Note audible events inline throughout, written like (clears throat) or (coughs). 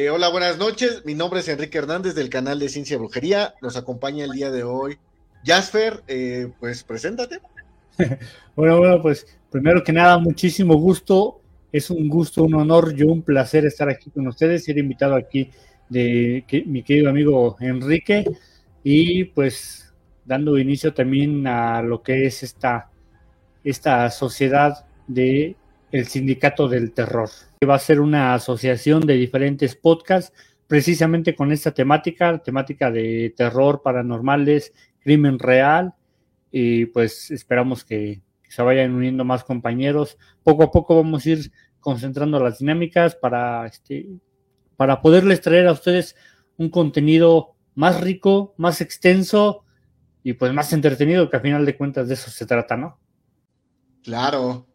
Eh, hola, buenas noches. Mi nombre es Enrique Hernández del canal de Ciencia y Brujería. Nos acompaña el día de hoy Jasper. Eh, pues preséntate. (laughs) bueno, bueno, pues primero que nada, muchísimo gusto. Es un gusto, un honor y un placer estar aquí con ustedes. Ser invitado aquí de mi querido amigo Enrique y pues dando inicio también a lo que es esta, esta sociedad de el Sindicato del Terror. Va a ser una asociación de diferentes podcasts precisamente con esta temática, temática de terror, paranormales, crimen real, y pues esperamos que, se vayan uniendo más compañeros. Poco a poco vamos a ir concentrando las dinámicas para, este, para poderles traer a ustedes un contenido más rico, más extenso y pues más entretenido, que a final de cuentas de eso se trata, ¿no? Claro,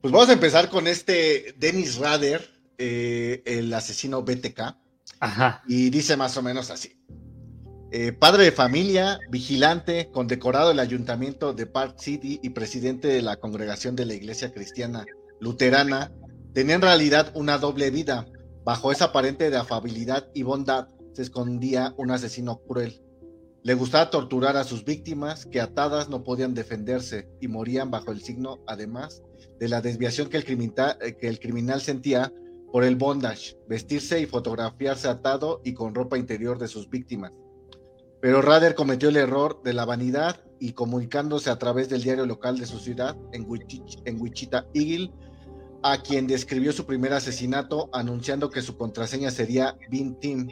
pues vamos a empezar con este Dennis Rader, eh, el asesino BTK. Ajá. Y dice más o menos así. Eh, padre de familia, vigilante, condecorado del ayuntamiento de Park City y presidente de la congregación de la iglesia cristiana luterana, tenía en realidad una doble vida. Bajo esa aparente de afabilidad y bondad se escondía un asesino cruel. Le gustaba torturar a sus víctimas que atadas no podían defenderse y morían bajo el signo, además, de la desviación que el, criminal, eh, que el criminal sentía por el bondage, vestirse y fotografiarse atado y con ropa interior de sus víctimas. Pero Rader cometió el error de la vanidad y comunicándose a través del diario local de su ciudad, en, Wichita Eagle, a quien describió su primer asesinato anunciando que su contraseña sería Bin Team,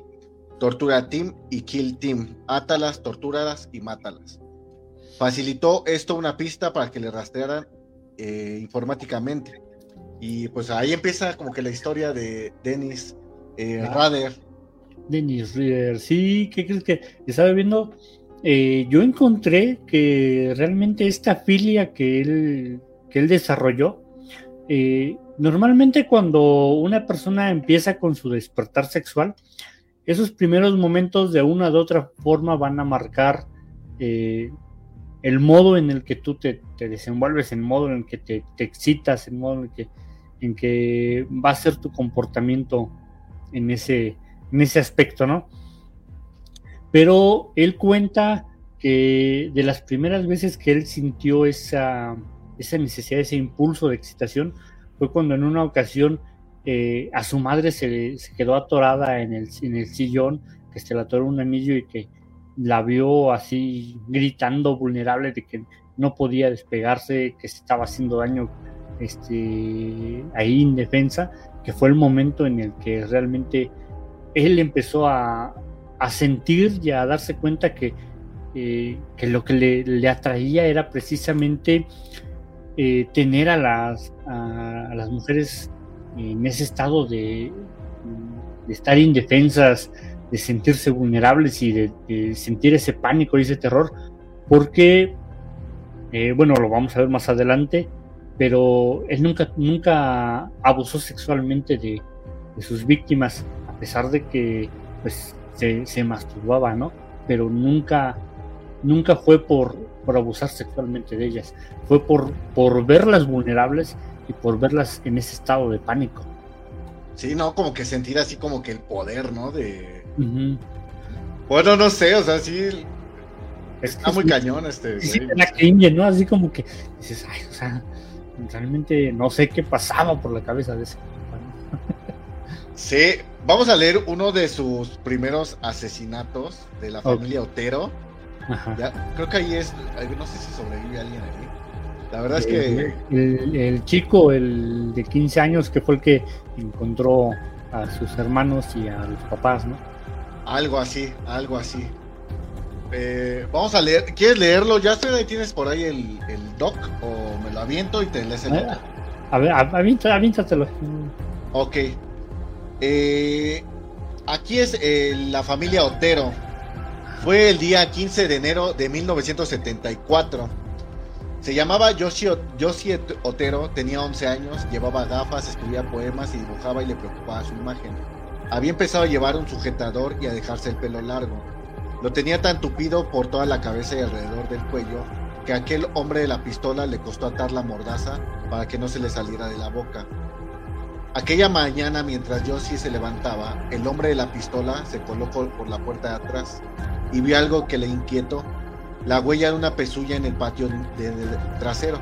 Tortura Team y Kill Team, átalas, tortúralas y mátalas. Facilitó esto una pista para que le rastrearan eh, informáticamente. Y pues ahí empieza como que la historia de Dennis eh, ah. Rader. Dennis Rader, sí, ¿qué crees que estaba viendo? Eh, yo encontré que realmente esta filia que él, que él desarrolló, normalmente cuando una persona empieza con su despertar sexual, esos primeros momentos de una u otra forma van a marcar el modo en el que tú te, desenvuelves, el modo en el que te, excitas, el modo en que, en que va a ser tu comportamiento en ese, en ese aspecto, ¿no? Pero él cuenta que de las primeras veces que él sintió esa, esa necesidad, ese impulso de excitación, fue cuando en una ocasión eh, a su madre se, se, quedó atorada en el, en el sillón, que se le atoró un anillo y que la vio así gritando vulnerable de que no podía despegarse, que se estaba haciendo daño este, ahí en defensa, que fue el momento en el que realmente él empezó a, sentir y a darse cuenta que, eh, que lo que le, atraía era precisamente eh, tener a las, a, las mujeres en ese estado de, de estar indefensas, de sentirse vulnerables y de, sentir ese pánico y ese terror, porque, eh, bueno, lo vamos a ver más adelante, pero él nunca, nunca abusó sexualmente de, sus víctimas, a pesar de que pues, se, masturbaba, ¿no? Pero nunca, nunca fue por, por abusar sexualmente de ellas, fue por, por verlas vulnerables y por verlas en ese estado de pánico. Sí, no, como que sentir así como que el poder, ¿no? De, bueno, no sé, o sea, sí. Está muy cañón este. Sí, la cringe, ¿no? Así como que dices, ay, o sea, realmente no sé qué pasaba por la cabeza de ese. (laughs) Sí, vamos a leer uno de sus primeros asesinatos de la familia Otero. Ya, creo que ahí es, no sé si sobrevive alguien ahí. La verdad es que... El, el, chico, el de 15 años, que fue el que encontró a sus hermanos y a los papás, ¿no? Algo así, algo así. Eh, vamos a leer. ¿Quieres leerlo? ¿Ya ahí tienes por ahí el, doc? ¿O me lo aviento y te lees el doc? A ver, avíntatelo. Ok. Eh, aquí es eh, la familia Otero. Fue el día 15 de enero de 1974. Se llamaba Yoshi, Otero, tenía 11 años, llevaba gafas, escribía poemas y dibujaba y le preocupaba su imagen. Había empezado a llevar un sujetador y a dejarse el pelo largo. Lo tenía tan tupido por toda la cabeza y alrededor del cuello que aquel hombre de la pistola le costó atar la mordaza para que no se le saliera de la boca. Aquella mañana, mientras Josie se levantaba, el hombre de la pistola se colocó por la puerta de atrás y vio algo que le inquietó, la huella de una pezulla en el patio trasero.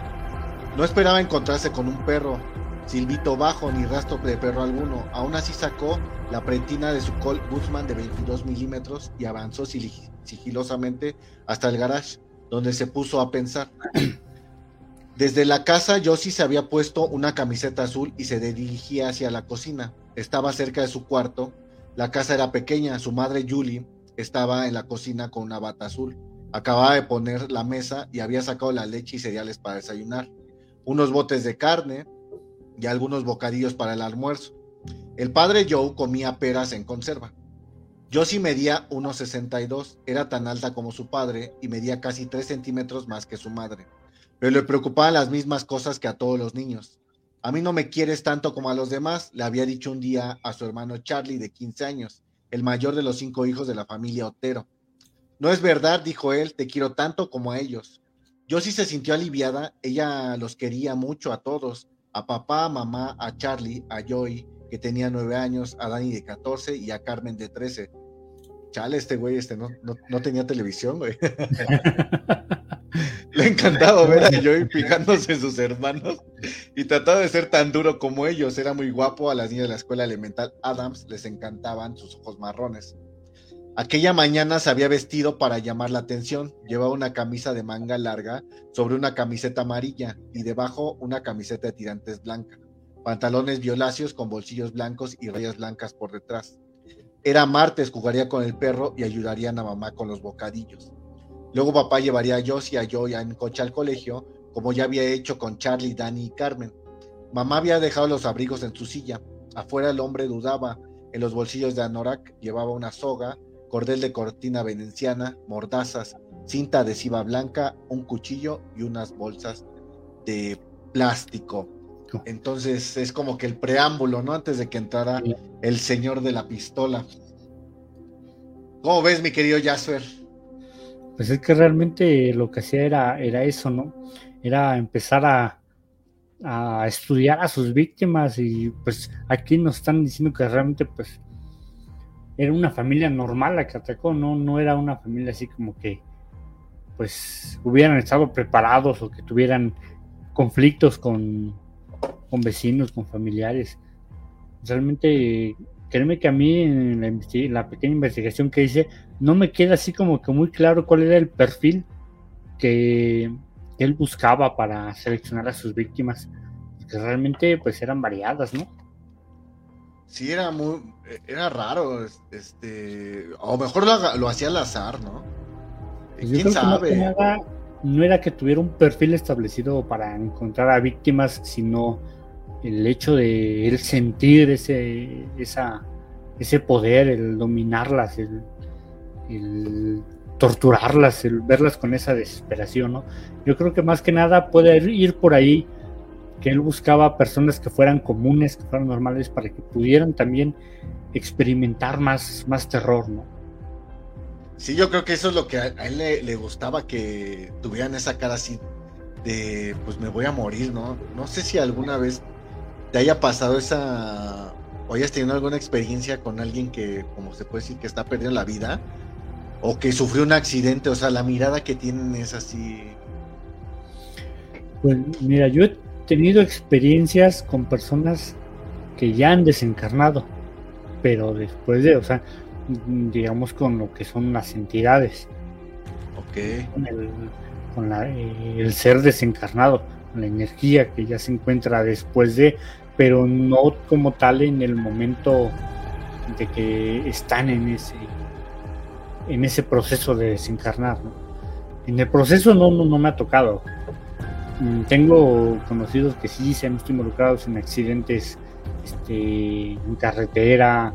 No esperaba encontrarse con un perro, silbito bajo ni rastro de perro alguno. Aún así sacó la pretina de su Colt Guzman de 22 milímetros y avanzó sigilosamente hasta el garage, donde se puso a pensar. (clears throat) Desde la casa, Josie se había puesto una camiseta azul y se dirigía hacia la cocina. Estaba cerca de su cuarto. La casa era pequeña. Su madre, Julie, estaba en la cocina con una bata azul. Acababa de poner la mesa y había sacado la leche y cereales para desayunar, unos botes de carne y algunos bocadillos para el almuerzo. El padre Joe comía peras en conserva. Josie medía 1,62, era tan alta como su padre y medía casi 3 centímetros más que su madre pero le preocupaban las mismas cosas que a todos los niños. A mí no me quieres tanto como a los demás, le había dicho un día a su hermano Charlie de 15 años, el mayor de los cinco hijos de la familia Otero. No es verdad, dijo él, te quiero tanto como a ellos. Yo sí se sintió aliviada, ella los quería mucho a todos, a papá, a mamá, a Charlie, a Joey, que tenía nueve años, a Dani de 14 y a Carmen de 13. Chale, este güey este no, no, no tenía televisión, güey. (laughs) Le ha encantado ver a Joey (laughs) fijándose en sus hermanos y trataba de ser tan duro como ellos. Era muy guapo. A las niñas de la escuela elemental Adams les encantaban sus ojos marrones. Aquella mañana se había vestido para llamar la atención. Llevaba una camisa de manga larga sobre una camiseta amarilla y debajo una camiseta de tirantes blanca. Pantalones violáceos con bolsillos blancos y rayas blancas por detrás. Era martes, jugaría con el perro y ayudarían a mamá con los bocadillos. Luego papá llevaría a Josie y a Joy en coche al colegio, como ya había hecho con Charlie, Danny y Carmen. Mamá había dejado los abrigos en su silla. Afuera el hombre dudaba. En los bolsillos de Anorak llevaba una soga, cordel de cortina venenciana, mordazas, cinta adhesiva blanca, un cuchillo y unas bolsas de plástico. Entonces es como que el preámbulo, ¿no? Antes de que entrara el señor de la pistola. ¿Cómo ves, mi querido Jasper? Pues es que realmente lo que hacía era, era eso, ¿no? Era empezar a, a estudiar a sus víctimas y pues aquí nos están diciendo que realmente pues era una familia normal la que atacó, no, no era una familia así como que pues hubieran estado preparados o que tuvieran conflictos con, con vecinos, con familiares. Realmente créeme que a mí en la, pequeña investigación que hice no me queda así como que muy claro cuál era el perfil que él buscaba para seleccionar a sus víctimas, que realmente pues eran variadas, ¿no? Sí, era muy, era raro, este, o mejor lo, hacía al azar, ¿no? Pues ¿Quién sabe? no era que tuviera un perfil establecido para encontrar a víctimas, sino el hecho de él sentir ese, esa, ese poder, el dominarlas, el, torturarlas, el verlas con esa desesperación, ¿no? Yo creo que más que nada puede ir por ahí que él buscaba personas que fueran comunes, que fueran normales, para que pudieran también experimentar más, más terror, ¿no? Sí, yo creo que eso es lo que a, él le, le, gustaba, que tuvieran esa cara así de, pues me voy a morir, ¿no? No sé si alguna vez te haya pasado esa o hayas tenido alguna experiencia con alguien que, como se puede decir, que está perdiendo la vida o que sufrió un accidente, o sea, la mirada que tienen es así. Pues mira, yo he tenido experiencias con personas que ya han desencarnado, pero después de, o sea, digamos con lo que son las entidades. Ok. Con el, con el ser desencarnado la energía que ya se encuentra después de, pero no como tal en el momento de que están en ese en ese proceso de desencarnar. En el proceso no, no, me ha tocado. Mm, tengo conocidos que sí se han visto involucrados en accidentes este, en carretera,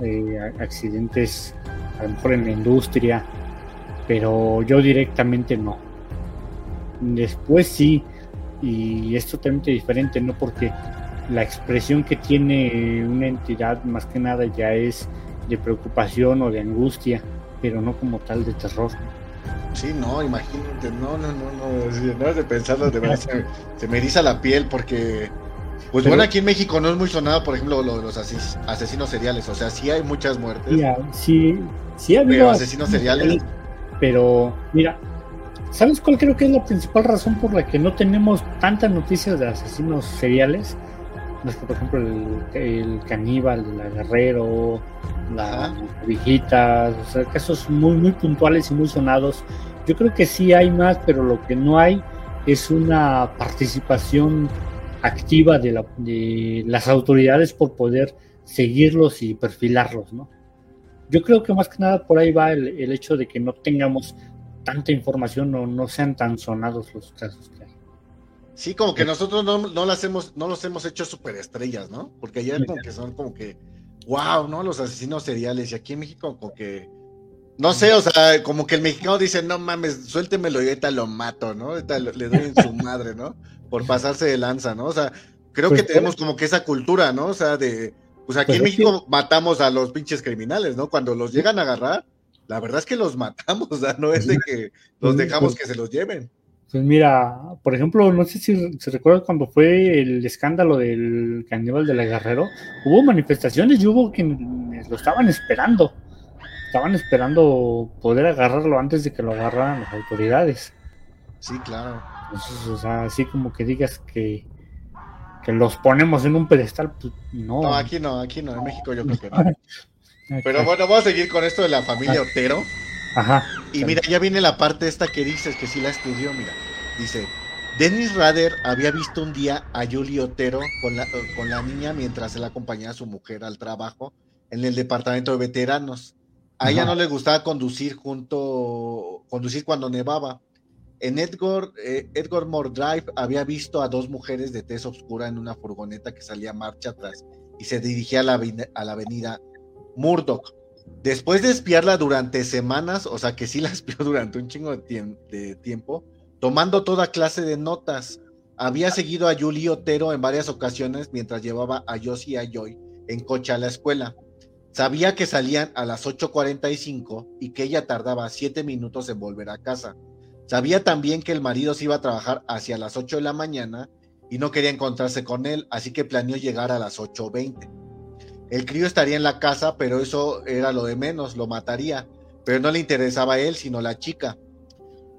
eh, accidentes a lo mejor en la industria, pero yo directamente no. Después sí, y es totalmente diferente, ¿no? Porque la expresión que tiene una entidad más que nada ya es de preocupación o de angustia, pero no como tal de terror. Sí, no, imagínate, no, no, no, no, no de pensarlo, de verdad se, me eriza la piel porque Pues bueno, aquí en México no es muy sonado, por ejemplo, lo de los asesinos seriales. O sea, sí hay muchas muertes. Sí, sí, ha habido asesinos seriales. Pero, mira, ¿sabes cuál creo que es la principal razón por la que no tenemos tantas noticias de asesinos seriales? Por ejemplo, el, caníbal, la guerrero, la viejita, o sea, casos muy, muy puntuales y muy sonados. Yo creo que sí hay más, pero lo que no hay es una participación activa de, la, de las autoridades por poder seguirlos y perfilarlos, ¿no? Yo creo que más que nada por ahí va el, el hecho de que no tengamos tanta información o no sean tan sonados los casos. Sí, como que nosotros no, no las hemos, no los hemos hecho superestrellas, ¿no? Porque allá como que son como que, wow, ¿no? Los asesinos seriales. Y aquí en México como que, no sé, o sea, como que el mexicano dice, no mames, suéltemelo y ahorita lo mato, ¿no? Ahorita le doy en su madre, ¿no? Por pasarse de lanza, ¿no? O sea, creo pues que tenemos como que esa cultura, ¿no? O sea, de, pues aquí pues en México matamos a los pinches criminales, ¿no? Cuando los llegan a agarrar, la verdad es que los matamos, (laughs) o sea, no es de que los dejamos que se los lleven. Pues mira, por ejemplo, no sé si se recuerda cuando fue el escándalo del caníbal de la Guerrero, hubo manifestaciones y hubo quienes lo estaban esperando. Estaban esperando poder agarrarlo antes de que lo agarraran las autoridades. Sí, claro. o sea, así como que digas que, que los ponemos en un pedestal, pues no. No, aquí no, aquí no, en México yo creo que no. (laughs) Pero bueno, vamos a seguir con esto de la familia Otero. Ajá. Y mira, ya viene la parte esta que dices que sí la estudió, mira. Dice, Dennis Rader había visto un día a Julie Otero con la, con la niña mientras él acompañaba a su mujer al trabajo en el departamento de veteranos. A ella no le gustaba conducir junto, conducir cuando nevaba. En Edgar, eh, Edgar Moore Drive había visto a dos mujeres de tez oscura en una furgoneta que salía marcha atrás y se dirigía a la, a la avenida Murdoch. Después de espiarla durante semanas, o sea que sí la (laughs) espió durante un chingo de, tiempo, tomando toda clase de notas. Había seguido a Julie Otero en varias ocasiones mientras llevaba a Josie y a Joy en coche a la escuela. Sabía que salían a las 8.45 y que ella tardaba 7 minutos en volver a casa. Sabía también que el marido se iba a trabajar hacia las 8 de la mañana y no quería encontrarse con él, así que planeó llegar a las 8.20. El crío estaría en la casa, pero eso era lo de menos, lo mataría. Pero no le interesaba a él, sino la chica.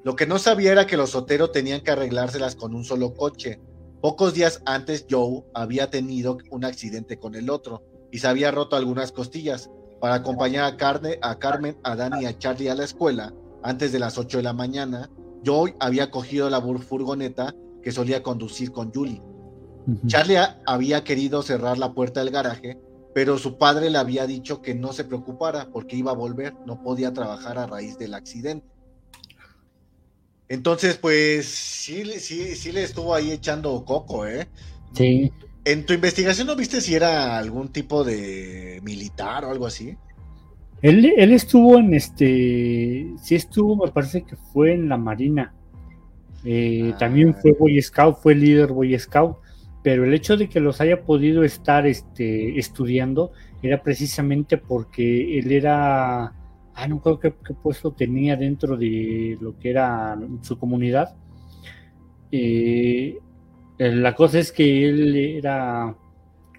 Lo que no sabía era que los soteros tenían que arreglárselas con un solo coche. Pocos días antes Joe había tenido un accidente con el otro y se había roto algunas costillas. Para acompañar a, Carne, a Carmen, a Dani y a Charlie a la escuela, antes de las 8 de la mañana, Joe había cogido la furgoneta que solía conducir con Julie. Charlie había querido cerrar la puerta del garaje, pero su padre le había dicho que no se preocupara porque iba a volver, no podía trabajar a raíz del accidente. Entonces, pues sí, sí, sí le estuvo ahí echando coco, ¿eh? Sí. ¿En tu investigación no viste si era algún tipo de militar o algo así? Él, él estuvo en este, sí estuvo, me parece que fue en la Marina. Eh, también fue ah. Boy Scout, fue líder Boy Scout pero el hecho de que los haya podido estar este, estudiando era precisamente porque él era, ah, no creo qué, puesto tenía dentro de lo que era su comunidad. Eh, la cosa es que él era,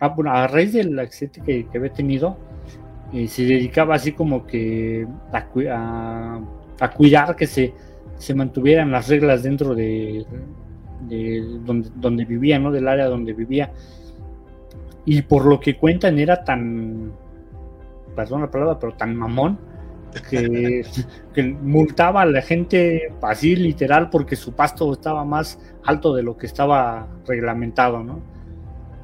ah, bueno, a raíz del accidente que, había tenido, eh, se dedicaba así como que a, a cuidar que se, se mantuvieran las reglas dentro de de donde, donde vivía, ¿no? Del área donde vivía. Y por lo que cuentan era tan, perdón la palabra, pero tan mamón, que, (laughs) que, multaba a la gente así literal porque su pasto estaba más alto de lo que estaba reglamentado, ¿no?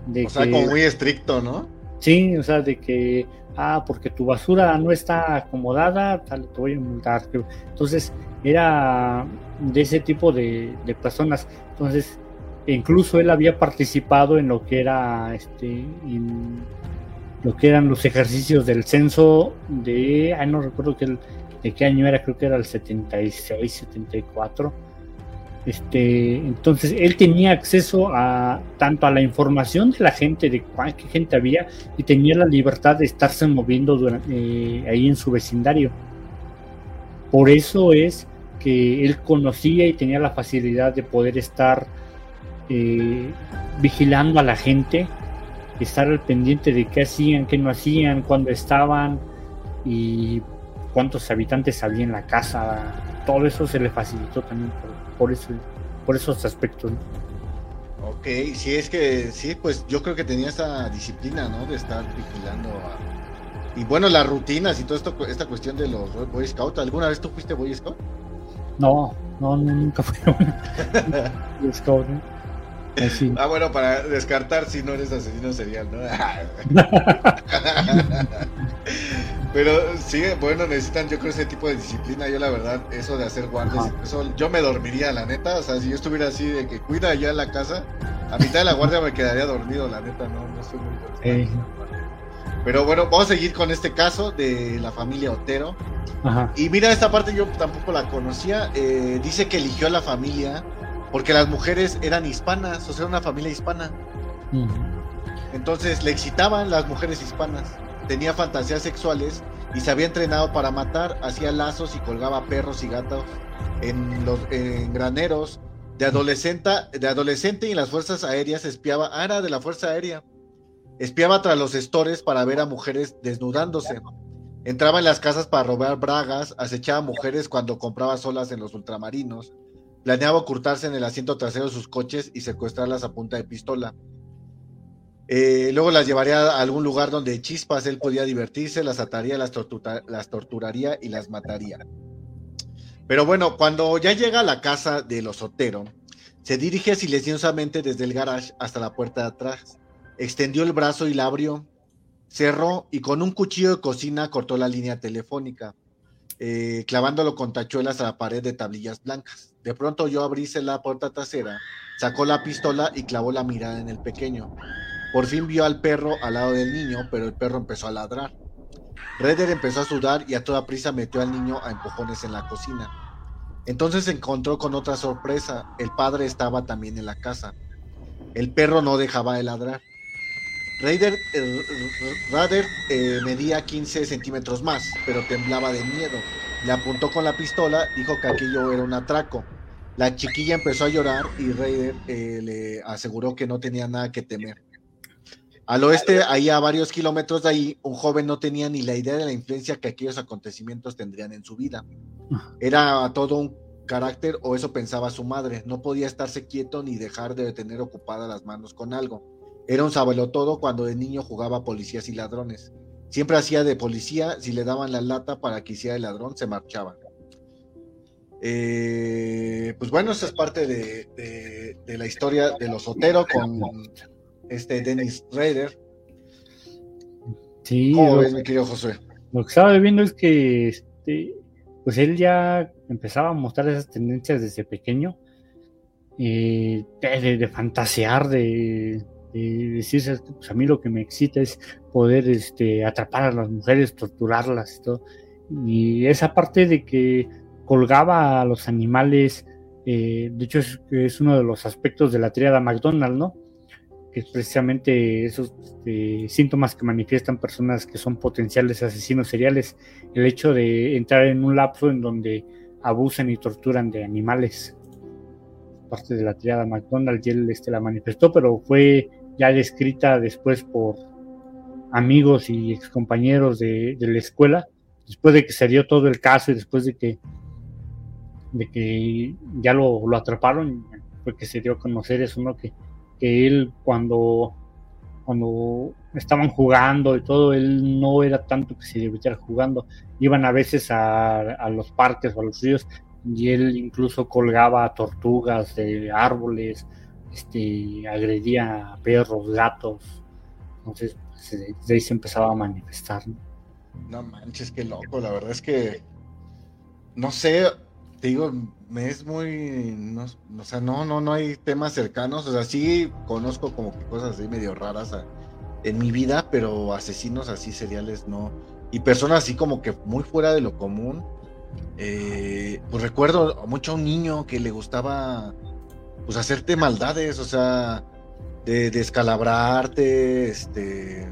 De o sea, como muy estricto, ¿no? Sí, o sea, de que, ah, porque tu basura no está acomodada, tal, te voy a multar. Entonces, era de ese tipo de, personas. Entonces, incluso él había participado en lo que era este lo que eran los ejercicios del censo de, ay, no recuerdo que de qué año era, creo que era el 76, 74. Este, entonces él tenía acceso a tanto a la información de la gente, de cuánta gente había, y tenía la libertad de estarse moviendo eh, ahí en su vecindario. Por eso es que él conocía y tenía la facilidad de poder estar eh, vigilando a la gente, estar al pendiente de qué hacían, qué no hacían, cuándo estaban y cuántos habitantes había en la casa. Todo eso se le facilitó también por, eso, por esos aspectos. Ok, sí, es que sí, pues yo creo que tenía esa disciplina, ¿no? De estar vigilando Y bueno, las rutinas y toda esta cuestión de los Boy Scouts. ¿Alguna vez tú fuiste Boy Scout? No, no, nunca fui Boy (laughs) Scout. Ah, bueno, para descartar si no eres asesino serial, ¿no? (laughs) Pero sí, bueno, necesitan yo creo ese tipo de disciplina. Yo la verdad, eso de hacer guardias, eso, yo me dormiría, la neta. O sea, si yo estuviera así de que cuida ya la casa, a mitad de la guardia me quedaría dormido, la neta, no, no soy muy Pero bueno, vamos a seguir con este caso de la familia Otero. Y mira, esta parte yo tampoco la conocía. Eh, dice que eligió a la familia porque las mujeres eran hispanas, o sea, una familia hispana. Entonces le excitaban las mujeres hispanas, tenía fantasías sexuales y se había entrenado para matar, hacía lazos y colgaba perros y gatos en los graneros. De adolescente, de adolescente y en las fuerzas aéreas espiaba, ah, era de la fuerza aérea, espiaba tras los estores para ver a mujeres desnudándose. Entraba en las casas para robar bragas, acechaba mujeres cuando compraba solas en los ultramarinos Planeaba ocultarse en el asiento trasero de sus coches y secuestrarlas a punta de pistola. Eh, luego las llevaría a algún lugar donde chispas él podía divertirse, las ataría, las, torturaría y las mataría. Pero bueno, cuando ya llega a la casa de los Otero, se dirige silenciosamente desde el garage hasta la puerta de atrás. Extendió el brazo y la abrió, cerró y con un cuchillo de cocina cortó la línea telefónica, eh, clavándolo con tachuelas a la pared de tablillas blancas. De pronto yo abríse la puerta trasera, sacó la pistola y clavó la mirada en el pequeño. Por fin vio al perro al lado del niño, pero el perro empezó a ladrar. Redder empezó a sudar y a toda prisa metió al niño a empujones en la cocina. Entonces se encontró con otra sorpresa. El padre estaba también en la casa. El perro no dejaba de ladrar. Raider, eh, medía 15 centímetros más, pero temblaba de miedo. Le apuntó con la pistola, dijo que aquello era un atraco. La chiquilla empezó a llorar y Raider eh, le aseguró que no tenía nada que temer. Al oeste, ahí a varios kilómetros de ahí, un joven no tenía ni la idea de la influencia que aquellos acontecimientos tendrían en su vida. Era todo un carácter o eso pensaba su madre. No podía estarse quieto ni dejar de tener ocupadas las manos con algo. Era un todo cuando de niño jugaba policías y ladrones. Siempre hacía de policía, si le daban la lata para que hiciera el ladrón, se marchaba. Eh, pues bueno, esa es parte de, la historia de los Otero con este Dennis Rader. Sí, ¿Cómo ves, mi querido Josué? Lo que estaba viendo es que este, pues él ya empezaba a mostrar esas tendencias desde pequeño, eh, de, fantasear, de, de decirse, pues a mí lo que me excita es poder este, atrapar a las mujeres, torturarlas y todo. Y esa parte de que colgaba a los animales, eh, de hecho es, uno de los aspectos de la triada McDonald, ¿no? Que es precisamente esos este, síntomas que manifiestan personas que son potenciales asesinos seriales, el hecho de entrar en un lapso en donde abusan y torturan de animales parte de la triada McDonald y él este, la manifestó, pero fue ya descrita después por amigos y excompañeros de, de la escuela, después de que se dio todo el caso y después de que, de que ya lo, lo atraparon, fue que se dio a conocer eso, ¿no? Que, que él cuando, cuando estaban jugando y todo, él no era tanto que se divirtiera jugando, iban a veces a, a los parques o a los ríos y él incluso colgaba tortugas de árboles, este, agredía a perros, gatos. Entonces, pues, de ahí se empezaba a manifestar. ¿no? manches, qué loco. La verdad es que, no sé, te digo, me es muy, no, o sea, no, no, no hay temas cercanos. O sea, sí conozco como que cosas así medio raras en mi vida, pero asesinos así seriales no. Y personas así como que muy fuera de lo común. Eh, pues recuerdo mucho a un niño que le gustaba pues hacerte maldades, o sea, de descalabrarte, este,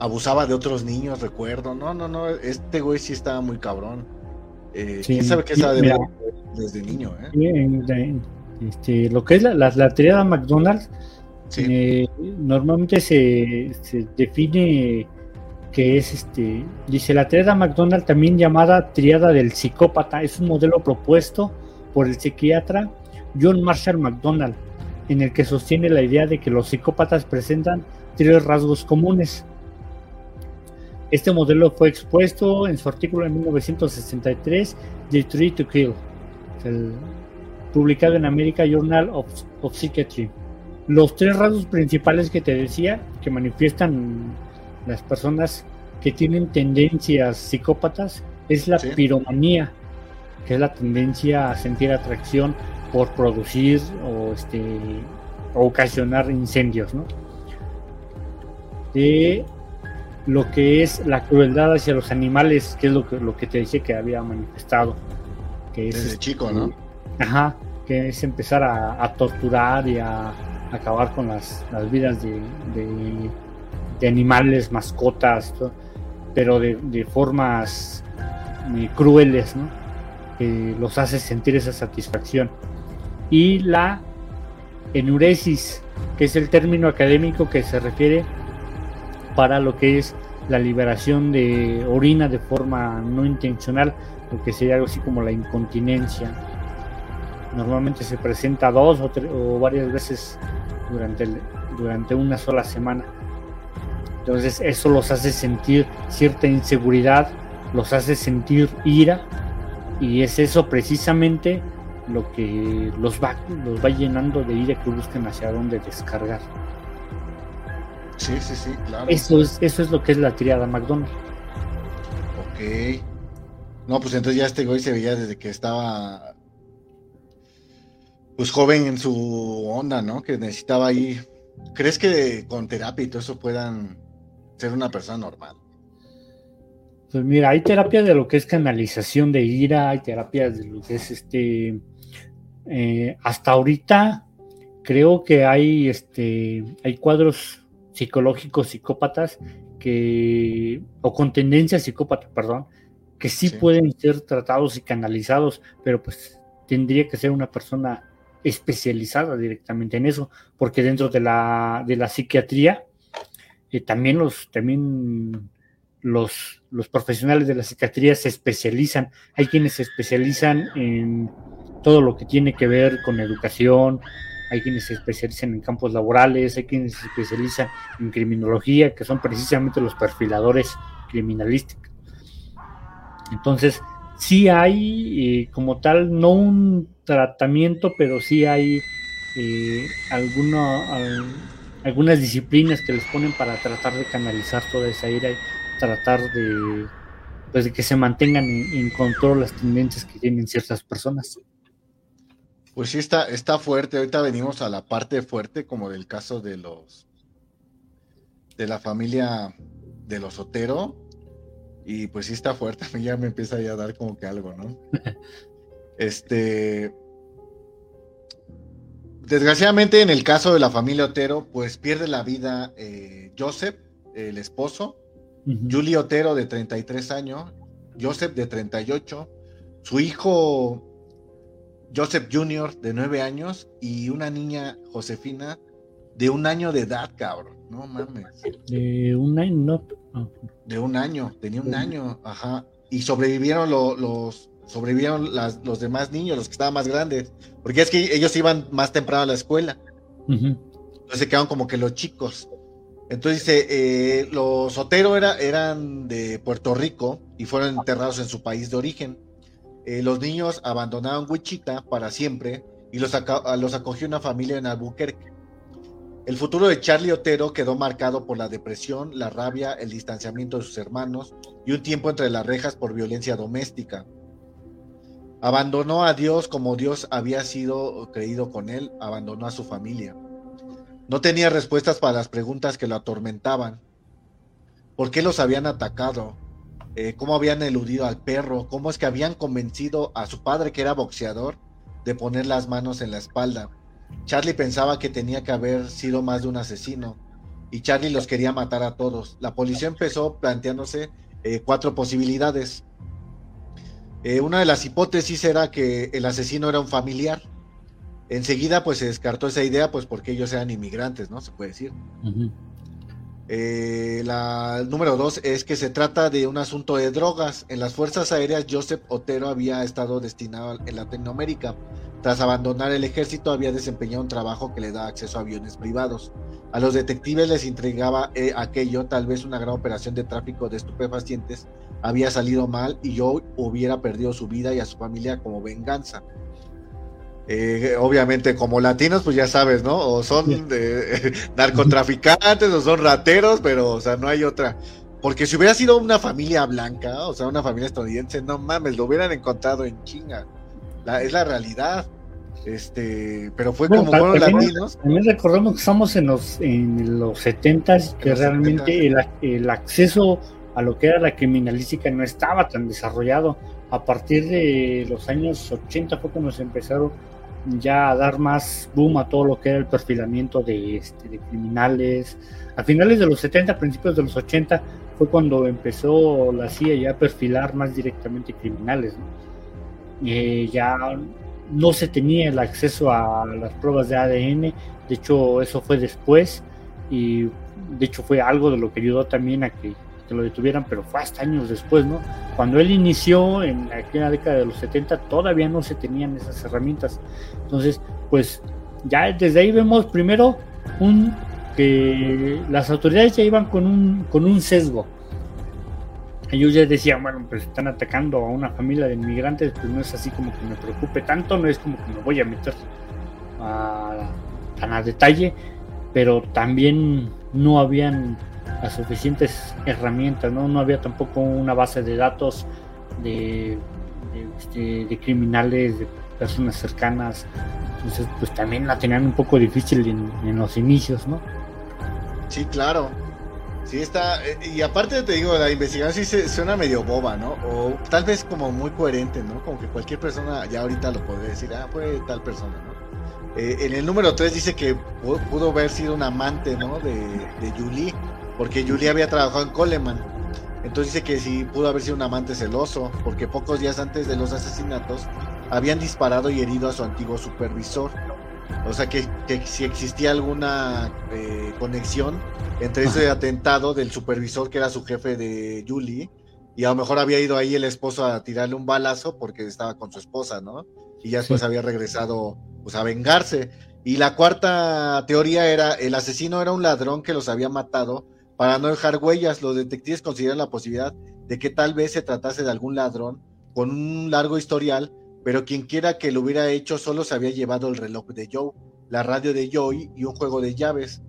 abusaba de otros niños, recuerdo. No, no, no, este güey sí estaba muy cabrón. Eh, ¿Quién sabe qué sabe desde niño? Eh? Este, lo que es la, la, triada McDonald's Eh, normalmente se, define que es este, dice la triada McDonald, también llamada triada del psicópata, es un modelo propuesto por el psiquiatra John Marshall McDonald, en el que sostiene la idea de que los psicópatas presentan tres rasgos comunes. Este modelo fue expuesto en su artículo en 1963, The Tree to Kill, publicado en American Journal of, Psychiatry. Los tres rasgos principales que te decía, que manifiestan las personas que tienen tendencias psicópatas, es la piromanía, que es la tendencia a sentir atracción por producir o este ocasionar incendios, ¿no? De lo que es la crueldad hacia los animales, que es lo que, lo que te decía que había manifestado. Que es, Desde este, chico, ¿no? Ajá, que es empezar a, torturar y a, acabar con las, vidas de, de, animales, mascotas, pero de, formas eh, crueles, ¿no? Que los hace sentir esa satisfacción. Y la enuresis, que es el término académico que se refiere para lo que es la liberación de orina de forma no intencional, lo que sería algo así como la incontinencia. Normalmente se presenta dos o, o varias veces durante, durante una sola semana. Entonces eso los hace sentir cierta inseguridad, los hace sentir ira y es eso precisamente lo que los va, los va llenando de ira que buscan hacia dónde descargar. Sí, sí, sí, claro. Eso es, eso es lo que es la triada McDonald's. Ok. No, pues entonces ya este güey se veía desde que estaba pues joven en su onda, ¿no? Que necesitaba ahí. ¿Crees que con terapia y todo eso puedan ser una persona normal? Pues mira, hay terapia de lo que es canalización de ira, hay terapia de lo que es este. Eh, hasta ahorita creo que hay este hay cuadros psicológicos psicópatas que, o con tendencia psicópata, perdón, que sí, pueden ser tratados y canalizados, pero pues tendría que ser una persona especializada directamente en eso, porque dentro de la, de la psiquiatría eh, también los también los, los profesionales de la psiquiatría se especializan. Hay quienes se especializan en todo lo que tiene que ver con educación, hay quienes se especializan en campos laborales, hay quienes se especializan en criminología, que son precisamente los perfiladores criminalísticos. Entonces, sí hay eh, como tal, no un tratamiento, pero sí hay eh, algunas disciplinas que les ponen para tratar de canalizar toda esa ira tratar de, pues, de que se mantengan en control las tendencias que tienen ciertas personas. Pues sí, está, está fuerte. Ahorita venimos a la parte fuerte, como del caso de los de la familia de los Otero. Y pues sí está fuerte. (laughs) A mí ya me empieza ya a dar como que algo, ¿no? (laughs) este. Desgraciadamente, en el caso de la familia Otero, pues pierde la vida eh, Joseph, el esposo, Julie Otero, de 33 años, Joseph, de 38, su hijo Joseph Jr., de nueve años, y una niña, Josefina, de un año de edad, cabrón. No mames. De un año, no. Ah. De un año, tenía un año, ajá. Y sobrevivieron los, sobrevivieron los demás niños, los que estaban más grandes. Porque es que ellos iban más temprano a la escuela. Entonces se quedaron como que los chicos. Entonces dice, eh, los Sotero era, eran de Puerto Rico y fueron enterrados en su país de origen. Eh, los niños abandonaron Wichita para siempre y los acogió una familia en Albuquerque. El futuro de Charlie Otero quedó marcado por la depresión, la rabia, el distanciamiento de sus hermanos y un tiempo entre las rejas por violencia doméstica. Abandonó a Dios como Dios había sido creído con él, abandonó a su familia. No tenía respuestas para las preguntas que lo atormentaban. ¿Por qué los habían atacado? Eh, cómo habían eludido al perro, cómo es que habían convencido a su padre, que era boxeador, de poner las manos en la espalda. Charlie pensaba que tenía que haber sido más de un asesino y Charlie los quería matar a todos. La policía empezó planteándose eh, cuatro posibilidades. Eh, una de las hipótesis era que el asesino era un familiar, Enseguida, pues se descartó esa idea, pues porque ellos eran inmigrantes, ¿no? Se puede decir. Eh, la número dos es que se trata de un asunto de drogas. En las Fuerzas Aéreas, Joseph Otero había estado destinado en Latinoamérica. Tras abandonar el ejército, había desempeñado un trabajo que le da acceso a aviones privados. A los detectives les intrigaba eh, aquello, tal vez una gran operación de tráfico de estupefacientes había salido mal y yo hubiera perdido su vida y a su familia como venganza. Eh, obviamente como latinos, pues ya sabes, ¿no? O son (laughs) narcotraficantes o son rateros, pero, o sea, no hay otra. Porque si hubiera sido una familia blanca, o sea, una familia estadounidense, no mames, lo hubieran encontrado en chinga. es la realidad. Este, pero fue como fueron latinos. También recordemos que estamos en los en los 70 que realmente El, el, acceso a lo que era la criminalística no estaba tan desarrollado. A partir de los años 80 fue cuando se empezaron ya a dar más boom a todo lo que era el perfilamiento de, este, criminales. A finales de los 70, principios de los 80, fue cuando empezó la CIA ya a perfilar más directamente criminales. Eh, ya no se tenía el acceso a las pruebas de ADN, de hecho eso fue después y de hecho fue algo de lo que ayudó también a que que lo detuvieran, pero fue hasta años después, ¿no? Cuando él inició en la década de los 70 todavía no se tenían esas herramientas. Entonces, pues ya desde ahí vemos primero un que las autoridades ya iban con un con un sesgo. Ellos ya decían, bueno, pues están atacando a una familia de inmigrantes, pues no es así como que me preocupe tanto, no es como que me voy a meter a, tan a detalle, pero también no habían las suficientes herramientas, ¿no? No había tampoco una base de datos de, de, este, criminales, de personas cercanas. Entonces, pues también la tenían un poco difícil en, los inicios, ¿no? Sí, claro. Sí, está. Eh, y aparte te digo, la investigación sí suena medio boba, ¿no? O tal vez como muy coherente, ¿no? Como que cualquier persona ya ahorita lo podría decir, ah, fue tal persona, ¿no? Eh, en el número 3 dice que pudo haber sido un amante, ¿no? De, de Julie porque Julie había trabajado en Coleman. Entonces dice que sí pudo haber sido un amante celoso, porque pocos días antes de los asesinatos habían disparado y herido a su antiguo supervisor. O sea que, si existía alguna eh, conexión entre ese atentado del supervisor que era su jefe de Julie, y a lo mejor había ido ahí el esposo a tirarle un balazo porque estaba con su esposa, ¿no? Y ya después había regresado pues a vengarse. Y la cuarta teoría era el asesino era un ladrón que los había matado para no dejar huellas, los detectives consideran la posibilidad de que tal vez se tratase de algún ladrón con un largo historial, pero quien quiera que lo hubiera hecho solo se había llevado el reloj de Joe, la radio de Joey y un juego de llaves.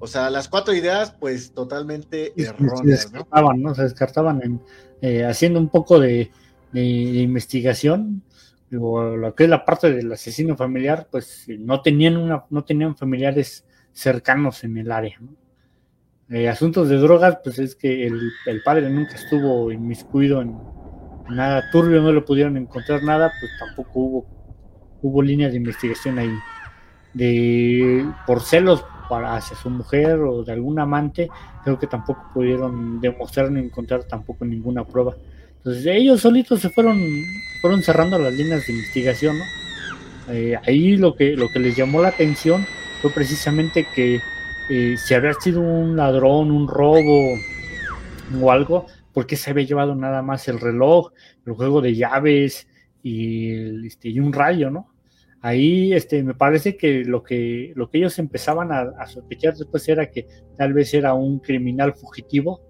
O sea, las cuatro ideas, pues totalmente erróneas. Se descartaban, ¿no? Se descartaban en, eh, haciendo un poco de, investigación. lo que es la parte del asesino familiar, pues no tenían una, no tenían familiares cercanos en el área, ¿no? Eh, asuntos de drogas, pues es que el, padre nunca estuvo inmiscuido en nada turbio, no le pudieron encontrar nada, pues tampoco hubo, hubo líneas de investigación ahí. De por celos hacia su mujer o de algún amante, creo que tampoco pudieron demostrar ni encontrar tampoco ninguna prueba. Entonces ellos solitos se fueron, fueron cerrando las líneas de investigación, ¿no? Eh, ahí lo que, lo que les llamó la atención fue precisamente que eh, si había sido un ladrón, un robo o algo, porque se había llevado nada más el reloj, el juego de llaves y, este, y un rayo, ¿no? Ahí este, me parece que lo que, lo que ellos empezaban a, sospechar después era que tal vez era un criminal fugitivo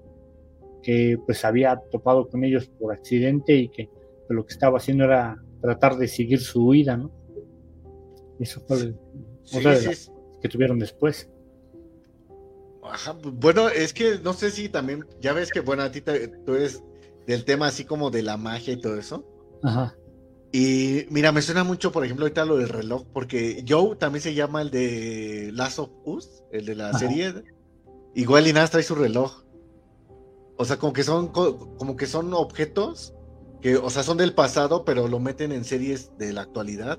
que pues había topado con ellos por accidente y que lo que estaba haciendo era tratar de seguir su huida, ¿no? Eso fue otra de las que tuvieron después. Pues, bueno, es que no sé si también, ya ves que, bueno, a ti tú eres del tema así como de la magia y todo eso. Ajá. Y mira, me suena mucho, por ejemplo, ahorita lo del reloj, porque Joe también se llama el de Last of Us, el de la serie. Igual y nada trae su reloj. O sea, como que son como que son objetos que, o sea, son del pasado, pero lo meten en series de la actualidad.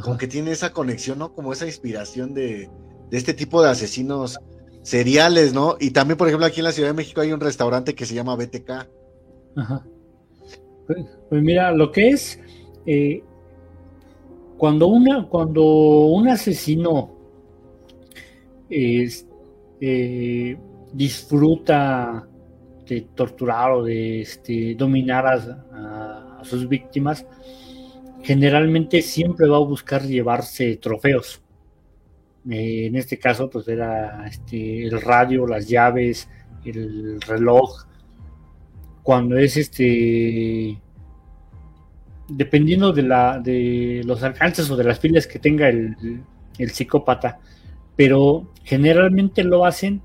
Como que tiene esa conexión, ¿no? Como esa inspiración de, de este tipo de asesinos cereales, ¿no? Y también, por ejemplo, aquí en la Ciudad de México hay un restaurante que se llama BTK. Ajá. Pues, pues mira, lo que es, eh, cuando, una, cuando un asesino eh, disfruta de torturar o de este, dominar a, sus víctimas, generalmente siempre va a buscar llevarse trofeos. Eh, en este caso, pues era este, el radio, las llaves, el reloj. Cuando es este dependiendo de, la, de los alcances o de las filas que tenga el, psicópata, pero generalmente lo hacen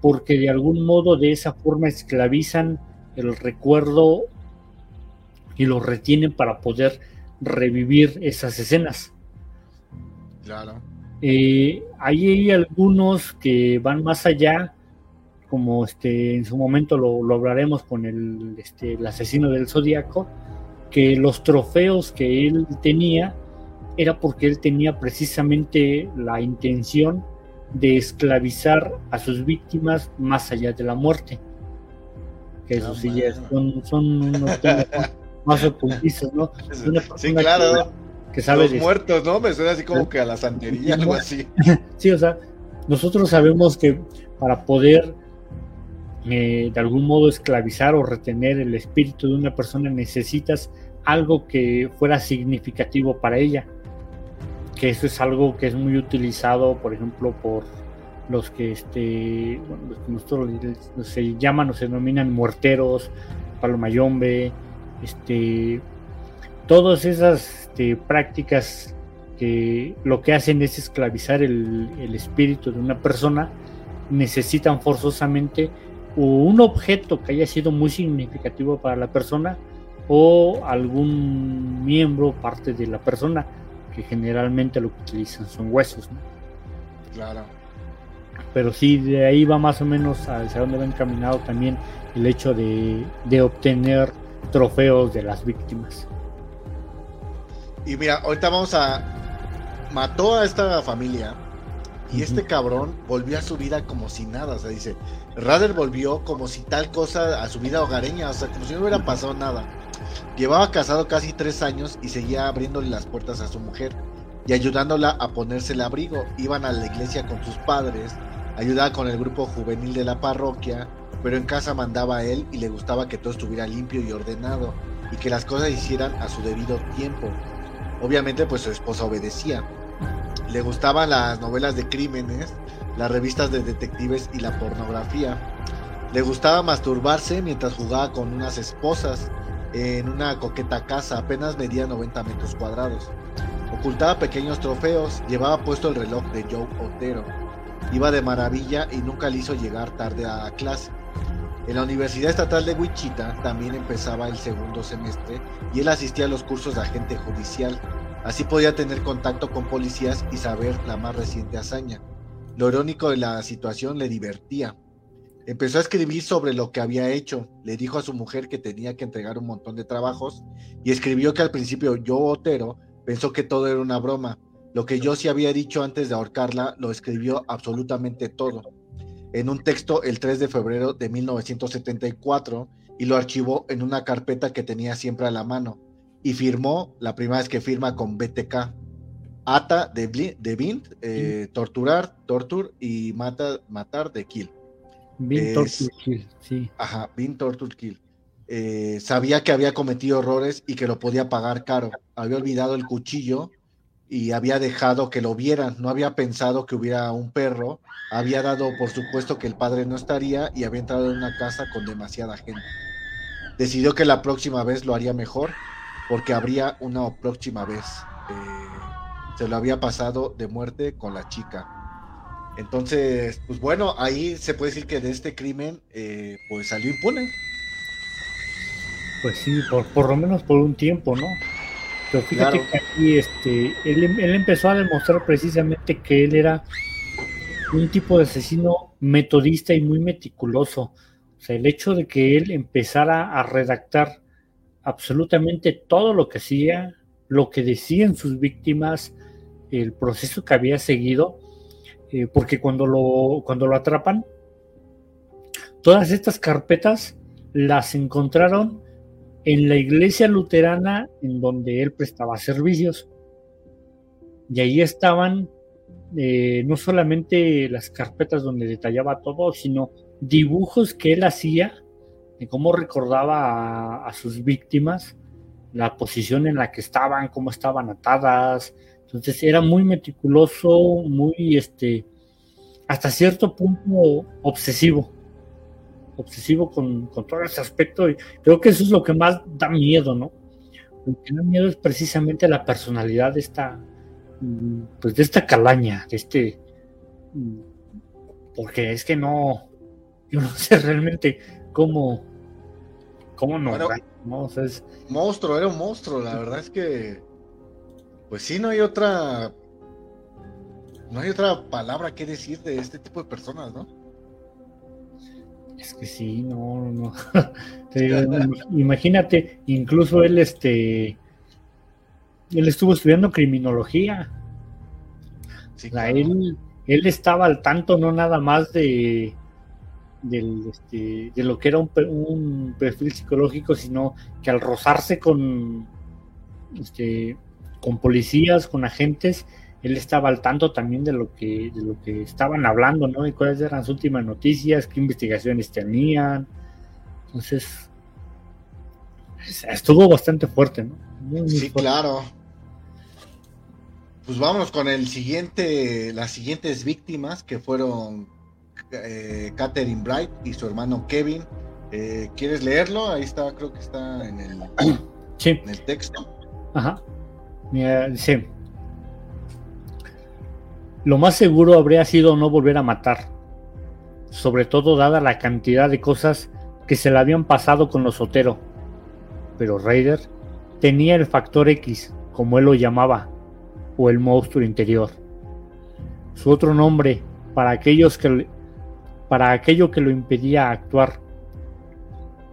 porque de algún modo de esa forma esclavizan el recuerdo y lo retienen para poder revivir esas escenas. Claro. Eh, ahí hay algunos que van más allá, como este en su momento lo, lo hablaremos con el, este, el asesino del zodiaco, que los trofeos que él tenía era porque él tenía precisamente la intención de esclavizar a sus víctimas más allá de la muerte. Que eso sí son, son unos (laughs) más ocultistas, ¿no? Sí, claro. Que, sabe Los muertos, ¿no? Me suena así como que a la santería, algo así. (laughs) sí, o sea, nosotros sabemos que para poder eh, de algún modo esclavizar o retener el espíritu de una persona necesitas algo que fuera significativo para ella. Que eso es algo que es muy utilizado, por ejemplo, por los que este, nosotros se llaman o se denominan muerteros, palomayombe, este, todas esas este, prácticas que lo que hacen es esclavizar el, el espíritu de una persona, necesitan forzosamente un objeto que haya sido muy significativo para la persona o algún miembro, parte de la persona, que generalmente lo que utilizan son huesos. Claro. Pero sí, de ahí va más o menos hacia donde va encaminado también el hecho de, obtener trofeos de las víctimas. Y mira, ahorita vamos a... Mató a esta familia y este cabrón volvió a su vida como si nada. O sea, dice, Rader volvió como si tal cosa a su vida hogareña, o sea, como si no hubiera pasado nada. Llevaba casado casi tres años y seguía abriéndole las puertas a su mujer y ayudándola a ponerse el abrigo. Iban a la iglesia con sus padres, ayudaba con el grupo juvenil de la parroquia, pero en casa mandaba a él y le gustaba que todo estuviera limpio y ordenado y que las cosas hicieran a su debido tiempo. Obviamente pues su esposa obedecía. Le gustaban las novelas de crímenes, las revistas de detectives y la pornografía. Le gustaba masturbarse mientras jugaba con unas esposas en una coqueta casa, apenas medía 90 metros cuadrados. Ocultaba pequeños trofeos, llevaba puesto el reloj de Joe Otero. Iba de maravilla y nunca le hizo llegar tarde a clase. En la Universidad Estatal de Wichita también empezaba el segundo semestre y él asistía a los cursos de agente judicial. Así podía tener contacto con policías y saber la más reciente hazaña. Lo irónico de la situación le divertía. Empezó a escribir sobre lo que había hecho. Le dijo a su mujer que tenía que entregar un montón de trabajos y escribió que al principio yo, Otero, pensó que todo era una broma. Lo que yo sí había dicho antes de ahorcarla lo escribió absolutamente todo. En un texto el 3 de febrero de 1974 y lo archivó en una carpeta que tenía siempre a la mano. Y firmó, la primera vez que firma con BTK. Ata de, de Bint, eh, torturar, torture y mata, matar de kill. Bin Torture Kill, sí. Ajá, Bin Torture Kill. Eh, sabía que había cometido errores y que lo podía pagar caro. Había olvidado el cuchillo y había dejado que lo vieran. No había pensado que hubiera un perro. Había dado por supuesto que el padre no estaría y había entrado en una casa con demasiada gente. Decidió que la próxima vez lo haría mejor porque habría una próxima vez. Eh, se lo había pasado de muerte con la chica. Entonces, pues bueno, ahí se puede decir que de este crimen, eh, pues salió impune. Pues sí, por, por lo menos por un tiempo, ¿no? Pero fíjate que aquí este, él, él empezó a demostrar precisamente que él era un tipo de asesino metodista y muy meticuloso. O sea, el hecho de que él empezara a redactar absolutamente todo lo que hacía, lo que decían sus víctimas, el proceso que había seguido, eh, porque cuando lo, cuando lo atrapan, todas estas carpetas las encontraron en la iglesia luterana en donde él prestaba servicios. Y ahí estaban eh, no solamente las carpetas donde detallaba todo, sino dibujos que él hacía cómo recordaba a, sus víctimas, la posición en la que estaban, cómo estaban atadas. Entonces era muy meticuloso, muy este, hasta cierto punto obsesivo. Obsesivo con, con todo ese aspecto. Y creo que eso es lo que más da miedo, ¿no? Lo que da miedo es precisamente la personalidad de esta, mm, pues de esta calaña, de este, mm, porque es que no, yo no sé realmente cómo, cómo no, monstruo, era un monstruo, la verdad es que, pues sí, no hay otra, no hay otra palabra que decir de este tipo de personas, ¿no? Es que sí, no, no. (laughs) imagínate, incluso él, este, él estuvo estudiando criminología. él, él estaba al tanto no nada más de, este, de lo que era un, perfil psicológico, sino que al rozarse con, este, con policías, con agentes, él estaba al tanto también de lo que, de lo que estaban hablando, ¿no? Y cuáles eran sus últimas noticias, qué investigaciones tenían. Entonces, estuvo bastante fuerte, ¿no? sí, claro. Pues vámonos con el siguiente, las siguientes víctimas que fueron eh, Catherine Bright y su hermano Kevin. Eh, ¿Quieres leerlo? Ahí está, creo que está en el, (clears throat) en el texto. Ajá. sí. Lo más seguro habría sido no volver a matar, sobre todo dada la cantidad de cosas que se le habían pasado con los Sotero. Pero Raider tenía el factor X, como él lo llamaba, o el monstruo interior. Su otro nombre para aquellos que para aquello que lo impedía actuar.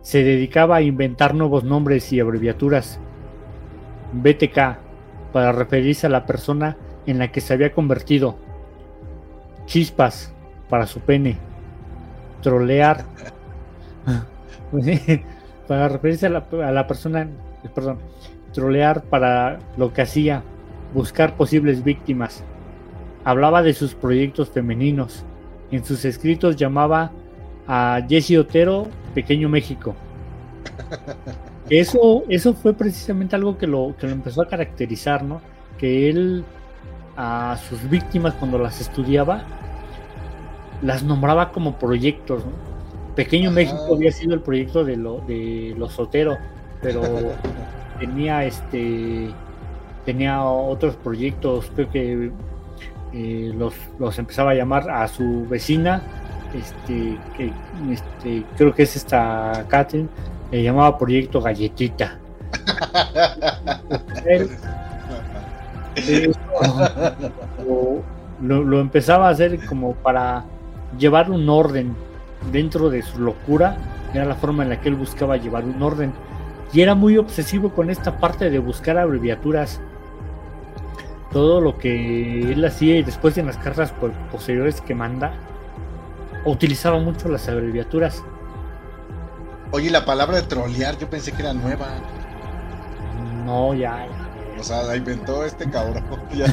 Se dedicaba a inventar nuevos nombres y abreviaturas. BTK, para referirse a la persona en la que se había convertido. Chispas, para su pene. Trolear, (laughs) para referirse a la, a la persona, perdón, trolear para lo que hacía, buscar posibles víctimas. Hablaba de sus proyectos femeninos en sus escritos llamaba a Jesse Otero Pequeño México. (laughs) Eso, eso fue precisamente algo que lo, que lo empezó a caracterizar, ¿no? Que él a sus víctimas cuando las estudiaba las nombraba como proyectos, Pequeño México había sido el proyecto de, lo, de los Sotero, pero (laughs) tenía este tenía otros proyectos, creo que eh, los, los, empezaba a llamar a su vecina, este, que este, creo que es esta Katherine, le llamaba Proyecto Galletita. (laughs) lo, lo, empezaba a hacer como para llevar un orden dentro de su locura, era la forma en la que él buscaba llevar un orden. Y era muy obsesivo con esta parte de buscar abreviaturas todo lo que él hacía y después en las cartas posteriores que manda, utilizaba mucho las abreviaturas. Oye, la palabra de trolear, yo pensé que era nueva. No, ya, O sea, la inventó este cabrón. (laughs) Ya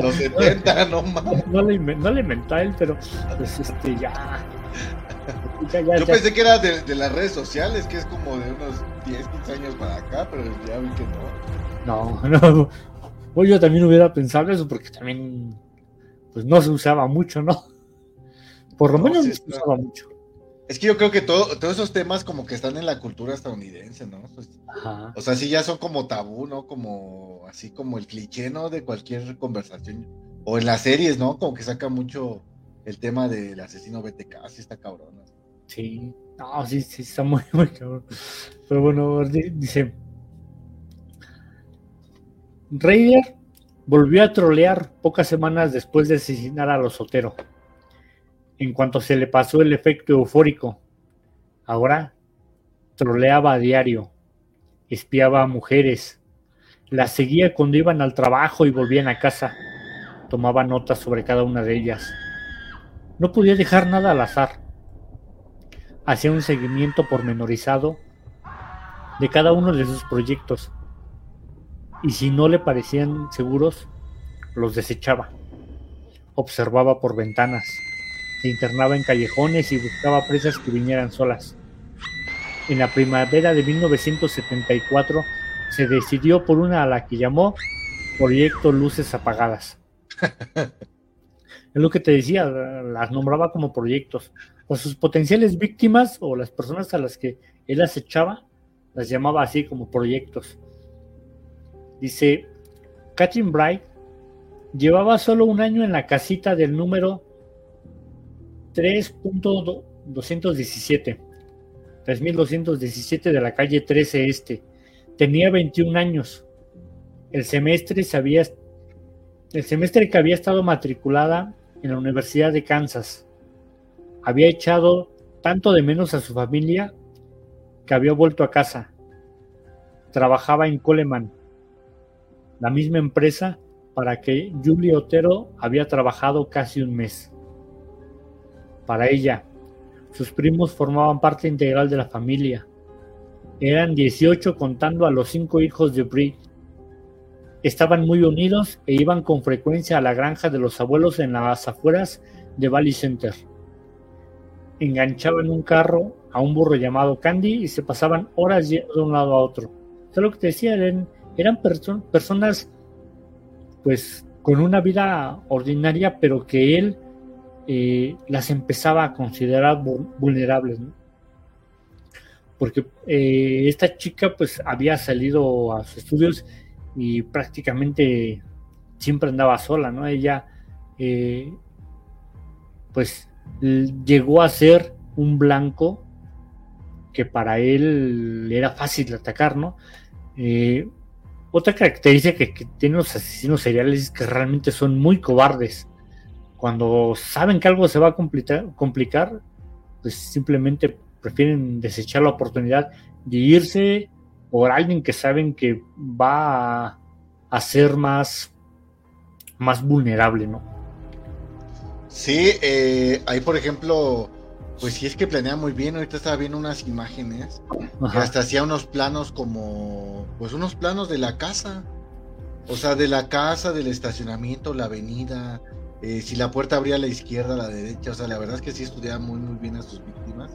los 70, no mames. No, le inventó a él, pero pues este ya. yo pensé que era de, de, las redes sociales, que es como de unos 10, 15 años para acá, pero ya vi que no. No, (laughs) no, pues yo también hubiera pensado eso porque también pues no se usaba mucho, ¿no? Por lo menos no se usaba mucho. Es que yo creo que todo, todos esos temas como que están en la cultura estadounidense, ¿no? Pues, o sea, sí ya son como tabú, ¿no? Como así como el cliché, ¿no? De cualquier conversación. O en las series, ¿no? Como que saca mucho el tema del asesino BTK, así está cabrón. Sí, no, sí, sí, está muy, (laughs) muy cabrón. Pero bueno, dice, Raider volvió a trolear pocas semanas después de asesinar a los Sotero, en cuanto se le pasó el efecto eufórico. Ahora troleaba a diario, espiaba a mujeres, las seguía cuando iban al trabajo y volvían a casa, tomaba notas sobre cada una de ellas. No podía dejar nada al azar. Hacía un seguimiento pormenorizado de cada uno de sus proyectos y si no le parecían seguros, los desechaba. Observaba por ventanas, se internaba en callejones y buscaba presas que vinieran solas. En la primavera de 1974 se decidió por una a la que llamó Proyecto Luces Apagadas. (laughs) es lo que te decía, las nombraba como proyectos. O sus potenciales víctimas o las personas a las que él acechaba, las llamaba así como proyectos. Dice, Catherine Bright llevaba solo un año en la casita del número 3.217, 3217 de la calle 13 Este. Tenía 21 años. El semestre, sabía, el semestre que había estado matriculada en la Universidad de Kansas. Había echado tanto de menos a su familia que había vuelto a casa. Trabajaba en Coleman, la misma empresa para que Julie Otero había trabajado casi un mes. Para ella, sus primos formaban parte integral de la familia. Eran 18 contando a los cinco hijos de Brie. Estaban muy unidos e iban con frecuencia a la granja de los abuelos en las afueras de Valley Center. Enganchaban un carro a un burro llamado Candy y se pasaban horas de un lado a otro. Eso lo que te decía, eran, eran personas pues con una vida ordinaria, pero que él eh, las empezaba a considerar vulnerables, porque eh, esta chica pues había salido a sus estudios y prácticamente siempre andaba sola, ¿no? Ella eh, pues llegó a ser un blanco que para él era fácil atacar, ¿no? Otra característica que, tienen los asesinos seriales es que realmente son muy cobardes. Cuando saben que algo se va a complicar, pues simplemente prefieren desechar la oportunidad de irse por alguien que saben que va a, ser más, más vulnerable, ¿no? Sí, eh, ahí por ejemplo, pues sí es que planea muy bien. Ahorita estaba viendo unas imágenes. Que hasta hacía unos planos como. Pues unos planos de la casa. O sea, de la casa, del estacionamiento, la avenida. Eh, si la puerta abría a la izquierda, a la derecha. O sea, la verdad es que sí estudiaba muy, muy bien a sus víctimas.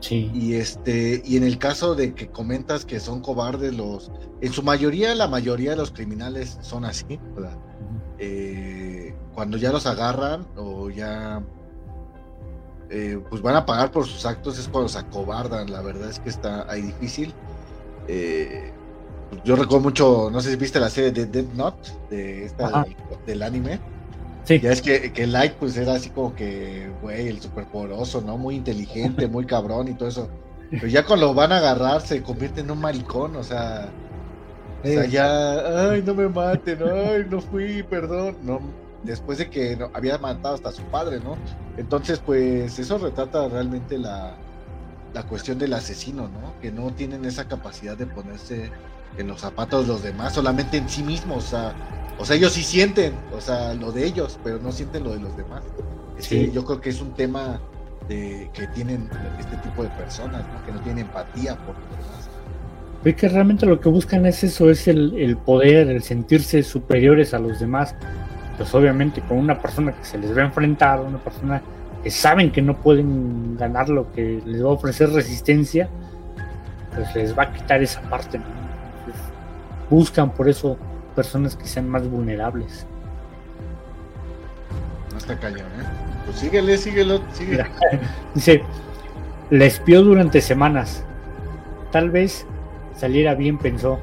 Sí. Y este, y en el caso de que comentas que son cobardes los. En su mayoría, la mayoría de los criminales son así, ¿verdad? Eh, cuando ya los agarran o ya eh, pues van a pagar por sus actos es cuando se acobardan. La verdad es que está ahí difícil. Eh, yo recuerdo mucho, no sé si viste la serie de Dead Note, de esta del, anime. Sí. Ya es que, que Light pues era así como que, güey, el superpoderoso, ¿no? Muy inteligente, muy cabrón y todo eso. Pero ya cuando lo van a agarrar se convierte en un maricón, o sea... O sea, ya, ay, no me maten, ay, no fui, perdón. No, después de que había matado hasta a su padre, ¿no? Entonces, pues eso retrata realmente la, la cuestión del asesino, ¿no? Que no tienen esa capacidad de ponerse en los zapatos de los demás, solamente en sí mismos, o sea, o sea, ellos sí sienten, o sea, lo de ellos, pero no sienten lo de los demás. Sí. yo creo que es un tema de, que tienen este tipo de personas, ¿no? Que no tienen empatía por los demás. Ve que realmente lo que buscan es eso, es el, el poder, el sentirse superiores a los demás pues obviamente con una persona que se les va a enfrentar, una persona que saben que no pueden ganar lo que les va a ofrecer resistencia, pues les va a quitar esa parte. buscan por eso personas que sean más vulnerables. No está cañón, ¿eh? Pues síguele, síguelo, síguele. (laughs) dice, la espió durante semanas. Tal vez saliera bien, pensó.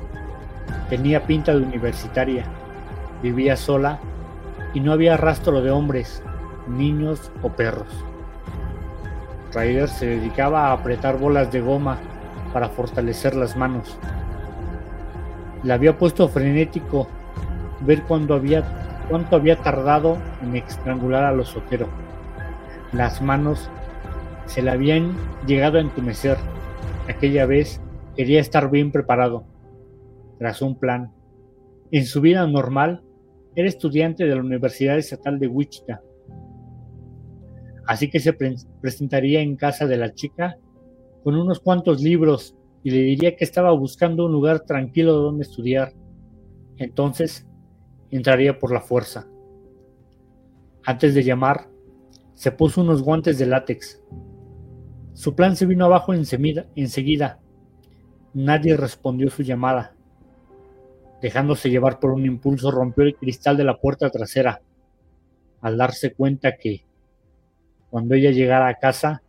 Tenía pinta de universitaria. Vivía sola y no había rastro de hombres, niños o perros. Ryder se dedicaba a apretar bolas de goma para fortalecer las manos. Le había puesto frenético ver había, cuánto había tardado en estrangular a los soteros. Las manos se le habían llegado a entumecer. Aquella vez quería estar bien preparado. Tras un plan. En su vida normal era estudiante de la Universidad Estatal de Wichita. Así que se presentaría en casa de la chica con unos cuantos libros y le diría que estaba buscando un lugar tranquilo donde estudiar. Entonces entraría por la fuerza. Antes de llamar, se puso unos guantes de látex. Su plan se vino abajo enseguida. Nadie respondió su llamada. Dejándose llevar por un impulso, rompió el cristal de la puerta trasera, al darse cuenta que, cuando ella llegara a casa,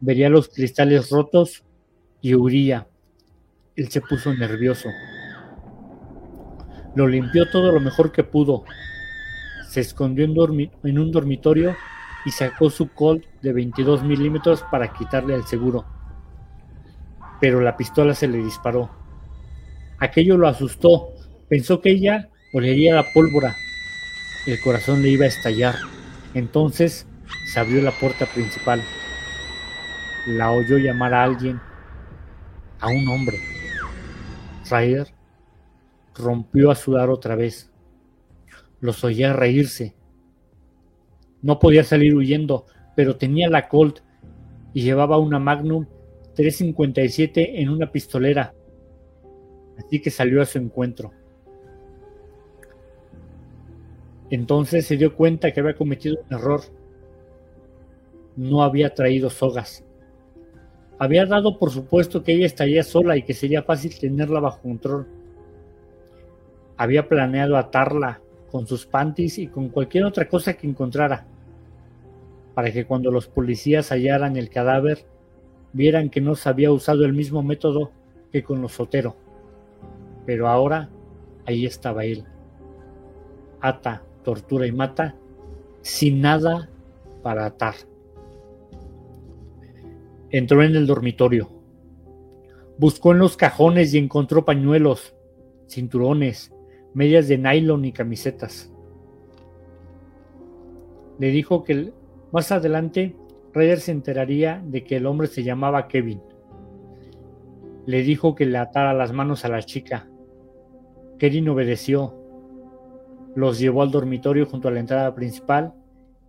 vería los cristales rotos y huiría. Él se puso nervioso. Lo limpió todo lo mejor que pudo. Se escondió en, un dormitorio y sacó su Colt de 22 milímetros para quitarle el seguro. Pero la pistola se le disparó. Aquello lo asustó. Pensó que ella olería la pólvora. El corazón le iba a estallar. Entonces se abrió la puerta principal. La oyó llamar a alguien, a un hombre. Ryder rompió a sudar otra vez. Los oía reírse. No podía salir huyendo, pero tenía la Colt y llevaba una Magnum 357 en una pistolera. Así que salió a su encuentro. Entonces se dio cuenta que había cometido un error. No había traído sogas. Había dado por supuesto que ella estaría sola y que sería fácil tenerla bajo control. Había planeado atarla con sus panties y con cualquier otra cosa que encontrara, para que cuando los policías hallaran el cadáver, vieran que no se había usado el mismo método que con los Sotero. Pero ahora ahí estaba él. Ata, tortura y mata, sin nada para atar. Entró en el dormitorio. Buscó en los cajones y encontró pañuelos, cinturones, medias de nylon y camisetas. Le dijo que más adelante Ryder se enteraría de que el hombre se llamaba Kevin. Le dijo que le atara las manos a la chica. Kevin obedeció. Los llevó al dormitorio junto a la entrada principal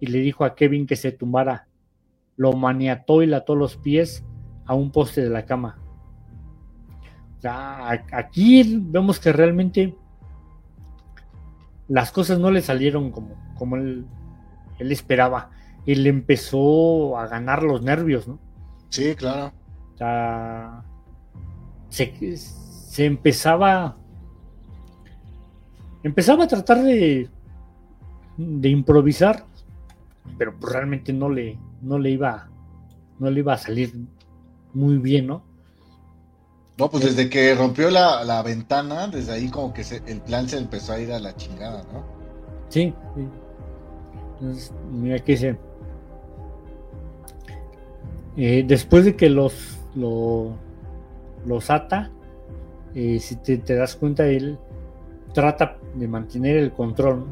y le dijo a Kevin que se tumbara. Lo maniató y le ató los pies a un poste de la cama. aquí vemos que realmente las cosas no le salieron como, como él, esperaba. Y le empezó a ganar los nervios, ¿no? Sí, claro. se, se empezaba. Empezaba a tratar de, de improvisar, pero pues realmente no le, no le iba, no le iba a salir muy bien, ¿no? No, pues desde que rompió la, ventana, desde ahí como que el plan se empezó a ir a la chingada, ¿no? Sí, mira qué dice. Eh, después de que los, los ata, eh, si te, das cuenta, él trata de mantener el control.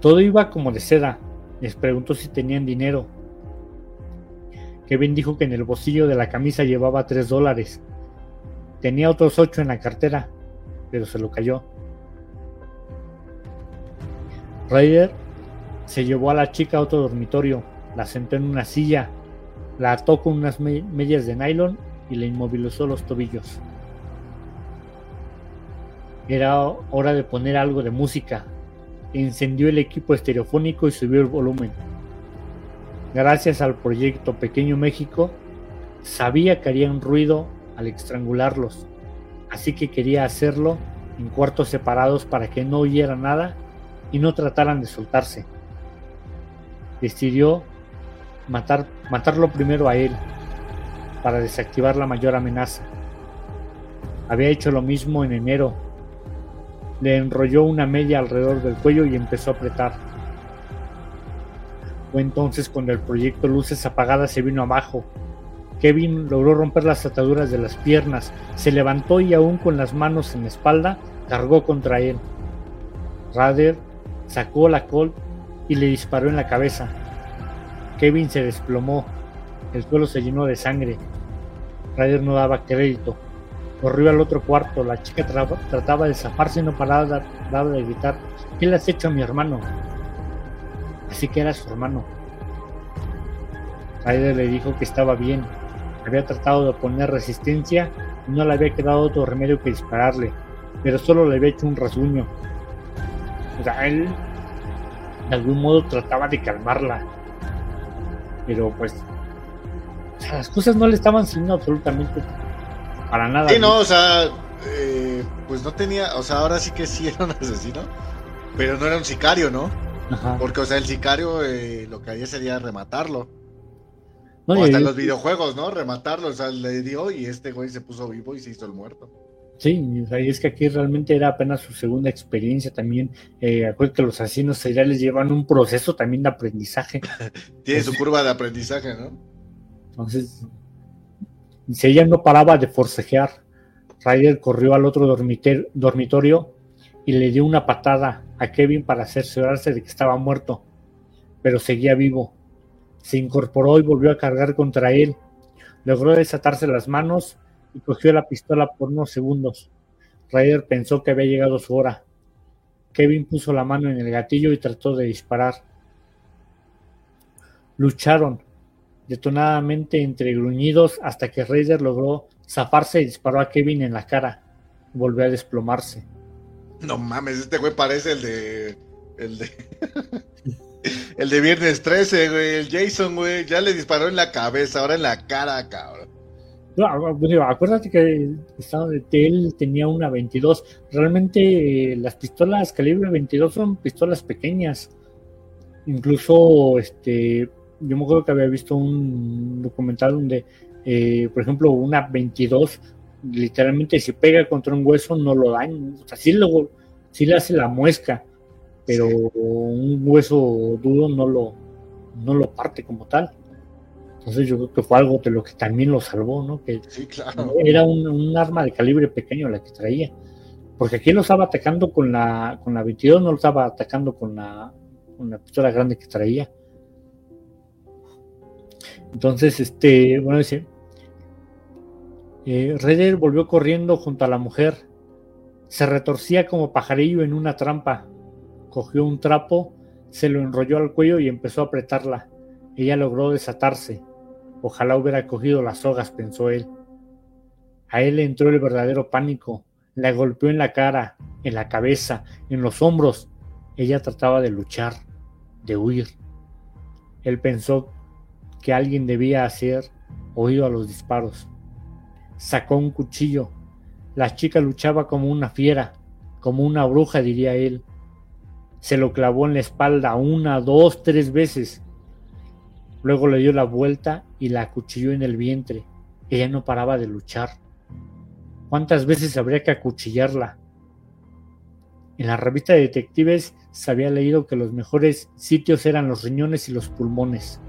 Todo iba como de seda. Les preguntó si tenían dinero Kevin dijo que en el bolsillo de la camisa llevaba tres dólares. Tenía otros ocho en la cartera, pero se lo cayó. Ryder se llevó a la chica a otro dormitorio, la sentó en una silla, la ató con unas medias de nylon y le inmovilizó los tobillos. Era hora de poner algo de música. Encendió el equipo estereofónico y subió el volumen. Gracias al proyecto Pequeño México, sabía que harían ruido al estrangularlos, así que quería hacerlo en cuartos separados para que no oyera nada y no trataran de soltarse. Decidió matar, matarlo primero a él, para desactivar la mayor amenaza. Había hecho lo mismo en enero. Le enrolló una media alrededor del cuello y empezó a apretar. Fue entonces cuando el proyecto Luces Apagadas se vino abajo. Kevin logró romper las ataduras de las piernas, se levantó y aún con las manos en la espalda, cargó contra él. Rader sacó la col y le disparó en la cabeza. Kevin se desplomó, el suelo se llenó de sangre. Rader no daba crédito. Corrió al otro cuarto, la chica trataba de zafarse y no paraba de gritar, ¿qué le has hecho a mi hermano? así que era su hermano. Ryder le dijo que estaba bien, había tratado de oponer resistencia y no le había quedado otro remedio que dispararle, pero solo le había hecho un rasguño. O sea, él de algún modo trataba de calmarla. Pero pues las cosas no le estaban saliendo absolutamente para nada. Sí, no, o sea, eh, pues no tenía, o sea, ahora sí que sí era un (laughs) asesino, pero no era un sicario, ¿no? Porque, o sea, el sicario eh, lo que haría sería rematarlo. o hasta en los videojuegos, ¿no? Rematarlo, o sea, le dio y este güey se puso vivo y se hizo el muerto. Sí, es que aquí realmente era apenas su segunda experiencia también. Eh, acuérdate que los asesinos seriales llevan un proceso también de aprendizaje. (laughs) Tiene su curva de aprendizaje, ¿no? Entonces, si ella no paraba de forcejear, Ryder corrió al otro dormitorio y le dio una patada a Kevin para cerciorarse de que estaba muerto, pero seguía vivo. Se incorporó y volvió a cargar contra él. Logró desatarse las manos y cogió la pistola por unos segundos. Ryder pensó que había llegado su hora. Kevin puso la mano en el gatillo y trató de disparar. Lucharon, detonadamente entre gruñidos hasta que Raider logró zafarse y disparó a Kevin en la cara. Volvió a desplomarse. No mames, este güey parece el de. El de. (laughs) el de Viernes 13, güey. El Jason, güey. Ya le disparó en la cabeza, ahora en la cara, cabrón. No, acuérdate que él tenía una 22. Realmente eh, las pistolas calibre 22 son pistolas pequeñas. Incluso este yo me acuerdo que había visto un documental donde, eh, por ejemplo, una 22, literalmente si pega contra un hueso no lo daña, o sea, sí, luego, sí le hace la muesca, pero un hueso duro no lo, no lo parte como tal. Entonces yo creo que fue algo de lo que también lo salvó, ¿no? Que era un, arma de calibre pequeño la que traía. Porque aquí lo estaba atacando con la, con la 22, no lo estaba atacando con la, con la pistola grande que traía. Entonces, este, bueno, dice, eh, volvió corriendo junto a la mujer. Se retorcía como pajarillo en una trampa. Cogió un trapo, se lo enrolló al cuello y empezó a apretarla. Ella logró desatarse. Ojalá hubiera cogido las sogas, pensó él. A él le entró el verdadero pánico. La golpeó en la cara, en la cabeza, en los hombros. Ella trataba de luchar, de huir. Él pensó que alguien debía hacer oído a los disparos. Sacó un cuchillo. La chica luchaba como una fiera, como una bruja, diría él. Se lo clavó en la espalda una, dos, tres veces. Luego le dio la vuelta y la acuchilló en el vientre. Ella no paraba de luchar. ¿Cuántas veces habría que acuchillarla? En la revista de detectives se había leído que los mejores sitios eran los riñones y los pulmones.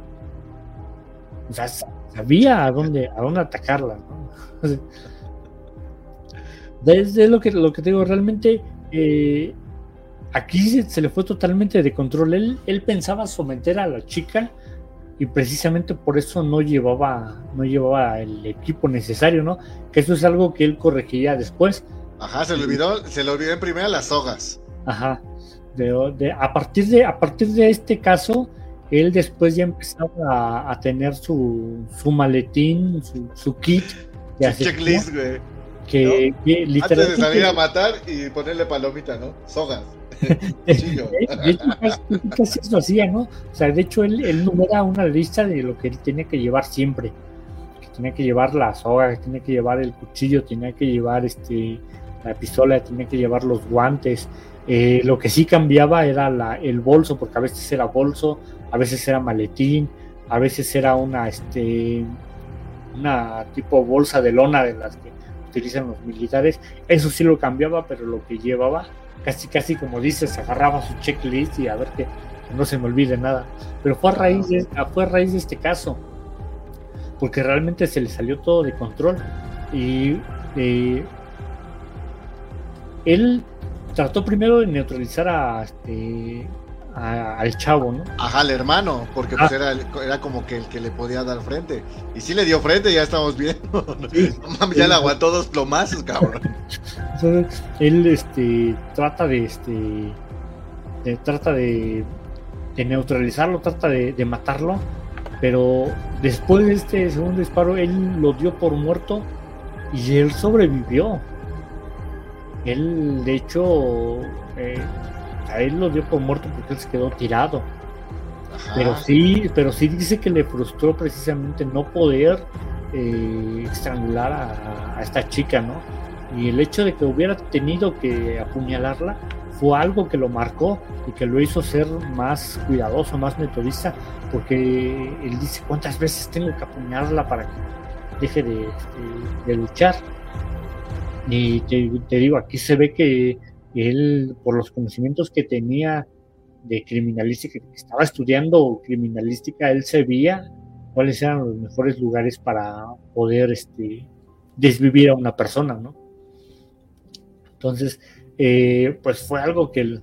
O sea, sabía a dónde, a dónde atacarla. Desde (laughs) lo que, lo que te digo, realmente eh, aquí se, le fue totalmente de control. Él, él pensaba someter a la chica y precisamente por eso no llevaba, no llevaba el equipo necesario, ¿no? Que eso es algo que él corregiría después. Ajá, se le olvidó, se le olvidó en primera las sogas. Ajá. De, a, partir de, a partir de este caso, él después ya empezaba a, tener su, su maletín, su, kit. De su checklist, güey. Que, literalmente... Antes de salir a matar y ponerle palomita, ¿no? Sogas. (laughs) de hecho, casi, eso hacía, ¿no? O sea, de hecho, él, él numera una lista de lo que él tenía que llevar siempre. Que tenía que llevar la soga, que tenía que llevar el cuchillo, tenía que llevar este la pistola, tenía que llevar los guantes. Eh, lo que sí cambiaba era la, el bolso, porque a veces era bolso, a veces era maletín, a veces era una, este, una tipo bolsa de lona de las que utilizan los militares. Eso sí lo cambiaba, pero lo que llevaba, casi casi como dices, agarraba su checklist y a ver que no se me olvide nada. Pero fue a raíz de, fue a raíz de este caso, porque realmente se le salió todo de control. Y eh, él trató primero de neutralizar a, este, al chavo, ¿no? Ajá, al hermano, porque pues ah. era, como que el que le podía dar frente. Y sí le dio frente, ya estamos viendo. (laughs) ya le aguantó dos plomazos, cabrón. (laughs) Entonces, él este, trata de, este, trata de, neutralizarlo, trata de, de matarlo, pero después de este segundo disparo, él lo dio por muerto y él sobrevivió. Él, de hecho, eh, a él lo dio por muerto porque él se quedó tirado. Pero sí, pero sí dice que le frustró precisamente no poder eh, estrangular a, esta chica, ¿no? Y el hecho de que hubiera tenido que apuñalarla fue algo que lo marcó y que lo hizo ser más cuidadoso, más metodista, porque él dice cuántas veces tengo que apuñalarla para que deje de, luchar. Y te, digo, aquí se ve que él, por los conocimientos que tenía de criminalística, que estaba estudiando criminalística, él sabía cuáles eran los mejores lugares para poder este, desvivir a una persona, ¿no? Entonces, eh, pues fue algo que,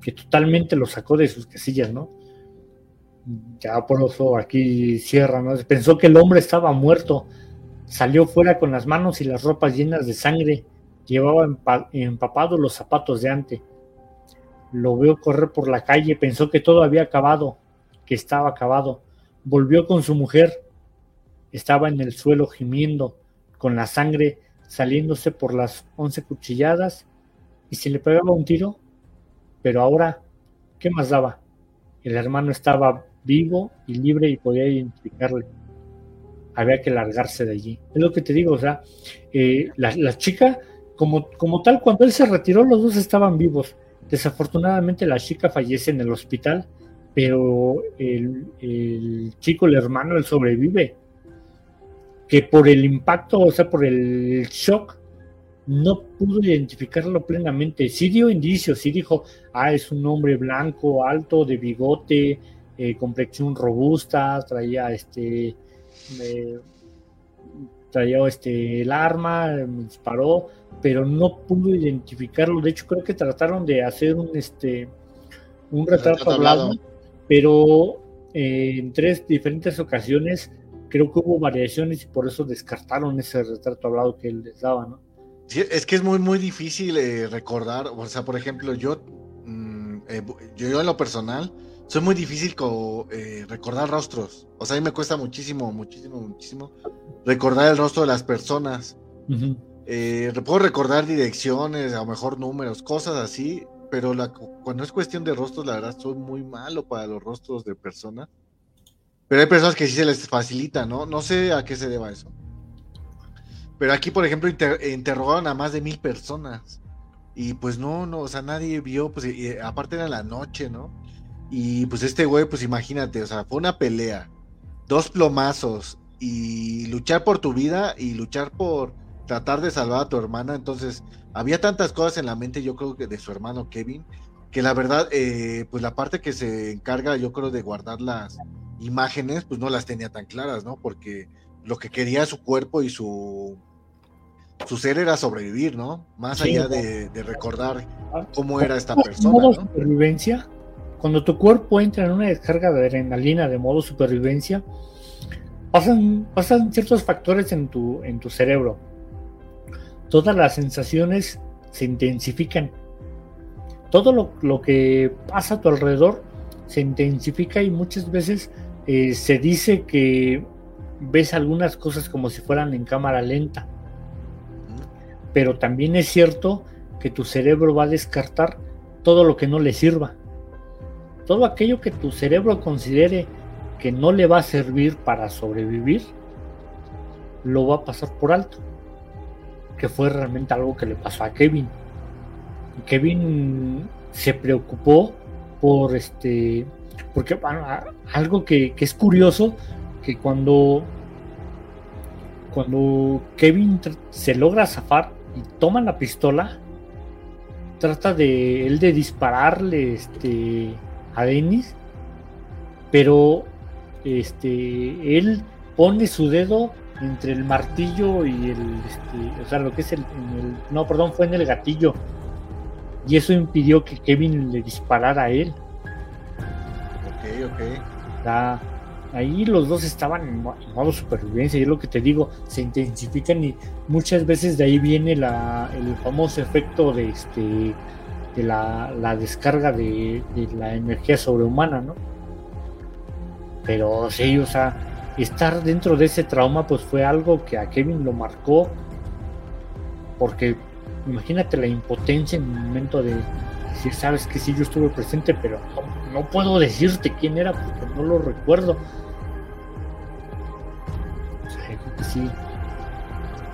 que totalmente lo sacó de sus casillas, ¿no? Ya por eso aquí cierra, ¿no? Pensó que el hombre estaba muerto, salió fuera con las manos y las ropas llenas de sangre, llevaba empapados los zapatos de ante. Lo veo correr por la calle, pensó que todo había acabado, que estaba acabado. Volvió con su mujer, estaba en el suelo gimiendo, con la sangre saliéndose por las once cuchilladas, y si le pegaba un tiro, pero ahora, ¿qué más daba? El hermano estaba vivo y libre y podía identificarle. Había que largarse de allí. Es lo que te digo, o sea, eh, la, chica, como, como tal, cuando él se retiró, los dos estaban vivos. Desafortunadamente la chica fallece en el hospital, pero el, chico, el hermano, él sobrevive. Que por el impacto, o sea, por el shock, no pudo identificarlo plenamente. Sí dio indicios, sí dijo, ah, es un hombre blanco, alto, de bigote, eh, complexión robusta, traía este, traía este, el arma, disparó, pero no pudo identificarlo. De hecho, creo que trataron de hacer un, este, un retrato, hablado, pero eh, en tres diferentes ocasiones creo que hubo variaciones y por eso descartaron ese retrato hablado que él les daba, ¿no? Sí, es que es muy, muy difícil eh, recordar, o sea, por ejemplo, yo, mm, yo, yo en lo personal, soy muy difícil eh, recordar rostros. O sea, a mí me cuesta muchísimo, muchísimo, muchísimo recordar el rostro de las personas. Eh, puedo recordar direcciones, a lo mejor números, cosas así, pero cuando es cuestión de rostros, la verdad, soy muy malo para los rostros de personas. Pero hay personas que sí se les facilita, ¿no? No sé a qué se deba eso. Pero aquí, por ejemplo, interrogaron a más de mil personas. Y pues no, no, o sea, nadie vio, pues aparte era la noche, ¿no? Y pues este güey, pues imagínate, o sea, fue una pelea, dos plomazos y luchar por tu vida y luchar por tratar de salvar a tu hermana. Entonces, había tantas cosas en la mente, yo creo que de su hermano Kevin, que la verdad, eh, pues la parte que se encarga, yo creo, de guardar las imágenes, pues no las tenía tan claras, ¿no? Porque lo que quería su cuerpo y su su ser era sobrevivir, ¿no? Más allá de, recordar cómo era esta persona. ¿no? supervivencia cuando tu cuerpo entra en una descarga de adrenalina de modo supervivencia, pasan, pasan ciertos factores en tu, en tu cerebro. Todas las sensaciones se intensifican. Todo lo, que pasa a tu alrededor se intensifica y muchas veces eh, se dice que ves algunas cosas como si fueran en cámara lenta. Pero también es cierto que tu cerebro va a descartar todo lo que no le sirva todo aquello que tu cerebro considere que no le va a servir para sobrevivir, lo va a pasar por alto. Que fue realmente algo que le pasó a Kevin. Kevin se preocupó por este. Porque algo que, es curioso, que cuando. Cuando Kevin se logra zafar y toma la pistola, trata de él de dispararle este a Dennis, pero este, él pone su dedo entre el martillo y el, este, o sea, lo que es el, no, perdón, fue en el gatillo. Y eso impidió que Kevin le disparara a él. Ok, ok. ahí los dos estaban en modo supervivencia, y es lo que te digo, se intensifican y muchas veces de ahí viene la, el famoso efecto de este de la, descarga de, la energía sobrehumana, ¿no? Pero sí, o sea, estar dentro de ese trauma pues fue algo que a Kevin lo marcó porque imagínate la impotencia en el momento de decir, sabes que sí, yo estuve presente, pero no, puedo decirte quién era porque no lo recuerdo. O sea, creo que sí.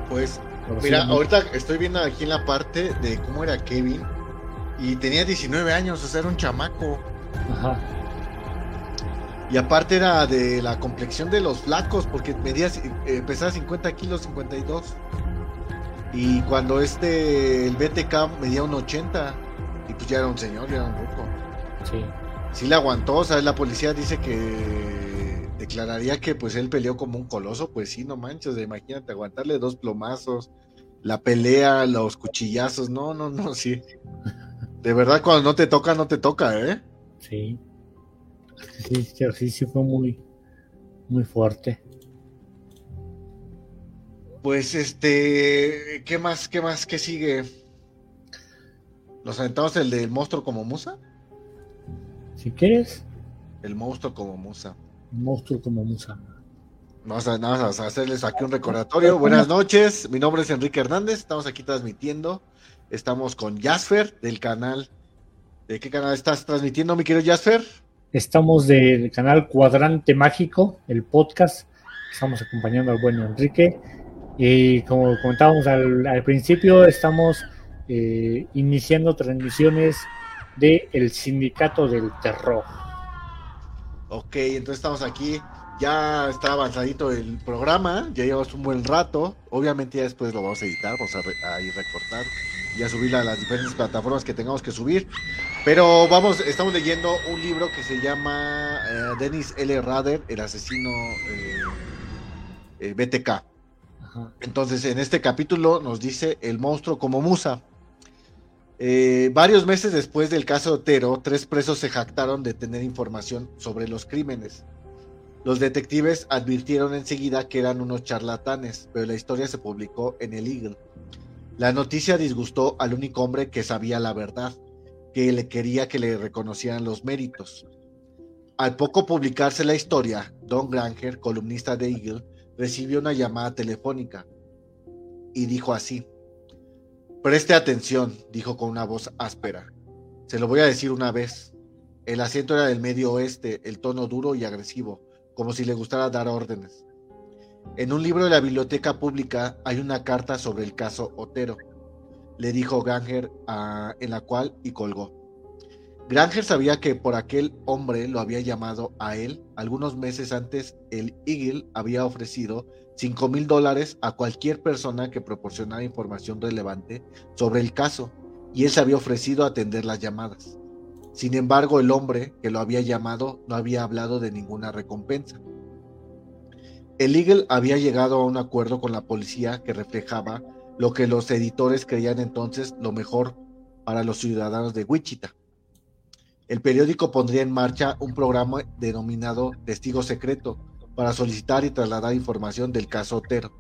Pues, mira, ahorita estoy viendo aquí en la parte de cómo era Kevin y tenía 19 años, o sea, era un chamaco. Ajá. Y aparte era de la complexión de los flacos, porque medía, eh, pesaba 50 kilos, 52. Y cuando este, el BTK medía un 80, y pues ya era un señor, ya era un ruco. Sí. Sí le aguantó, o sea, la policía dice que declararía que pues él peleó como un coloso, pues sí, no manches, imagínate aguantarle dos plomazos, la pelea, los cuchillazos, no, no, no, sí. De verdad, cuando no te toca, no te toca, ¿eh? Sí. Sí, sí, sí fue muy, muy fuerte. Pues este, ¿qué más, qué más, qué sigue? ¿Nos aventamos el del monstruo como musa? Si quieres. El monstruo como musa. monstruo como musa. Vamos a, vamos a hacerles aquí un recordatorio. Buenas noches, mi nombre es Enrique Hernández, estamos aquí transmitiendo. Estamos con Jasper del canal. ¿De qué canal estás transmitiendo, mi querido Jasper? Estamos del canal Cuadrante Mágico, el podcast. Estamos acompañando al buen Enrique. Y como comentábamos al, principio, estamos eh, iniciando transmisiones del el Sindicato del Terror. Ok, entonces estamos aquí. Ya está avanzadito el programa, ya llevamos un buen rato. Obviamente ya después lo vamos a editar, vamos a, a ir recortar y a subirla a las diferentes plataformas que tengamos que subir. Pero vamos, estamos leyendo un libro que se llama eh, Dennis L. Rader, el asesino eh, eh, BTK. Entonces, en este capítulo nos dice el monstruo como musa. varios meses después del caso Otero, tres presos se jactaron de tener información sobre los crímenes. Los detectives advirtieron enseguida que eran unos charlatanes, pero la historia se publicó en el Eagle. La noticia disgustó al único hombre que sabía la verdad, que le quería que le reconocieran los méritos. Al poco publicarse la historia, Don Granger, columnista de Eagle, recibió una llamada telefónica y dijo así: Preste atención, dijo con una voz áspera. Se lo voy a decir una vez. El acento era del medio oeste, el tono duro y agresivo, como si le gustara dar órdenes. En un libro de la biblioteca pública hay una carta sobre el caso Otero, le dijo Granger, en la cual y colgó. Granger sabía que por aquel hombre lo había llamado a él. Algunos meses antes, el Eagle había ofrecido 5 mil dólares a cualquier persona que proporcionara información relevante sobre el caso, y él se había ofrecido a atender las llamadas. Sin embargo, el hombre que lo había llamado no había hablado de ninguna recompensa. El Eagle había llegado a un acuerdo con la policía que reflejaba lo que los editores creían entonces lo mejor para los ciudadanos de Wichita. El periódico pondría en marcha un programa denominado Testigo Secreto para solicitar y trasladar información del caso Otero.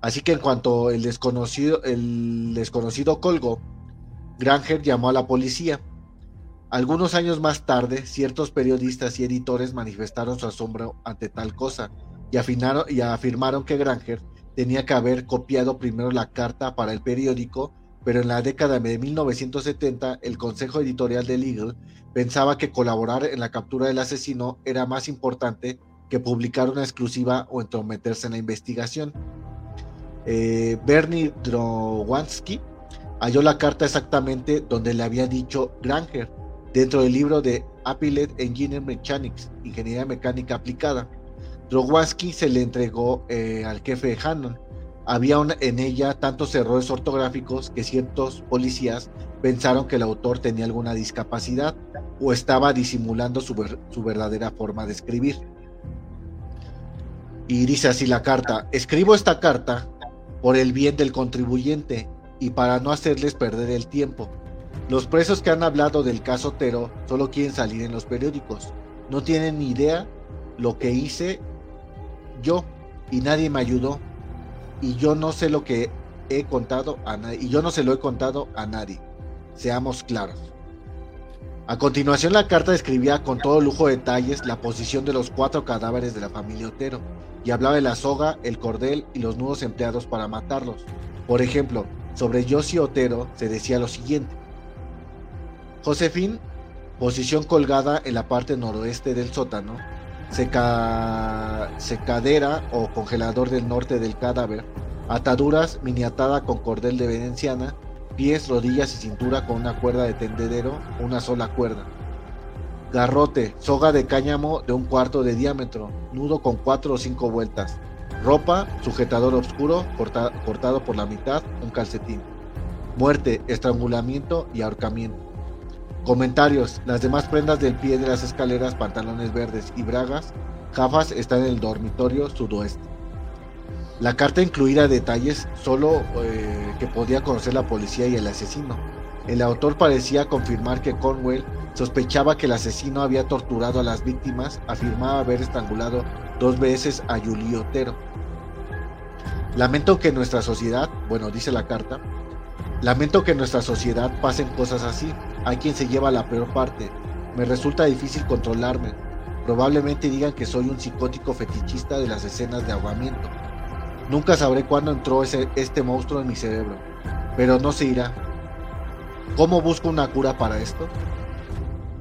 Así que en cuanto el desconocido, el desconocido colgó, Granger llamó a la policía. Algunos años más tarde, ciertos periodistas y editores manifestaron su asombro ante tal cosa y, afirmaron que Granger tenía que haber copiado primero la carta para el periódico, pero en la década de 1970 el consejo editorial de Eagle pensaba que colaborar en la captura del asesino era más importante que publicar una exclusiva o entrometerse en la investigación. Eh, Bernie Drowansky halló la carta exactamente donde le había dicho Granger, dentro del libro de Appellate Engineering Mechanics, Ingeniería Mecánica Aplicada. Drowansky se le entregó eh, al jefe de Hannon. Había en ella tantos errores ortográficos que ciertos policías pensaron que el autor tenía alguna discapacidad o estaba disimulando su, su verdadera forma de escribir. Y dice así la carta, escribo esta carta por el bien del contribuyente y para no hacerles perder el tiempo. Los presos que han hablado del caso Tero solo quieren salir en los periódicos. No tienen ni idea lo que hice yo y nadie me ayudó y yo no sé lo que he contado a nadie y yo no se lo he contado a nadie. Seamos claros. A continuación la carta describía con todo lujo de detalles la posición de los cuatro cadáveres de la familia Otero y hablaba de la soga, el cordel y los nudos empleados para matarlos. Por ejemplo, sobre Josie Otero se decía lo siguiente. Josefín, posición colgada en la parte noroeste del sótano, seca, secadera o congelador del norte del cadáver, ataduras miniatada con cordel de venenciana, pies, rodillas y cintura con una cuerda de tendedero, una sola cuerda. Garrote, soga de cáñamo de un cuarto de diámetro, nudo con cuatro o cinco vueltas. Ropa, sujetador oscuro, cortado por la mitad, un calcetín. Muerte, estrangulamiento y ahorcamiento. Comentarios. Las demás prendas del pie de las escaleras, pantalones verdes y bragas, gafas están en el dormitorio sudoeste. La carta incluía detalles solo eh, que podía conocer la policía y el asesino. El autor parecía confirmar que Conwell sospechaba que el asesino había torturado a las víctimas, afirmaba haber estrangulado dos veces a Julio Otero. Lamento que nuestra sociedad, bueno, dice la carta, lamento que en nuestra sociedad pasen cosas así. Hay quien se lleva la peor parte. Me resulta difícil controlarme. Probablemente digan que soy un psicótico fetichista de las escenas de ahogamiento. Nunca sabré cuándo entró ese, este monstruo en mi cerebro, pero no se irá. ¿Cómo busco una cura para esto?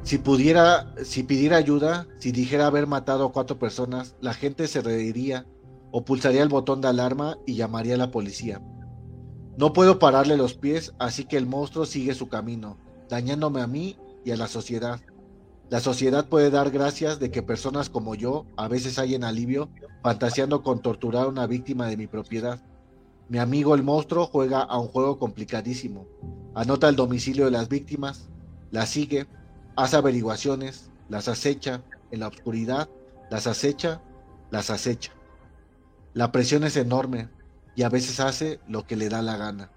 Si pudiera, si pidiera ayuda, si dijera haber matado a cuatro personas, la gente se reiría o pulsaría el botón de alarma y llamaría a la policía. No puedo pararle los pies, así que el monstruo sigue su camino dañándome a mí y a la sociedad. La sociedad puede dar gracias de que personas como yo a veces hallen alivio fantaseando con torturar a una víctima de mi propiedad. Mi amigo el monstruo juega a un juego complicadísimo. Anota el domicilio de las víctimas, las sigue, hace averiguaciones, las acecha en la oscuridad, las acecha, las acecha. La presión es enorme y a veces hace lo que le da la gana.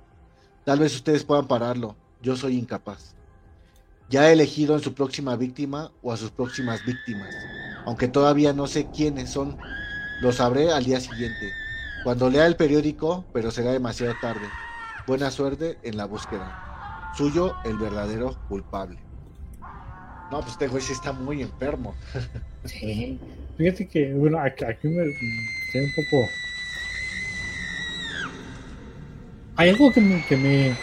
Tal vez ustedes puedan pararlo, yo soy incapaz ya ha elegido en su próxima víctima o a sus próximas víctimas. Aunque todavía no sé quiénes son, lo sabré al día siguiente, cuando lea el periódico, pero será demasiado tarde. Buena suerte en la búsqueda. Suyo, el verdadero culpable. No, pues este güey sí está muy enfermo. (laughs) Sí. Fíjate que, bueno, aquí, me estoy un poco. Hay algo que me, que me,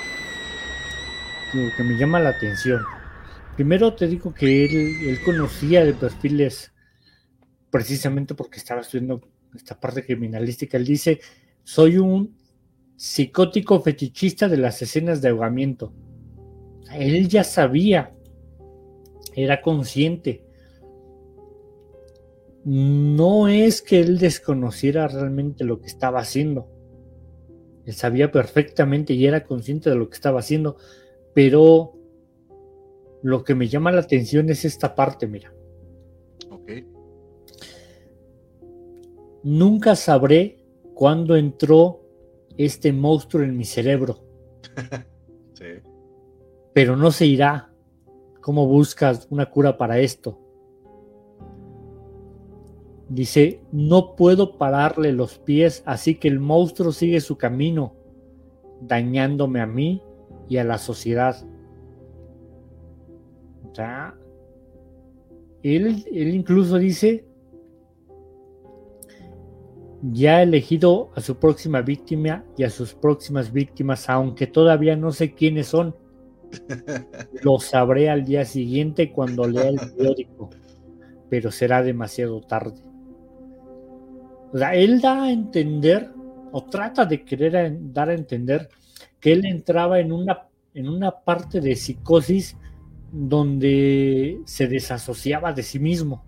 que me llama la atención. Primero te digo que él, conocía de perfiles precisamente porque estaba estudiando esta parte criminalística. Él dice, soy un psicótico fetichista de las escenas de ahogamiento. Él ya sabía, era consciente. No es que él desconociera realmente lo que estaba haciendo. Él sabía perfectamente y era consciente de lo que estaba haciendo, pero lo que me llama la atención es esta parte, mira. Ok. Nunca sabré cuándo entró este monstruo en mi cerebro. (laughs) sí. Pero no se irá. ¿Cómo buscas una cura para esto? Dice, no puedo pararle los pies, así que el monstruo sigue su camino, dañándome a mí y a la sociedad él, él incluso dice, ya ha elegido a su próxima víctima y a sus próximas víctimas, aunque todavía no sé quiénes son. (laughs) Lo sabré al día siguiente cuando lea el periódico, pero será demasiado tarde. O sea, él da a entender, o trata de querer dar a entender, que él entraba en una, en una parte de psicosis donde se desasociaba de sí mismo.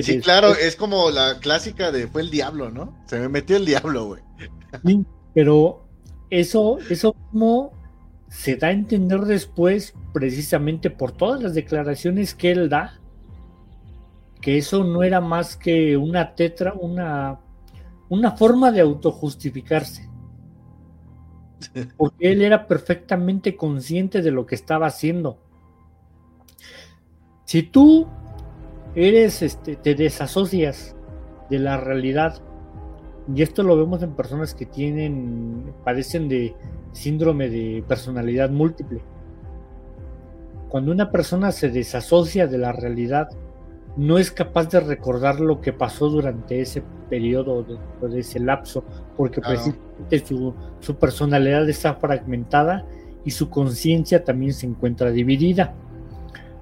sí, claro, es como la clásica de fue el diablo, ¿no? Se me metió el diablo, güey. pero eso, eso como se da a entender después, precisamente por todas las declaraciones que él da, que eso no era más que una tetra, una, una forma de autojustificarse (laughs) porque él era perfectamente consciente de lo que estaba haciendo. Si tú eres, este, te desasocias de la realidad, y esto lo vemos en personas que tienen, padecen de síndrome de personalidad múltiple. Cuando una persona se desasocia de la realidad, no es capaz de recordar lo que pasó durante ese periodo, de, ese lapso, porque precisamente su, personalidad está fragmentada y su conciencia también se encuentra dividida.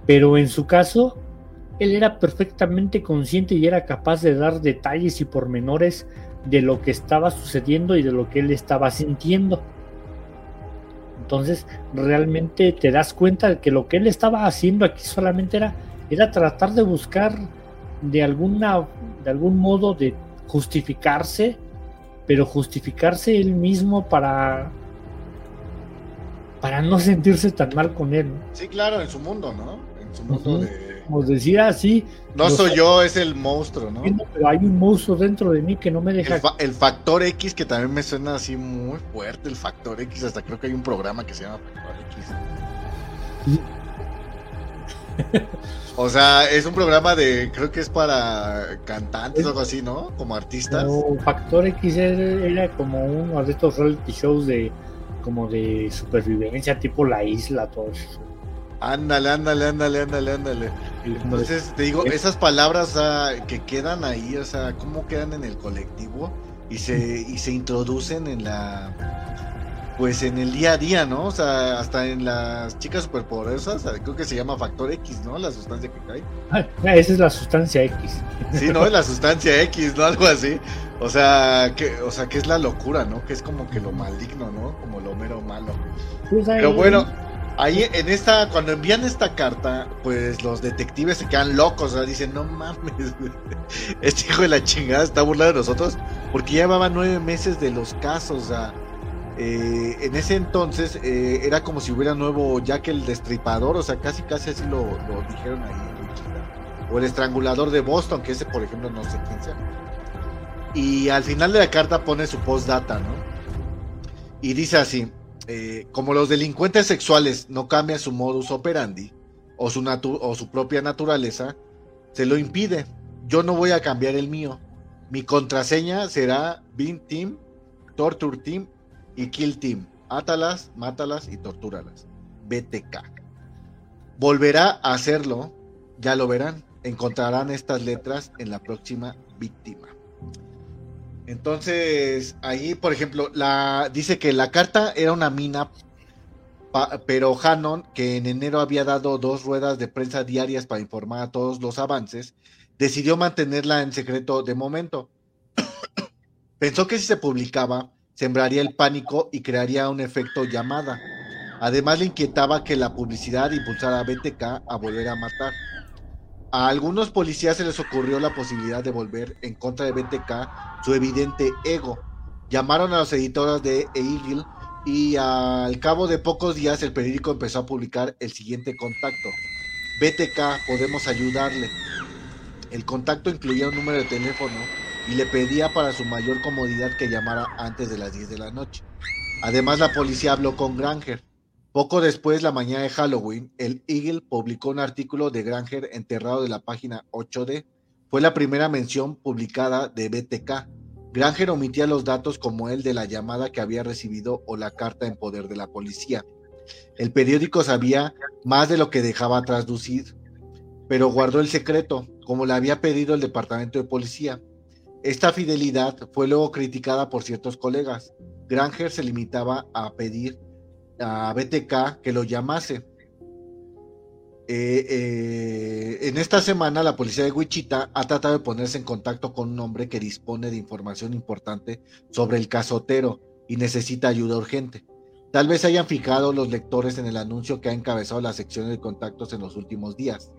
Pero en su caso, él era perfectamente consciente y era capaz de dar detalles y pormenores de lo que estaba sucediendo y de lo que él estaba sintiendo. Entonces, realmente te das cuenta de que lo que él estaba haciendo aquí solamente era, era tratar de buscar de alguna, de algún modo de justificarse, pero justificarse él mismo para para no sentirse tan mal con él. Sí, claro, en su mundo, ¿no? En su mundo de como decía así. No soy yo, es el monstruo, ¿no? Pero hay un monstruo dentro de mí que no me deja. El, factor X, que también me suena así muy fuerte, el factor X, hasta creo que hay un programa que se llama Factor X. o sea, es un programa de, creo que es para cantantes o algo así, ¿no? Como artistas. Factor X era, como uno de estos reality shows de como de supervivencia, tipo La Isla, todo eso. Ándale, ándale, ándale, ándale, ándale. Entonces, te digo, esas palabras que quedan ahí, o sea, cómo quedan en el colectivo y se, y se introducen en la, pues en el día a día, ¿no? O sea, hasta en las chicas superpoderosas, creo que se llama factor X, ¿no? La sustancia que cae. Ah, esa es la sustancia X. Sí, ¿no? Es la sustancia X, ¿no? Algo así. O sea, que, o sea, que es la locura, ¿no? Que es como que lo maligno, ¿no? Como lo mero malo. Pues Pero bueno Ahí en esta, cuando envían esta carta, pues los detectives se quedan locos, o sea, dicen, no mames, (laughs) este hijo de la chingada está burlando de nosotros, porque ya llevaba nueve meses de los casos, o sea, eh, en ese entonces eh, era como si hubiera nuevo Jack el Destripador, o sea, casi casi así lo, dijeron ahí o el estrangulador de Boston, que ese por ejemplo no sé quién sea. Y al final de la carta pone su postdata, ¿no? Y dice así, eh, como los delincuentes sexuales no cambian su modus operandi o su, o su propia naturaleza, se lo impide. Yo no voy a cambiar el mío. Mi contraseña será Bean Team, Torture Team y Kill Team. Átalas, mátalas y tortúralas. BTK. Volverá a hacerlo, ya lo verán. Encontrarán estas letras en la próxima víctima. Entonces, ahí, por ejemplo, la, dice que la carta era una mina, pero Hannon, que en enero había dado dos ruedas de prensa diarias para informar a todos los avances, decidió mantenerla en secreto de momento. (coughs) Pensó que si se publicaba, sembraría el pánico y crearía un efecto llamada. Además, le inquietaba que la publicidad impulsara a BTK a volver a matar. A algunos policías se les ocurrió la posibilidad de volver en contra de BTK su evidente ego. Llamaron a los editores de Eagle y al cabo de pocos días el periódico empezó a publicar el siguiente contacto. BTK, podemos ayudarle. El contacto incluía un número de teléfono y le pedía para su mayor comodidad que llamara antes de las 10 de la noche. Además, la policía habló con Granger, poco después, la mañana de Halloween, el Eagle publicó un artículo de Granger enterrado de la página 8D. Fue la primera mención publicada de BTK. Granger omitía los datos como el de la llamada que había recibido o la carta en poder de la policía. El periódico sabía más de lo que dejaba traslucir, pero guardó el secreto, como le había pedido el departamento de policía. Esta fidelidad fue luego criticada por ciertos colegas. Granger se limitaba a pedir a BTK que lo llamase. Eh, eh, en esta semana la policía de Wichita ha tratado de ponerse en contacto con un hombre que dispone de información importante sobre el caso Otero y necesita ayuda urgente. Tal vez hayan fijado los lectores en el anuncio que ha encabezado la sección de contactos en los últimos días.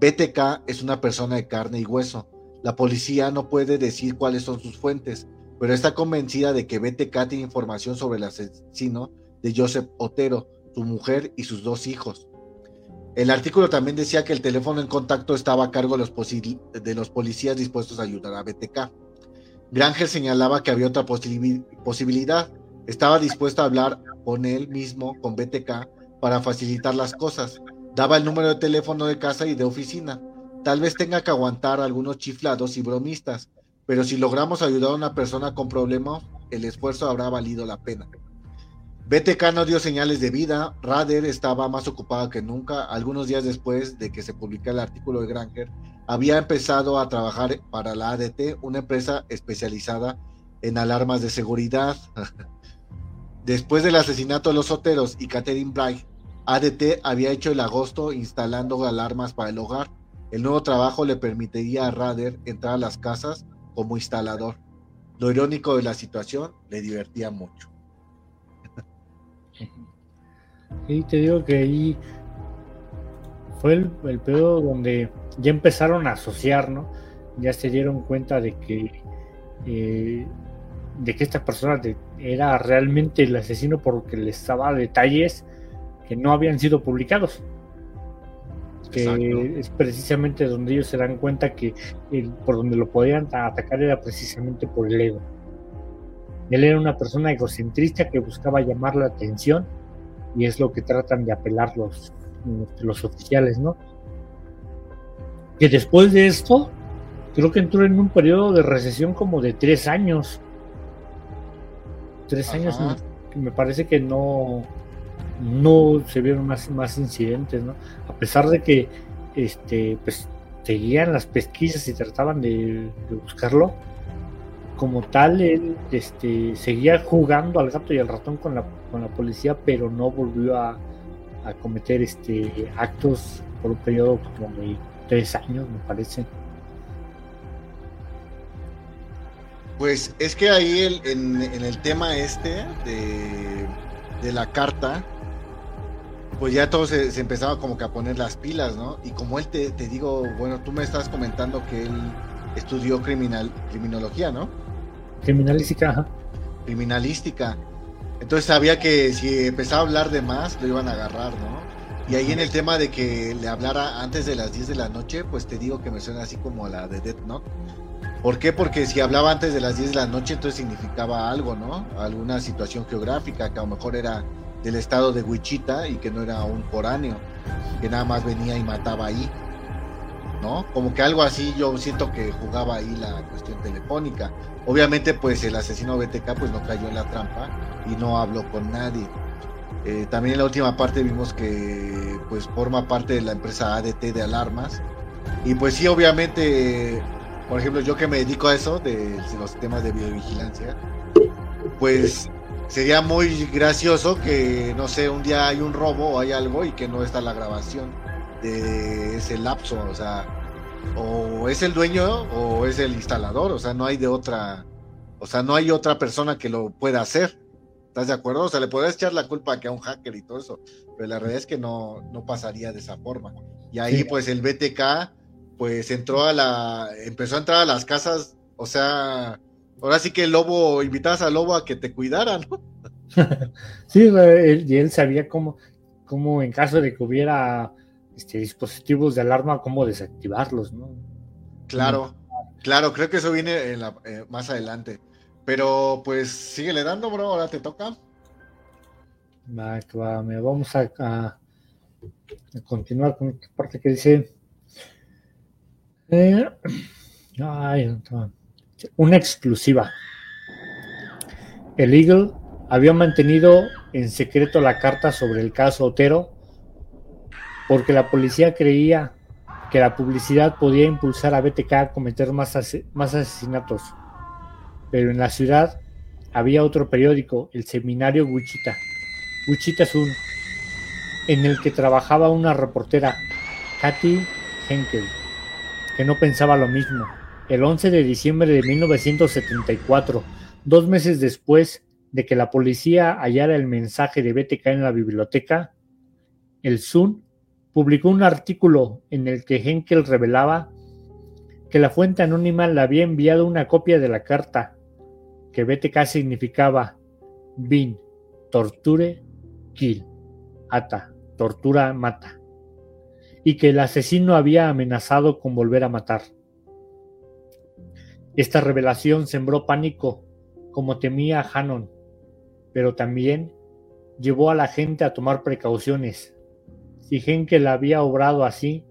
BTK es una persona de carne y hueso. La policía no puede decir cuáles son sus fuentes, pero está convencida de que BTK tiene información sobre el asesino de Joseph Otero, su mujer y sus dos hijos. El artículo también decía que el teléfono en contacto estaba a cargo de los, policías dispuestos a ayudar a BTK. Granger señalaba que había otra posibilidad. Estaba dispuesto a hablar con él mismo, con BTK, para facilitar las cosas. Daba el número de teléfono de casa y de oficina. Tal vez tenga que aguantar algunos chiflados y bromistas, pero si logramos ayudar a una persona con problemas, el esfuerzo habrá valido la pena. BTK no dio señales de vida, Rader estaba más ocupada que nunca. Algunos días después de que se publicara el artículo de Granger, había empezado a trabajar para la ADT, una empresa especializada en alarmas de seguridad. (laughs) Después del asesinato de los soteros y Catherine Bright, ADT había hecho el agosto instalando alarmas para el hogar. El nuevo trabajo le permitiría a Rader entrar a las casas como instalador. Lo irónico de la situación le divertía mucho. (laughs) Y te digo que ahí fue el, el donde ya empezaron a asociar, ¿no? Ya se dieron cuenta de que eh, de que esta persona era realmente el asesino porque les daba detalles que no habían sido publicados. Que es precisamente donde ellos se dan cuenta que por donde lo podían atacar era precisamente por el ego. Él era una persona egocentrista que buscaba llamar la atención y es lo que tratan de apelar los, los oficiales, ¿no? Que después de esto, creo que entró en un periodo de recesión como de tres años. Tres años me, parece que no, no se vieron más, más incidentes, ¿no? A pesar de que este, pues, seguían las pesquisas y trataban de, buscarlo, como tal, él este, seguía jugando al gato y al ratón con la, con la policía, pero no volvió a, a cometer este, actos por un periodo como de tres años, me parece. Pues es que ahí en, el tema este de, la carta, pues ya todo se, empezaba como que a poner las pilas, ¿no? Y como él te, digo, bueno, tú me estás comentando que él estudió criminal, criminología, ¿no? Criminalística, ajá. Criminalística. Entonces sabía que si empezaba a hablar de más, lo iban a agarrar, ¿no? Y ahí en el tema de que le hablara antes de las 10 de la noche, pues te digo que me suena así como la de Death Note ¿Por qué? Porque si hablaba antes de las 10 de la noche, entonces significaba algo, ¿no? Alguna situación geográfica, que a lo mejor era del estado de Wichita y que no era un foráneo, que nada más venía y mataba ahí, ¿no? Como que algo así yo siento que jugaba ahí la cuestión telefónica. Obviamente, pues el asesino BTK pues no cayó en la trampa y no habló con nadie. Eh, también en la última parte vimos que pues forma parte de la empresa ADT de alarmas. Y pues sí, obviamente por ejemplo, yo que me dedico a eso, de, los temas de videovigilancia, pues sería muy gracioso que, no sé, un día hay un robo o hay algo y que no está la grabación de ese lapso, o sea, o es el dueño o es el instalador, o sea, no hay de otra, o sea, no hay otra persona que lo pueda hacer. ¿Estás de acuerdo? O sea, le podrías echar la culpa que a un hacker y todo eso, pero la realidad es que no, no pasaría de esa forma. Y ahí, pues, el BTK pues entró a la, empezó a entrar a las casas, o sea, ahora sí que el lobo, invitabas al lobo a que te cuidara, ¿no? (laughs) sí, y él sabía cómo, cómo en caso de que hubiera este, dispositivos de alarma, cómo desactivarlos, ¿no? Claro, claro, creo que eso viene eh, más adelante. Pero pues síguele dando, bro, ahora te toca. Va, va, vamos a, a continuar con esta parte que dice eh, una exclusiva. El Eagle había mantenido en secreto la carta sobre el caso Otero porque la policía creía que la publicidad podía impulsar a BTK a cometer más, asesinatos. Pero en la ciudad había otro periódico, el Seminario Wichita, Wichita Sun, en el que trabajaba una reportera, Katy Henkel que no pensaba lo mismo. El 11 de diciembre de 1974, dos meses después de que la policía hallara el mensaje de BTK en la biblioteca, el Sun publicó un artículo en el que Henkel revelaba que la fuente anónima le había enviado una copia de la carta, que BTK significaba Bin, torture, kill, ata, tortura, mata y que el asesino había amenazado con volver a matar. Esta revelación sembró pánico, como temía Hannon, pero también llevó a la gente a tomar precauciones. Si Henkel había obrado así,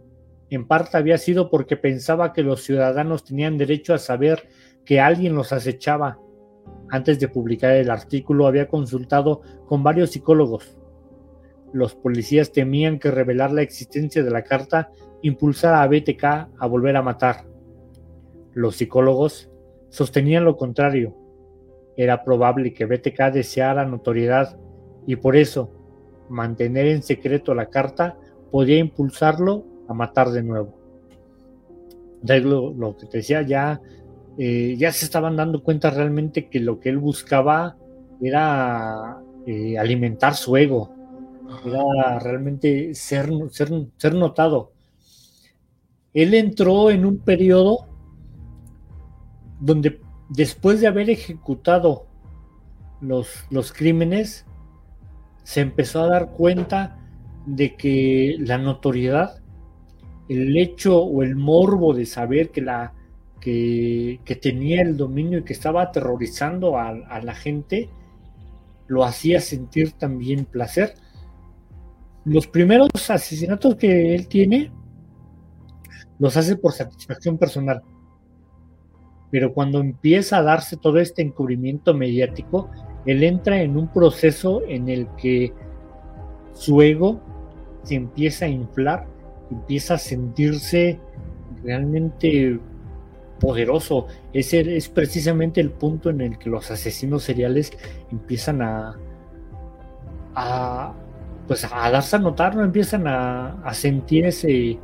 en parte había sido porque pensaba que los ciudadanos tenían derecho a saber que alguien los acechaba. Antes de publicar el artículo había consultado con varios psicólogos, los policías temían que revelar la existencia de la carta impulsara a BTK a volver a matar. Los psicólogos sostenían lo contrario. era probable que BTK deseara notoriedad y por eso mantener en secreto la carta podía impulsarlo a matar de nuevo. Lo, lo que te decía, ya, eh, ya se estaban dando cuenta realmente que lo que él buscaba era eh, alimentar su ego, era realmente ser, ser, ser notado. Él entró en un periodo donde después de haber ejecutado los, los crímenes, se empezó a dar cuenta de que la notoriedad, el hecho o el morbo de saber que, la, que, tenía el dominio y que estaba aterrorizando a, a la gente, lo hacía sentir también placer. Los primeros asesinatos que él tiene los hace por satisfacción personal. Pero cuando empieza a darse todo este encubrimiento mediático, él entra en un proceso en el que su ego se empieza a inflar, empieza a sentirse realmente poderoso. Ese es precisamente el punto en el que los asesinos seriales empiezan a, pues a darse a notar, ¿no? empiezan a, sentir ese,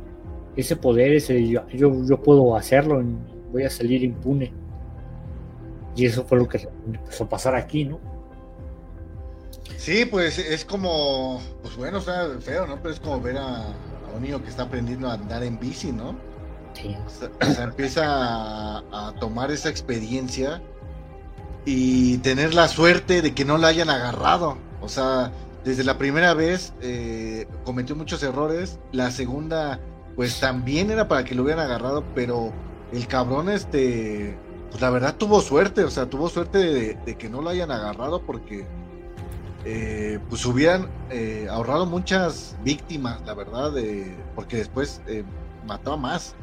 ese poder, ese yo, yo, puedo hacerlo, voy a salir impune. Y eso fue lo que empezó a pasar aquí, ¿no? Sí, pues es como, pues bueno, o sea, feo, ¿no? Pero es como ver a, a un niño que está aprendiendo a andar en bici, ¿no? O sea, empieza a, tomar esa experiencia y tener la suerte de que no la hayan agarrado. O sea, desde la primera vez eh, cometió muchos errores. La segunda, pues también era para que lo hubieran agarrado, pero el cabrón, este, pues la verdad tuvo suerte. O sea, tuvo suerte de, que no lo hayan agarrado porque, eh, pues hubieran eh, ahorrado muchas víctimas, la verdad, de, porque después mató a más.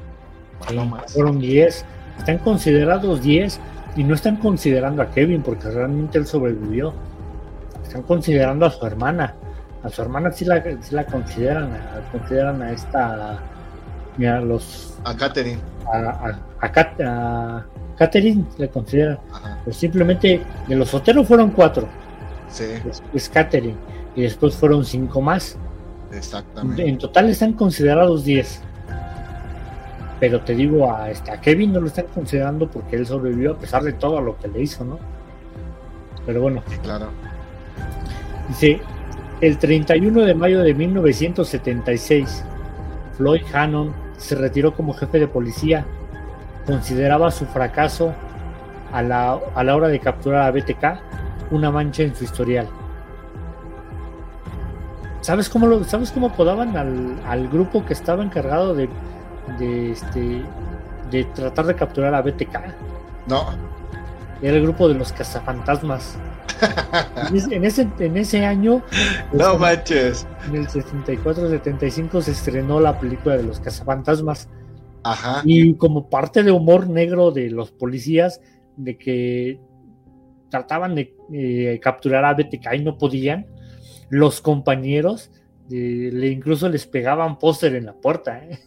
Fueron 10. Están considerados 10 y no están considerando a Kevin porque realmente él sobrevivió. Están considerando a su hermana. A su hermana sí la, la consideran, a, consideran a esta. Mira, los. A Katherine. A, a, Katherine le consideran. Pues simplemente de los soteros fueron cuatro. Sí. Es, Katherine. Y después fueron cinco más. Exactamente. En total están considerados 10 pero te digo, a, este, a Kevin no lo están considerando porque él sobrevivió a pesar de todo lo que le hizo, ¿no? Pero bueno. Claro. Dice, el 31 de mayo de 1976, Floyd Hannon se retiró como jefe de policía. Consideraba su fracaso a la, a la hora de capturar a BTK una mancha en su historial. ¿Sabes cómo, lo, ¿sabes cómo apodaban al, al grupo que estaba encargado de de este de tratar de capturar a BTK. No. Era el grupo de los cazafantasmas. En, ese, en ese año. Pues, no manches. En el 74-75 se estrenó la película de los cazafantasmas. Ajá. Y como parte de humor negro de los policías, de que trataban de eh, capturar a BTK y no podían, los compañeros le incluso les pegaban póster en la puerta. ¿eh?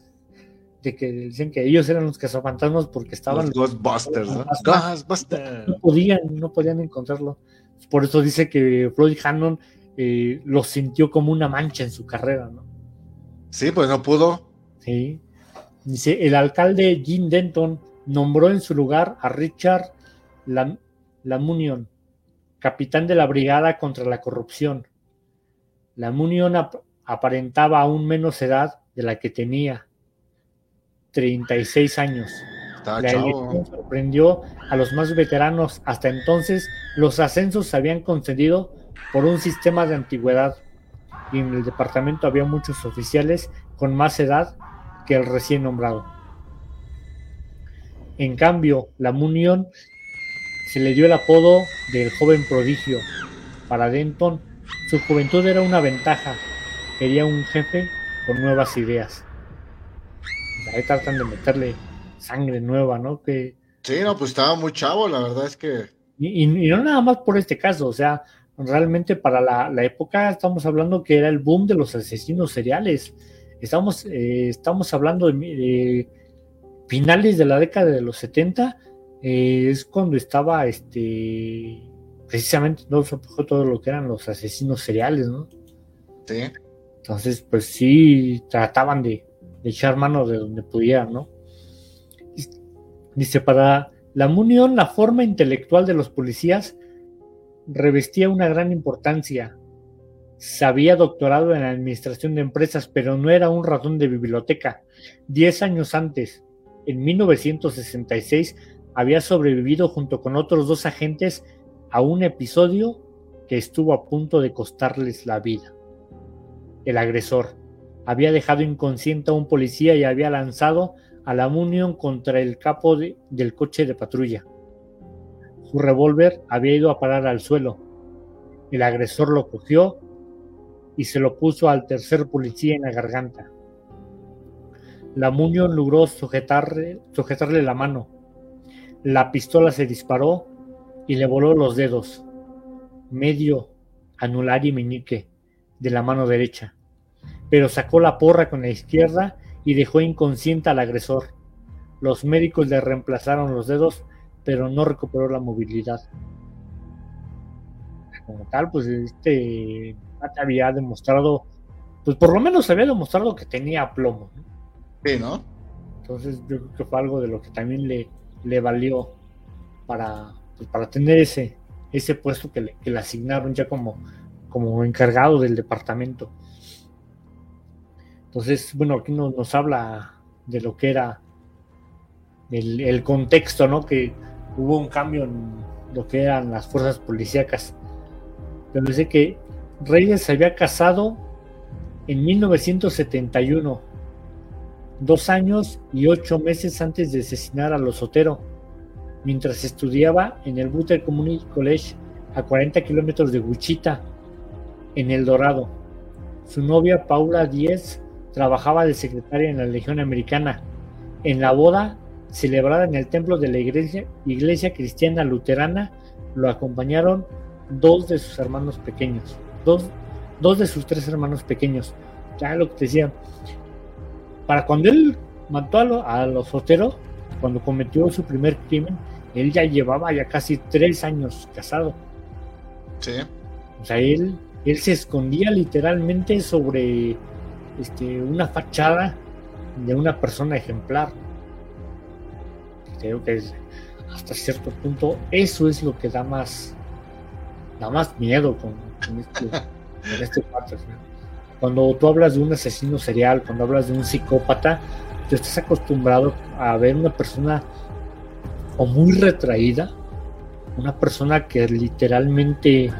de que dicen que ellos eran los cazafantasmas porque estaban los Ghostbusters, ¿no? No podían, no podían encontrarlo. Por eso dice que Floyd Hannon eh, lo sintió como una mancha en su carrera, ¿no? Sí, pues no pudo. Sí. Dice, el alcalde Jim Denton nombró en su lugar a Richard Lamunion, capitán de la brigada contra la corrupción. Lamunion aparentaba aún menos edad de la que tenía 36 años. La elección sorprendió a los más veteranos. Hasta entonces, los ascensos se habían concedido por un sistema de antigüedad y en el departamento había muchos oficiales con más edad que el recién nombrado. En cambio, la Munión se le dio el apodo del joven prodigio. Para Denton, su juventud era una ventaja. Quería un jefe con nuevas ideas ahí tratan de meterle sangre nueva, ¿no? Que, sí, no, pues estaba muy chavo, la verdad es que... Y, no nada más por este caso, o sea, realmente para la, época estamos hablando que era el boom de los asesinos seriales. Estamos, eh, estamos hablando de, finales de la década de los 70, eh, es cuando estaba este precisamente no todo lo que eran los asesinos seriales, ¿no? Sí. Entonces, pues sí, trataban de, echar mano de donde pudieran, ¿no? Dice, para la Munión, la forma intelectual de los policías revestía una gran importancia. Se había doctorado en administración de empresas, pero no era un ratón de biblioteca. Diez años antes, en 1966, había sobrevivido junto con otros dos agentes a un episodio que estuvo a punto de costarles la vida. El agresor había dejado inconsciente a un policía y había lanzado a la munión contra el capo del coche de patrulla. Su revólver había ido a parar al suelo. El agresor lo cogió y se lo puso al tercer policía en la garganta. La munión logró sujetarle, sujetarle la mano. La pistola se disparó y le voló los dedos, medio, anular y meñique, de la mano derecha, pero sacó la porra con la izquierda y dejó inconsciente al agresor. Los médicos le reemplazaron los dedos, pero no recuperó la movilidad. Como tal, pues este había demostrado, pues por lo menos había demostrado que tenía plomo. Sí, ¿no? Entonces yo creo que fue algo de lo que también le, le valió para, pues, para tener ese, ese puesto que le, que le asignaron ya como, como encargado del departamento. Entonces, bueno, aquí nos, nos habla de lo que era el, contexto, ¿no? Que hubo un cambio en lo que eran las fuerzas policíacas. Pero dice que Reyes se había casado en 1971, dos años y ocho meses antes de asesinar a los Sotero mientras estudiaba en el Butler Community College a 40 kilómetros de Wichita, en El Dorado. Su novia Paula Díez trabajaba de secretaria en la Legión Americana. En la boda, celebrada en el templo de la iglesia, iglesia cristiana luterana, lo acompañaron dos de sus hermanos pequeños, dos, dos de sus tres hermanos pequeños. Ya lo que te decía, para cuando él mató a, los solteros, cuando cometió su primer crimen, él ya llevaba ya casi tres años casado. Sí. O sea, él, él se escondía literalmente sobre este, una fachada de una persona ejemplar. Creo que hasta cierto punto eso es lo que da más, da más miedo con, este, (laughs) este Cuando tú hablas de un asesino serial, cuando hablas de un psicópata, tú estás acostumbrado a ver una persona o muy retraída, una persona que literalmente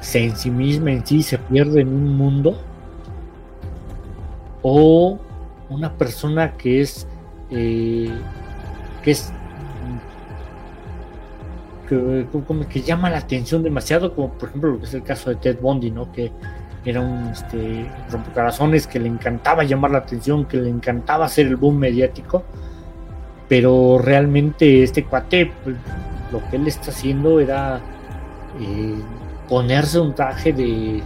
se en sí misma, en sí, se pierde en un mundo, o una persona que es eh, que es que, como que llama la atención demasiado, como por ejemplo lo que es el caso de Ted Bundy, ¿no? Que era un este, rompecorazones que le encantaba llamar la atención, que le encantaba hacer el boom mediático pero realmente este cuate, pues, lo que él está haciendo era eh, ponerse un traje de,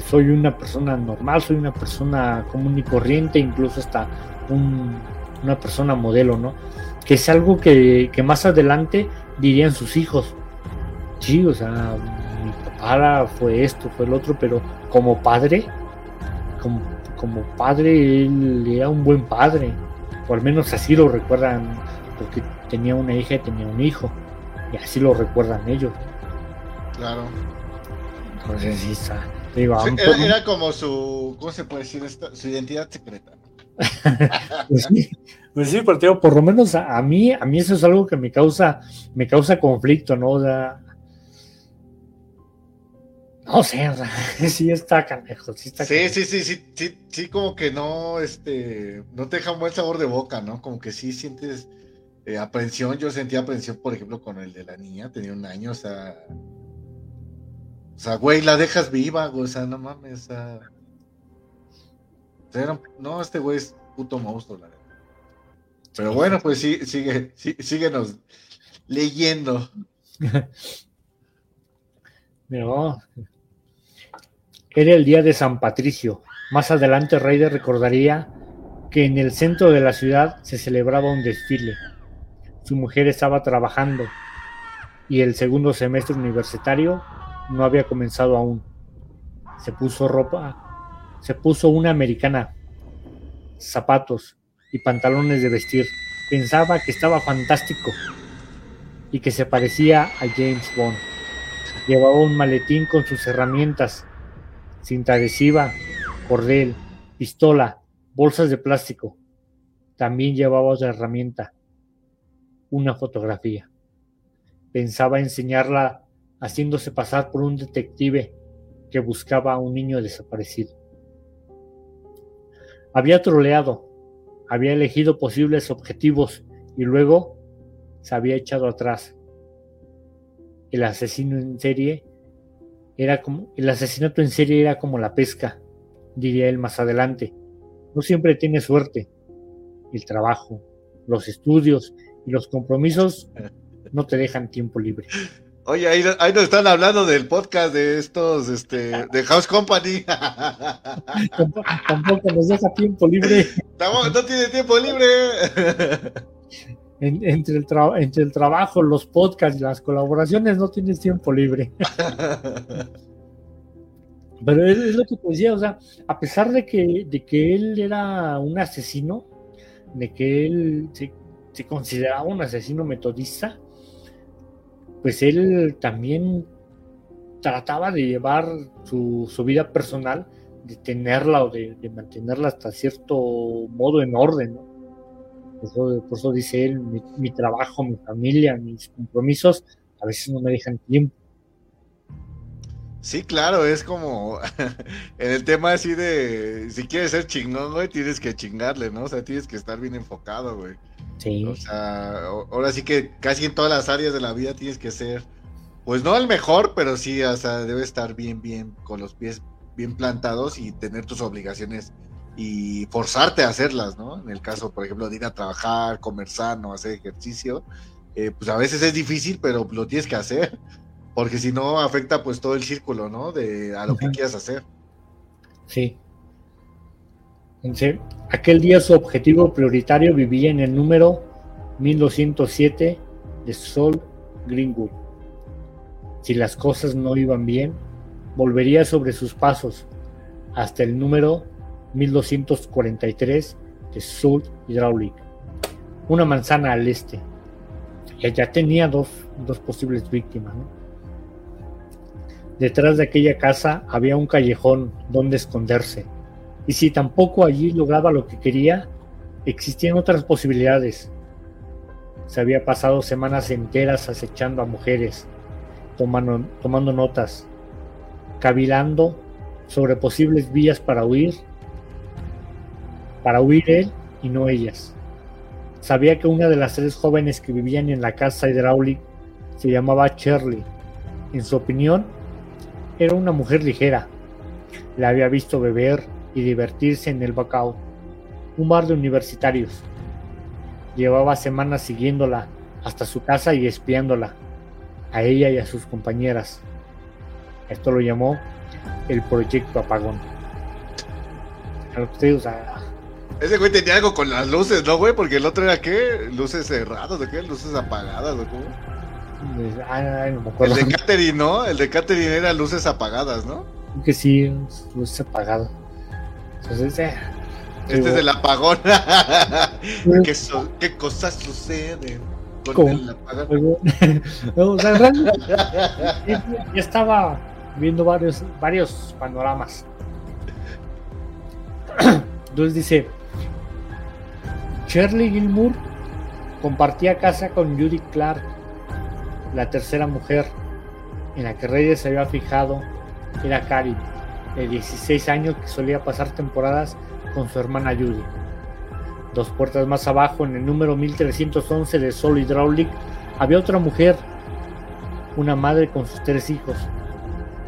soy una persona normal, soy una persona común y corriente, incluso hasta una persona modelo, ¿no? Que es algo que, más adelante dirían sus hijos. Sí, o sea, mi papá fue esto, fue el otro, pero como padre, como, como padre, él era un buen padre o al menos así lo recuerdan, porque tenía una hija y tenía un hijo, y así lo recuerdan ellos. Claro. Entonces sí está. Era, como su, ¿cómo se puede decir esto? Su identidad secreta. (laughs) pues sí, pues sí, pero por lo menos a, mí, a mí eso es algo que me causa, me causa conflicto, ¿no? O sea, no sé, o sea, (laughs) sí está canejo, sí está sí, sí, sí, sí, sí, sí, como que no, este, no te deja un buen sabor de boca, ¿no? Como que sí sientes eh, aprensión, yo sentía aprensión, por ejemplo, con el de la niña, tenía un año, o sea, o sea, güey, la dejas viva, o sea, no mames, sea, no, este güey es puto monstruo, la verdad. Pero bueno, pues sí, sigue, sí, síguenos leyendo. (laughs) Pero, era el día de San Patricio. Más adelante Raider recordaría que en el centro de la ciudad se celebraba un desfile. Su mujer estaba trabajando. y el segundo semestre universitario no había comenzado aún. Se puso ropa, se puso una americana, zapatos y pantalones de vestir. Pensaba que estaba fantástico y que se parecía a James Bond. Llevaba un maletín con sus herramientas, cinta adhesiva, cordel, pistola, bolsas de plástico. También llevaba otra herramienta, una fotografía. Pensaba enseñarla haciéndose pasar por un detective que buscaba a un niño desaparecido. Había troleado, había elegido posibles objetivos y luego se había echado atrás. El asesino en serie era como el asesinato en serie era como la pesca, diría él más adelante. No siempre tiene suerte. El trabajo, los estudios y los compromisos no te dejan tiempo libre. Oye, ahí, nos están hablando del podcast de estos, este, de House Company. Tampoco nos deja tiempo libre. No, tiene tiempo libre. entre, el entre el trabajo, los podcasts y las colaboraciones no tienes tiempo libre. Pero es, lo que te decía, o sea, a pesar de que, de que él era un asesino, de que él se, se consideraba un asesino metodista, pues él también trataba de llevar su, vida personal, de tenerla o de, mantenerla hasta cierto modo en orden. Por, eso, dice él, mi, trabajo, mi familia, mis compromisos, a veces no me dejan tiempo. Sí, claro, es como (laughs) en el tema así de si quieres ser chingón, güey, tienes que chingarle, ¿no? O sea, tienes que estar bien enfocado, güey. O sea, ahora sí que casi en todas las áreas de la vida tienes que ser, pues no el mejor, pero sí, o sea, debe estar bien, bien, con los pies bien plantados y tener tus obligaciones y forzarte a hacerlas, ¿no? En el caso, por ejemplo, de ir a trabajar, comer sano, hacer ejercicio, eh, pues a veces es difícil, pero lo tienes que hacer, porque si no afecta pues todo el círculo, ¿no? De a lo que quieras hacer. Sí. Aquel día su objetivo prioritario vivía en el número 1207 de Sol Greenwood. Si las cosas no iban bien, volvería sobre sus pasos hasta el número 1243 de Sol Hydraulic, una manzana al este. Y ya tenía dos, dos posibles víctimas. Detrás de aquella casa había un callejón donde esconderse y si tampoco allí lograba lo que quería, existían otras posibilidades. Se había pasado semanas enteras acechando a mujeres, tomando, notas, cavilando sobre posibles vías para huir, para huir él y no ellas. Sabía que una de las tres jóvenes que vivían en la casa hidráulica se llamaba Shirley. En su opinión, era una mujer ligera. La había visto beber, y divertirse en el Bacao, un bar de universitarios. Llevaba semanas siguiéndola hasta su casa y espiándola, a ella y a sus compañeras. Esto lo llamó el Proyecto Apagón. Ese güey tenía algo con las luces, ¿no, güey? Porque el otro era qué? Luces cerradas, ¿de qué? Luces apagadas, ¿o cómo? Ay, no me acuerdo. El de (laughs) Catherine, ¿no? El de Catherine era luces apagadas, ¿no? Que sí, luces apagadas. este es el apagón. (laughs) ¿Qué, cosas suceden con el apagón? ya (laughs) estaba viendo varios, varios panoramas. (clears throat) Entonces dice, Shirley Gilmour compartía casa con Judy Clark, la tercera mujer en la que Reyes se había fijado, era Karin de 16 años que solía pasar temporadas con su hermana Judy. Dos puertas más abajo, en el número 1311 de Sol Hydraulic, había otra mujer, una madre con sus tres hijos.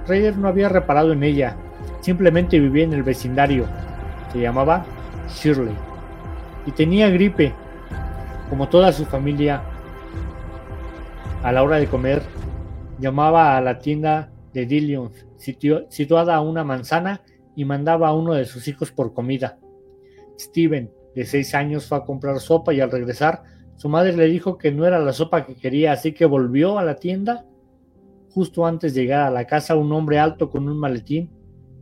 Reyes no había reparado en ella, simplemente vivía en el vecindario. Se llamaba Shirley y tenía gripe, como toda su familia. A la hora de comer, llamaba a la tienda de Dillions situada a una manzana, y mandaba a uno de sus hijos por comida. Steven, de seis años, fue a comprar sopa y al regresar Su madre le dijo que no era la sopa que quería, así que volvió a la tienda. Justo antes de llegar a la casa, un hombre alto con un maletín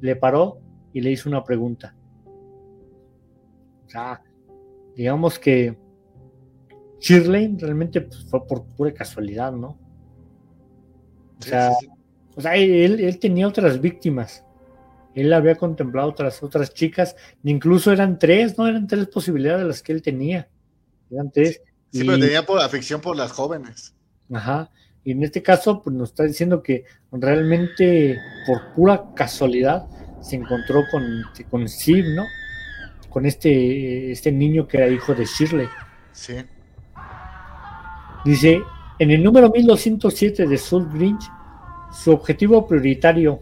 le paró y le hizo una pregunta. O sea, digamos que Shirley realmente pues, fue por pura casualidad, ¿no? O sea, o sea él, él, tenía otras víctimas. Él había contemplado otras, otras chicas, incluso eran tres, ¿no? Eran tres posibilidades las que él tenía. Eran tres. Sí, pero tenía por afición por las jóvenes. Ajá. Y en este caso, pues nos está diciendo que realmente por pura casualidad se encontró con, con Steve, ¿no? Con este, este niño que era hijo de Shirley. Sí. Dice, en el número 1207 de Soul Grinch, su objetivo prioritario,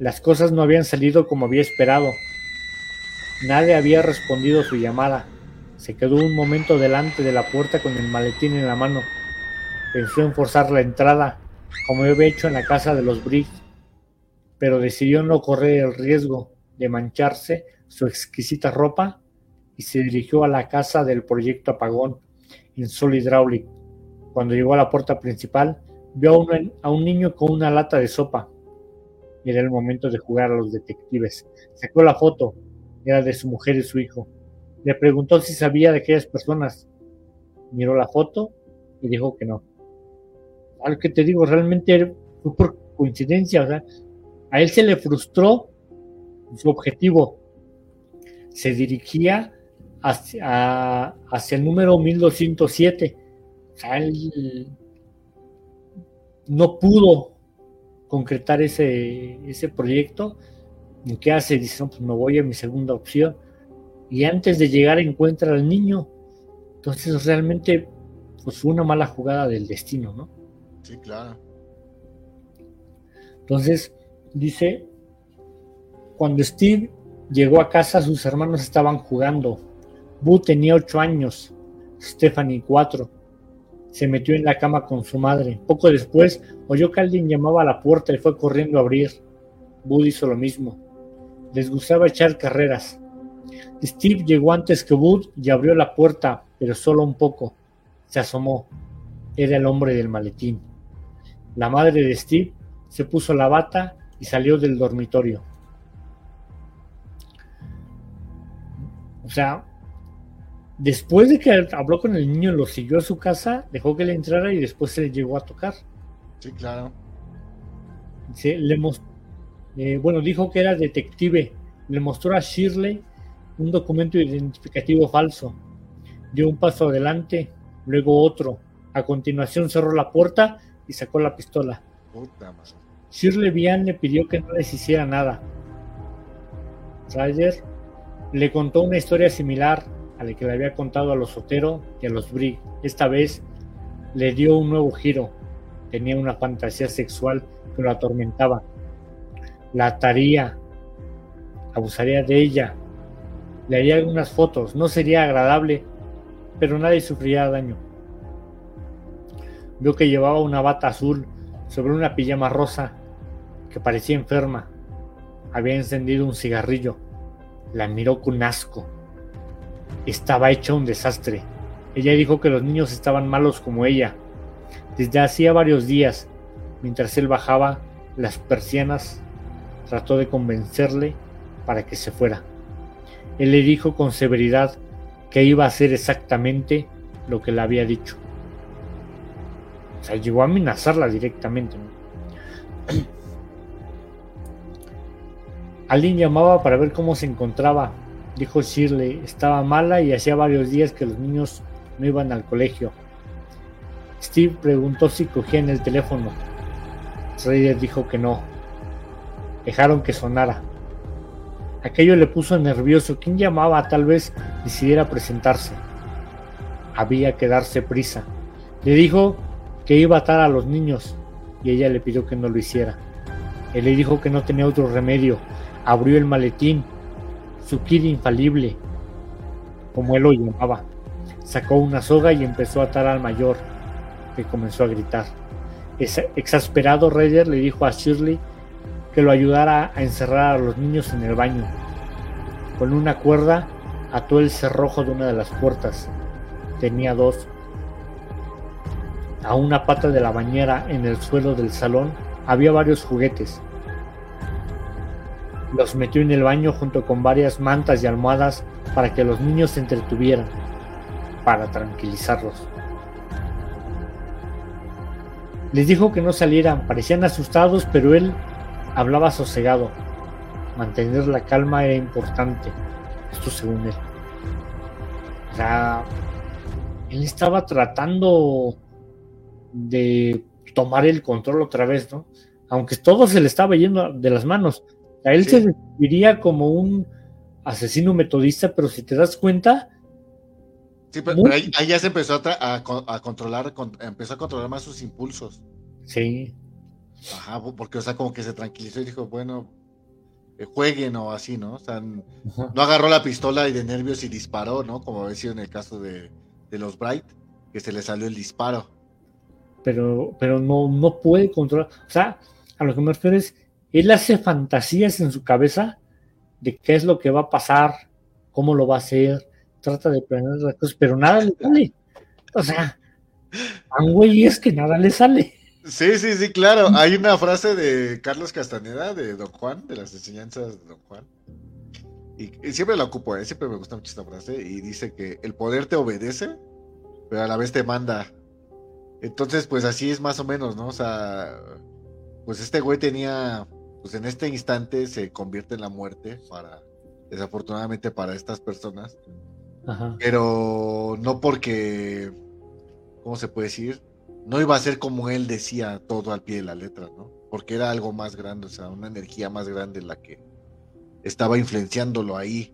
las cosas no habían salido como había esperado. Nadie había respondido su llamada. Se quedó un momento delante de la puerta con el maletín en la mano. Pensó en forzar la entrada, como había hecho en la casa de los Briggs, pero decidió no correr el riesgo de mancharse su exquisita ropa y se dirigió a la casa del proyecto Apagón en Sol Hydraulic. Cuando llegó a la puerta principal, vio a un, niño con una lata de sopa. Era el momento de jugar a los detectives. Sacó la foto, era de su mujer y su hijo. Le preguntó si sabía de aquellas personas. Miró la foto y dijo que no. Algo que te digo, realmente fue por coincidencia. O sea, a él se le frustró su objetivo. Se dirigía hacia, hacia el número 1207 no pudo concretar ese, ese proyecto. ¿Y qué hace? Dice, no, pues me voy a mi segunda opción. Y antes de llegar encuentra al niño. Entonces realmente pues fue una mala jugada del destino, ¿no? Sí, claro. Entonces, dice, cuando Steve llegó a casa, sus hermanos estaban jugando. Boo tenía ocho años, Stephanie cuatro se metió en la cama con su madre. Poco después oyó que alguien llamaba a la puerta y fue corriendo a abrir. Bud hizo lo mismo. Les gustaba echar carreras. Steve llegó antes que Bud y abrió la puerta, pero solo un poco. Se asomó. Era el hombre del maletín. La madre de Steve se puso la bata y salió del dormitorio. O sea, Después de que habló con el niño, lo siguió a su casa, dejó que le entrara y después se le llegó a tocar. Sí, claro. le eh, bueno, dijo que era detective. Le mostró a Shirley un documento identificativo falso. Dio un paso adelante, luego otro. A continuación cerró la puerta y sacó la pistola. Shirley Bian le pidió que no les hiciera nada. Ryder le contó una historia similar a la que le había contado a los Sotero y a los Brig. Esta vez le dio un nuevo giro. Tenía una fantasía sexual que lo atormentaba. La ataría, abusaría de ella, le haría algunas fotos. No sería agradable, pero nadie sufriría daño. Vio que llevaba una bata azul sobre una pijama rosa que parecía enferma. Había encendido un cigarrillo. La miró con asco estaba hecha un desastre. Ella dijo que los niños estaban malos como ella. Desde hacía varios días, mientras él bajaba las persianas, trató de convencerle para que se fuera. Él le dijo con severidad que iba a hacer exactamente lo que le había dicho. O sea, llegó a amenazarla directamente. (clears throat) Alguien llamaba para ver cómo se encontraba, dijo Shirley, estaba mala y hacía varios días que los niños no iban al colegio. Steve preguntó si cogían el teléfono. Schrader dijo que no. Dejaron que sonara. Aquello le puso nervioso. ¿Quién llamaba? Tal vez decidiera presentarse. Había que darse prisa. Le dijo que iba a atar a los niños y ella le pidió que no lo hiciera. Él le dijo que no tenía otro remedio. Abrió el maletín su kid infalible, como él lo llamaba. Sacó una soga y empezó a atar al mayor, que comenzó a gritar. Exasperado, Ryder le dijo a Shirley que lo ayudara a encerrar a los niños en el baño. Con una cuerda ató el cerrojo de una de las puertas. tenía dos. A una pata de la bañera en el suelo del salón había varios juguetes. Los metió en el baño junto con varias mantas y almohadas para que los niños se entretuvieran, para tranquilizarlos. Les dijo que no salieran, parecían asustados, pero él hablaba sosegado. Mantener la calma era importante, esto según él. Sea, él estaba tratando de tomar el control otra vez, ¿no? Aunque todo se le estaba yendo de las manos. Él se describiría como un asesino metodista, pero si te das cuenta. Sí, pero, ahí, ya se empezó a, controlar, empezó a controlar más sus impulsos. Sí. Ajá, porque, o sea, como que se tranquilizó y dijo, bueno, eh, jueguen o así, ¿no? O sea, no agarró la pistola y de nervios y disparó, ¿no? Como había sido en el caso de, de los Bright, que se le salió el disparo pero, pero no, no puede controlar. O sea, a lo que me refiero es, él hace fantasías en su cabeza de qué es lo que va a pasar, cómo lo va a hacer, trata de planear las cosas, pero nada le sale. O sea, a un güey es que nada le sale. Sí, sí, sí, claro. Hay una frase de Carlos Castaneda, de Don Juan, de las enseñanzas de Don Juan. Y, siempre la ocupo, ¿eh? siempre me gusta mucho esta frase. Y dice que el poder te obedece, pero a la vez te manda. Entonces, pues así es más o menos, ¿no? O sea, pues este güey tenía, pues en este instante se convierte en la muerte para, desafortunadamente para estas personas. Ajá. Pero no porque, ¿cómo se puede decir? No iba a ser como él decía todo al pie de la letra, ¿no? Porque era algo más grande, o sea, una energía más grande la que estaba influenciándolo ahí.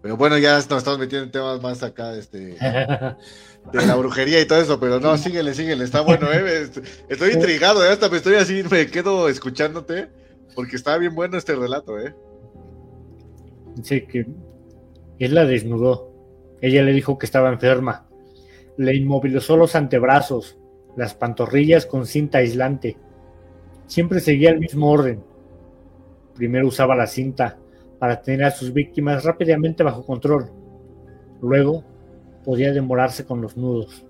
Pero bueno, ya nos estamos metiendo en temas más acá, este, (laughs) de la brujería y todo eso, pero no, síguele, síguele, está bueno, ¿eh? Estoy intrigado, ¿eh? hasta me estoy así, me quedo escuchándote, porque está bien bueno este relato, ¿eh? Dice que él la desnudó, ella le dijo que estaba enferma, le inmovilizó los antebrazos, las pantorrillas con cinta aislante, siempre seguía el mismo orden, primero usaba la cinta para tener a sus víctimas rápidamente bajo control, luego podía demorarse con los nudos.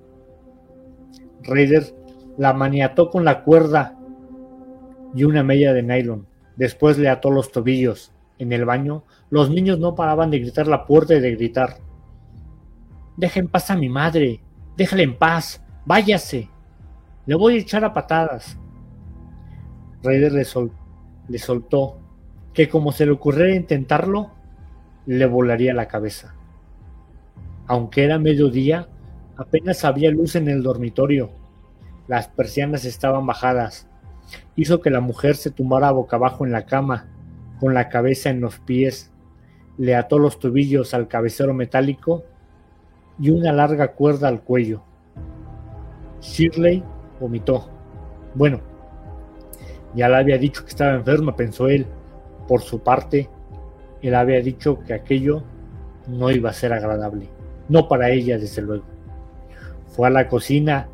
Raider la maniató con la cuerda y una media de nylon. Después le ató los tobillos. En el baño, los niños no paraban de gritar la puerta y de gritar. Deja en paz a mi madre. Déjale en paz. Váyase. Le voy a echar a patadas. Raider le, le soltó que como se le ocurriera intentarlo, le volaría la cabeza. Aunque era mediodía, apenas había luz en el dormitorio. Las persianas estaban bajadas. Hizo que la mujer se tumbara boca abajo en la cama, con la cabeza en los pies. Le ató los tobillos al cabecero metálico y una larga cuerda al cuello. Shirley vomitó. Bueno, ya le había dicho que estaba enferma, pensó él. Por su parte, él había dicho que aquello no iba a ser agradable. No para ella, desde luego. Fue a la cocina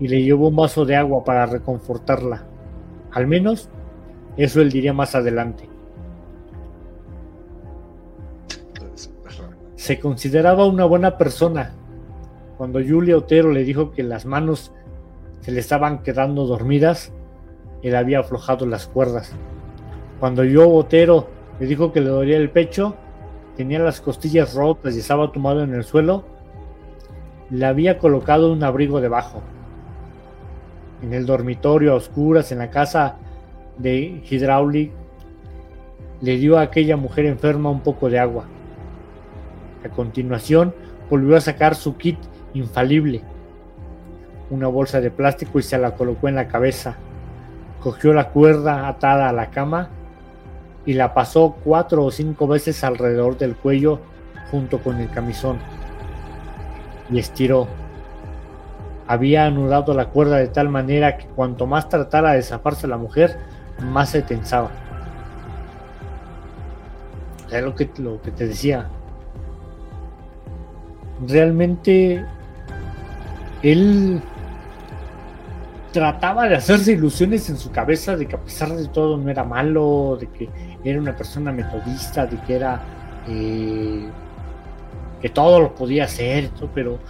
y le llevó un vaso de agua para reconfortarla. Al menos eso él diría más adelante. Se consideraba una buena persona. Cuando Julia Otero le dijo que las manos se le estaban quedando dormidas, él había aflojado las cuerdas. Cuando yo Otero le dijo que le dolía el pecho, tenía las costillas rotas y estaba tumbado en el suelo, le había colocado un abrigo debajo. En el dormitorio a oscuras, en la casa de Hydraulic, le dio a aquella mujer enferma un poco de agua. A continuación, volvió a sacar su kit infalible, una bolsa de plástico y se la colocó en la cabeza. Cogió la cuerda atada a la cama y la pasó cuatro o cinco veces alrededor del cuello junto con el camisón y estiró. Había anudado la cuerda de tal manera que cuanto más tratara de zafarse la mujer, más se tensaba. Es lo que, lo que te decía. Realmente él trataba de hacerse ilusiones en su cabeza de que a pesar de todo no era malo, de que era una persona metodista, de que era eh, que todo lo podía hacer, pero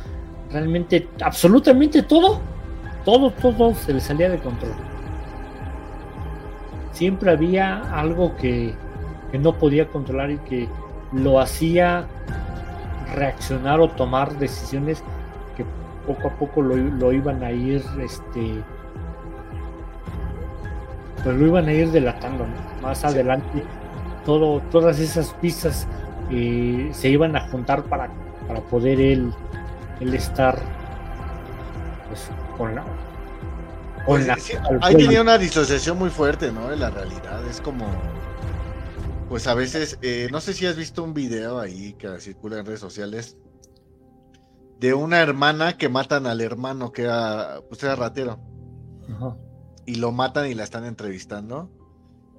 realmente, absolutamente todo, todo, todo se le salía de control. Siempre había algo que, que no podía controlar y que lo hacía reaccionar o tomar decisiones que poco a poco lo, lo iban a ir este pues lo iban a ir delatando más adelante todo todas esas pistas eh, se iban a juntar para, para poder él, él estar pues, con la con pues, ahí tenía una disociación muy fuerte no de la realidad es como pues a veces, eh, no sé si has visto un video ahí que circula en redes sociales de una hermana que matan al hermano que era, pues era ratero. Y lo matan y la están entrevistando.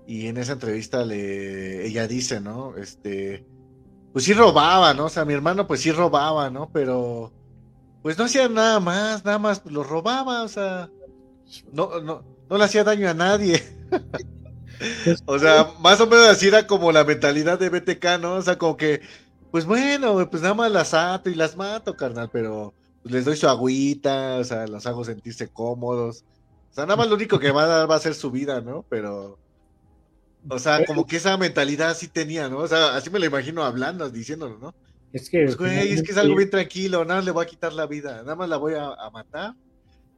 Y en esa entrevista le, ella dice, ¿no? Este, pues sí robaba, ¿no? O sea, mi hermano pues sí robaba, ¿no? Pero pues no hacía nada más, nada más lo robaba, o sea, no, no, no le hacía daño a nadie. (laughs) o sea, más o menos así era como la mentalidad de BTK, ¿no? O sea, como que, pues bueno, pues nada más las ato y las mato, carnal, pero pues les doy su agüita, o sea, los hago sentirse cómodos. O sea, nada más lo único que va a dar va a ser su vida, ¿no? Pero, o sea, como que esa mentalidad sí tenía, ¿no? O sea, así me lo imagino hablando, diciéndolo, ¿no? Es que, pues, güey, es que es algo bien tranquilo, nada le voy a quitar la vida, nada más la voy a matar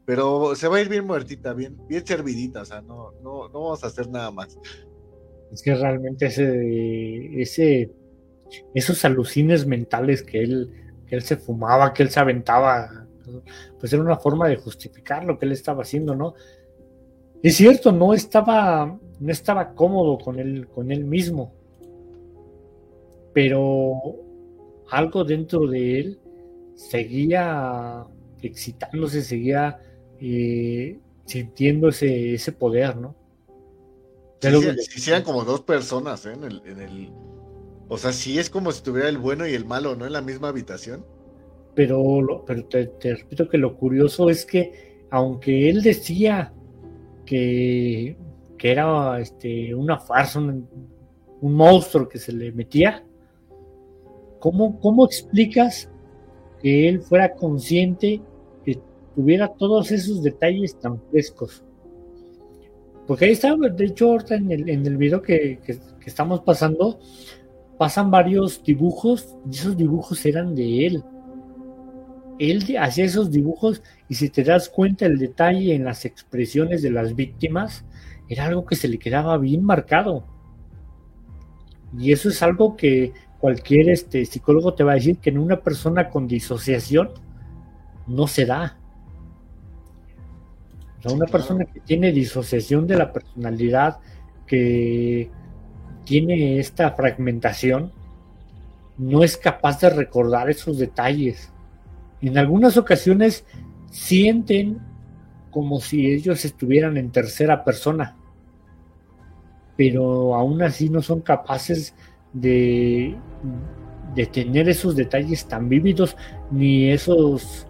pero se va a ir bien muertita, bien, bien servidita, o sea, no, no, no vamos a hacer nada más. Es que realmente ese, ese, esos alucines mentales que él, que él se fumaba, que él se aventaba, pues era una forma de justificar lo que él estaba haciendo, ¿no? Es cierto, no estaba, no estaba cómodo con él, con él mismo, pero algo dentro de él seguía excitándose, seguía eh, sintiendo ese, ese poder, ¿no? Si eran como dos personas, ¿eh? En el, en el, o sea, sí es como si tuviera el bueno y el malo, ¿no? En la misma habitación. Pero, pero te, repito que lo curioso es que, aunque él decía que, que era este, una farsa, un, monstruo que se le metía, ¿cómo, ¿cómo explicas que él fuera consciente tuviera todos esos detalles tan frescos. Porque ahí está, de hecho, ahorita en el, en el video que, estamos pasando, pasan varios dibujos, y esos dibujos eran de él. Él hacía esos dibujos y si te das cuenta el detalle en las expresiones de las víctimas, era algo que se le quedaba bien marcado. Y eso es algo que cualquier este, psicólogo te va a decir que en una persona con disociación no se da una persona que tiene disociación de la personalidad, que tiene esta fragmentación, no es capaz de recordar esos detalles. En algunas ocasiones sienten como si ellos estuvieran en tercera persona, pero aún así no son capaces de, de tener esos detalles tan vívidos ni esos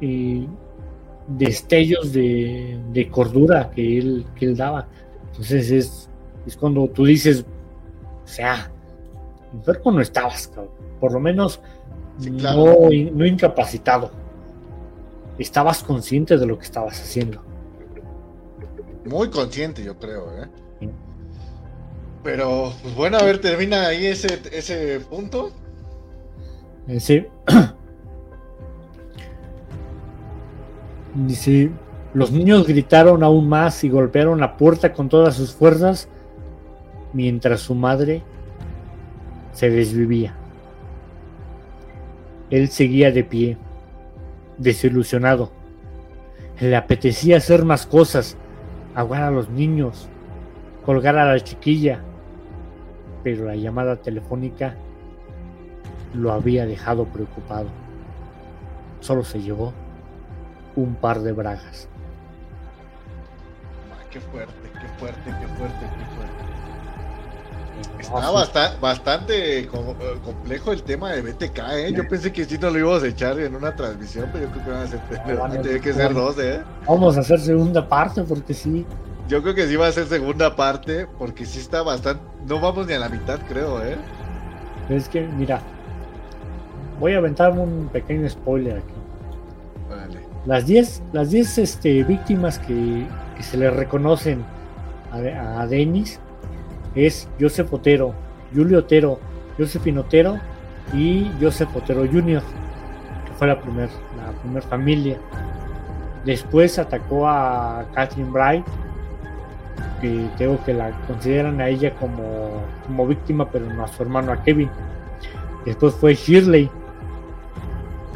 eh, destellos de, cordura que él, que él daba. Entonces es, es cuando tú dices, o sea, enfermo no estabas, por lo menos no, no incapacitado. Estabas consciente de lo que estabas haciendo. Muy consciente, yo creo, ¿eh? Pero, pues bueno, a ver, termina ahí ese, ese punto. Eh, sí. (clears throat) Dice, los niños gritaron aún más y golpearon la puerta con todas sus fuerzas mientras su madre se desvivía. Él seguía de pie, desilusionado. Le apetecía hacer más cosas, ahogar a los niños, colgar a la chiquilla, pero la llamada telefónica lo había dejado preocupado. Solo se llevó un par de bragas. qué fuerte, qué fuerte, qué fuerte, qué fuerte. Está bastante, bastante eh, complejo el tema de BTK, ¿eh? Yo pensé que sí no lo íbamos a echar en una transmisión, pero yo creo que van a ser, (laughs) tiene que ser dos, ¿eh? Vamos a hacer segunda parte porque sí. Yo creo que sí va a ser segunda parte porque sí está bastante... No vamos ni a la mitad, creo, ¿eh? Es que, mira, voy a aventarme un pequeño spoiler aquí. Las 10 las diez, este, víctimas que, se le reconocen a, a Denis es Joseph Otero, Julio Otero, Joseph Otero y Joseph Otero Jr., que fue la primera la primer familia. Después atacó a Catherine Bright, que tengo que la consideran a ella como, como víctima, pero no a su hermano, a Kevin. Después fue Shirley.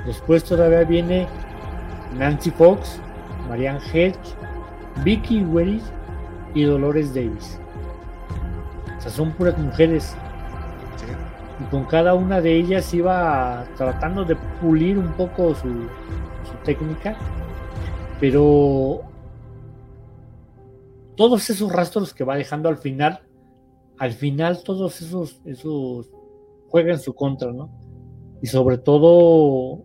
Después todavía viene Nancy Fox, Marianne Hedge, Vicky Wells y Dolores Davis. O sea, son puras mujeres. Y con cada una de ellas iba tratando de pulir un poco su, su técnica. Pero todos esos rastros que va dejando al final, al final todos esos, esos juegan en su contra, ¿no? Y sobre todo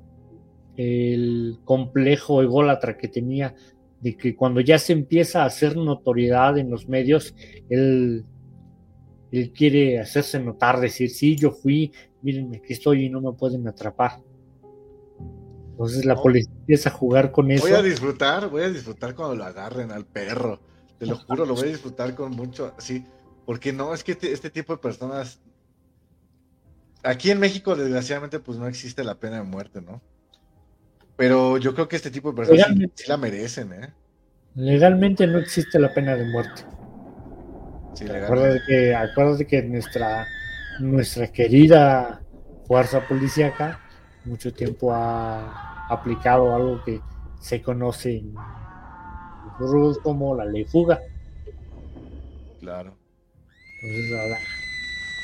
el complejo ególatra que tenía de que cuando ya se empieza a hacer notoriedad en los medios, él, él quiere hacerse notar, decir, sí, yo fui, mírenme aquí estoy y no me pueden atrapar. Entonces la policía empieza a jugar con eso. Voy a disfrutar, voy a disfrutar cuando lo agarren al perro. Te lo juro, lo voy a disfrutar con mucho, sí, porque no, es que este, este tipo de personas, aquí en México desgraciadamente pues no existe la pena de muerte, ¿no? Pero yo creo que este tipo de personas sí, la merecen, ¿eh? Legalmente no existe la pena de muerte. Sí, acuérdate que, acuérdate que nuestra, nuestra querida fuerza policíaca mucho tiempo ha aplicado algo que se conoce en como la ley fuga. Claro. Entonces, ahora,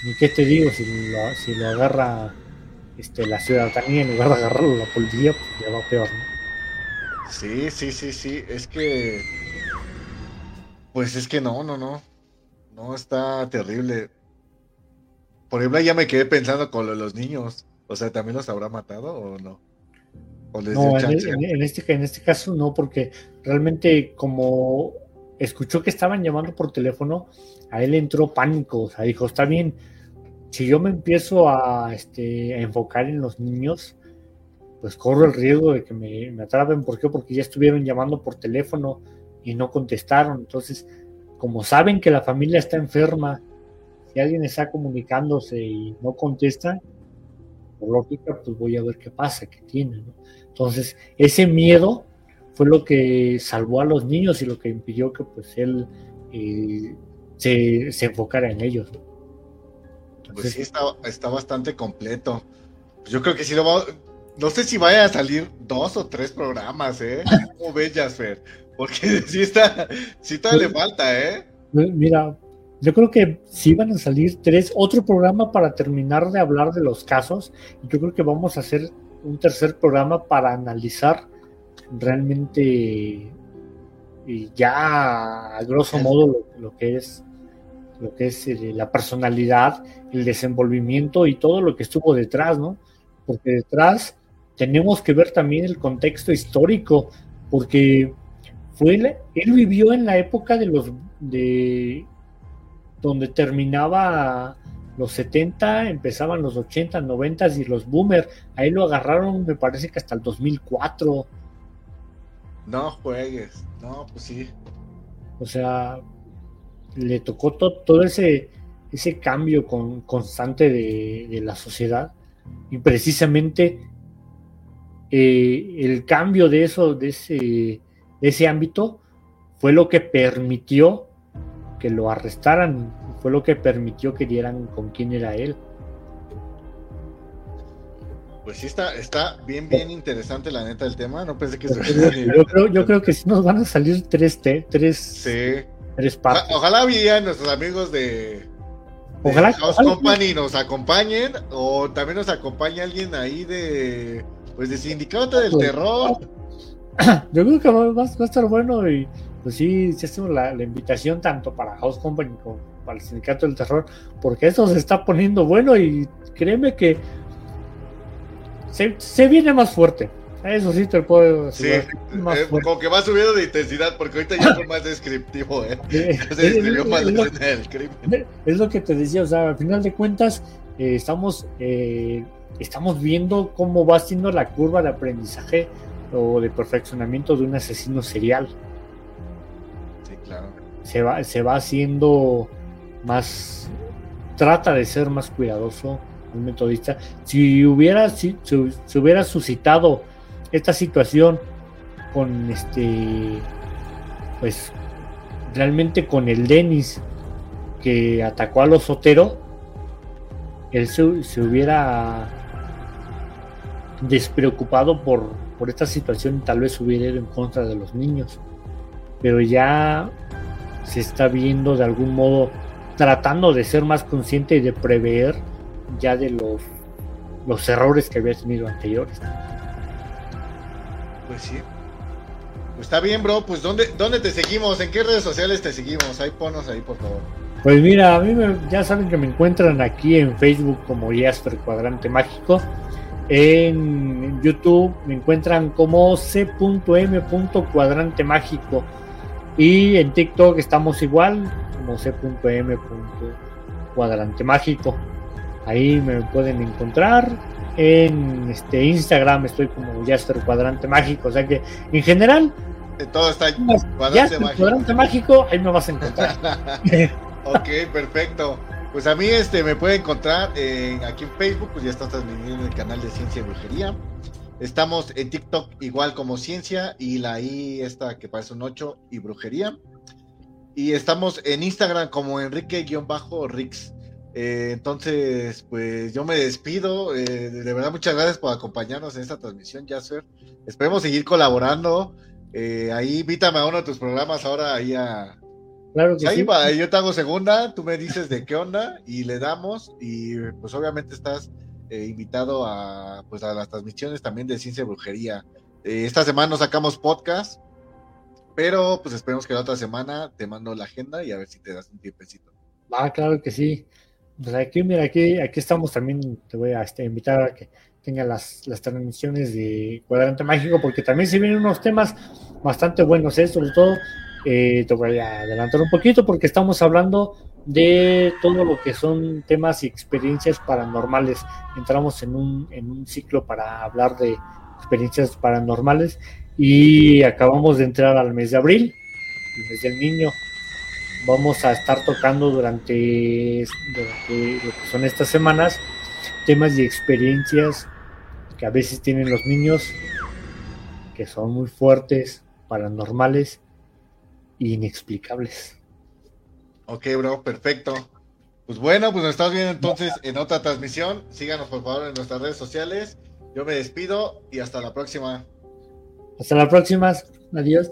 ni qué te digo, si lo, si lo agarra este, la ciudadanía en lugar de agarrarlo la policía, pues ya va peor, ¿no? Sí, sí, sí, sí, es que... Pues es que no, no, no. No, está terrible. Por ejemplo, ya me quedé pensando con los niños. O sea, ¿también los habrá matado o no? No, en, este, en este caso no, porque realmente como escuchó que estaban llamando por teléfono, a él entró pánico, o sea, dijo, está bien, si yo me empiezo a, este, enfocar en los niños, pues corro el riesgo de que me, me atrapen. ¿Por qué? Porque ya estuvieron llamando por teléfono y no contestaron. Entonces, como saben que la familia está enferma, si alguien está comunicándose y no contesta, por lógica, pues voy a ver qué pasa, qué tiene. Entonces, ese miedo fue lo que salvó a los niños y lo que impidió que pues él eh, se, enfocara en ellos. pues sí, está, bastante completo. Yo creo que sí lo va, no sé si vaya a salir dos o tres programas, ¿eh? (laughs) Como bellas, Fer. Porque (laughs) sí está, sí todavía le falta, ¿eh? Mira, yo creo que sí van a salir tres, otro programa para terminar de hablar de los casos. Yo creo que vamos a hacer un tercer programa para analizar realmente y ya a grosso modo lo, que es lo que es eh, la personalidad, el desenvolvimiento y todo lo que estuvo detrás, ¿no? Porque detrás tenemos que ver también el contexto histórico, porque fue él vivió en la época de los de donde terminaba los 70, empezaban los 80, 90 y los boomers. Ahí lo agarraron, me parece que hasta el 2004. No juegues, no, pues sí. O sea, le tocó todo ese, ese cambio con, constante de, la sociedad. Y precisamente eh, el cambio de eso, de ese, de ese ámbito, fue lo que permitió que lo arrestaran, fue lo que permitió que dieran con quién era él. Pues sí, está, está bien, bien interesante la neta del tema. No pensé que yo, yo, creo, yo creo que sí nos van a salir tres, tres, sí. tres partes. Ojalá, ojalá nuestros amigos de, ojalá, House Company nos acompañen o también nos acompañe alguien ahí de pues de Sindicato del pues, Terror. (coughs) Yo creo que va, va, a estar bueno y pues sí, sí hacemos la, invitación tanto para House Company como para el Sindicato del Terror, porque esto se está poniendo bueno y créeme que se, viene más fuerte. Eso sí te puedo decir. Sí, eh, como que va subiendo de intensidad, porque ahorita ya fue más descriptivo, ¿eh? (laughs) se más es, lo, crimen. es lo que te decía, o sea, al final de cuentas, eh, estamos, eh, estamos viendo cómo va siendo la curva de aprendizaje o de perfeccionamiento de un asesino serial. Se va, se va haciendo más, trata de ser más cuidadoso, un metodista. Si hubiera, si, se hubiera suscitado esta situación con este, pues realmente con el Denis que atacó a los Sotero, él se, se hubiera despreocupado por, por esta situación, tal vez hubiera ido en contra de los niños. Pero ya se está viendo de algún modo tratando de ser más consciente y de prever ya de los, los errores que había tenido anteriores. Pues sí. Pues está bien, bro. Pues ¿dónde, ¿dónde te seguimos? ¿En qué redes sociales te seguimos? Ahí ponos ahí, por favor. Pues mira, a mí ya saben que me encuentran aquí en Facebook como Jasper Cuadrante Mágico. En YouTube me encuentran como c.m. Cuadrante Mágico. Y en TikTok estamos igual, como c.m. Cuadrante Mágico. Ahí me pueden encontrar. En este Instagram estoy como Jasper Cuadrante Mágico. O sea que en general. Todo está cuadrante, mágico. cuadrante mágico. Ahí me vas a encontrar. (laughs) ok, perfecto. Pues a mí este me puede encontrar aquí en Facebook, pues ya está transmitiendo en el canal de Ciencia y Brujería. Estamos en TikTok igual como Ciencia y la I esta que parece un 8 y Brujería. Y estamos en Instagram como Enrique-Rix. Eh, entonces, pues yo me despido. Eh, de verdad, muchas gracias por acompañarnos en esta transmisión, Jasper. Esperemos seguir colaborando. Eh, ahí invítame a uno de tus programas ahora ahí a, Claro que sí. yo te hago segunda, tú me dices de qué onda y le damos y pues obviamente estás eh, invitado a pues a las transmisiones también de Ciencia y Brujería. Eh, esta semana nos sacamos podcast, pero pues esperemos que la otra semana te mando la agenda y a ver si te das un tiempecito. Ah, claro que sí. Pues aquí, mira, aquí, aquí estamos también, te voy a este, invitar a que tenga las, las transmisiones de Cuadrante Mágico, porque también se vienen unos temas bastante buenos, ¿eh? sobre todo eh, te voy a adelantar un poquito porque estamos hablando de todo lo que son temas y experiencias paranormales. Entramos en un, en un ciclo para hablar de experiencias paranormales y acabamos de entrar al mes de abril, el mes del niño. Vamos a estar tocando durante, durante lo que son estas semanas temas y experiencias que a veces tienen los niños que son muy fuertes, paranormales inexplicables. Ok, bro, perfecto. Pues bueno, pues nos estamos viendo entonces en otra transmisión. Síganos por favor en nuestras redes sociales. Yo me despido y hasta la próxima. Hasta la próxima. Adiós.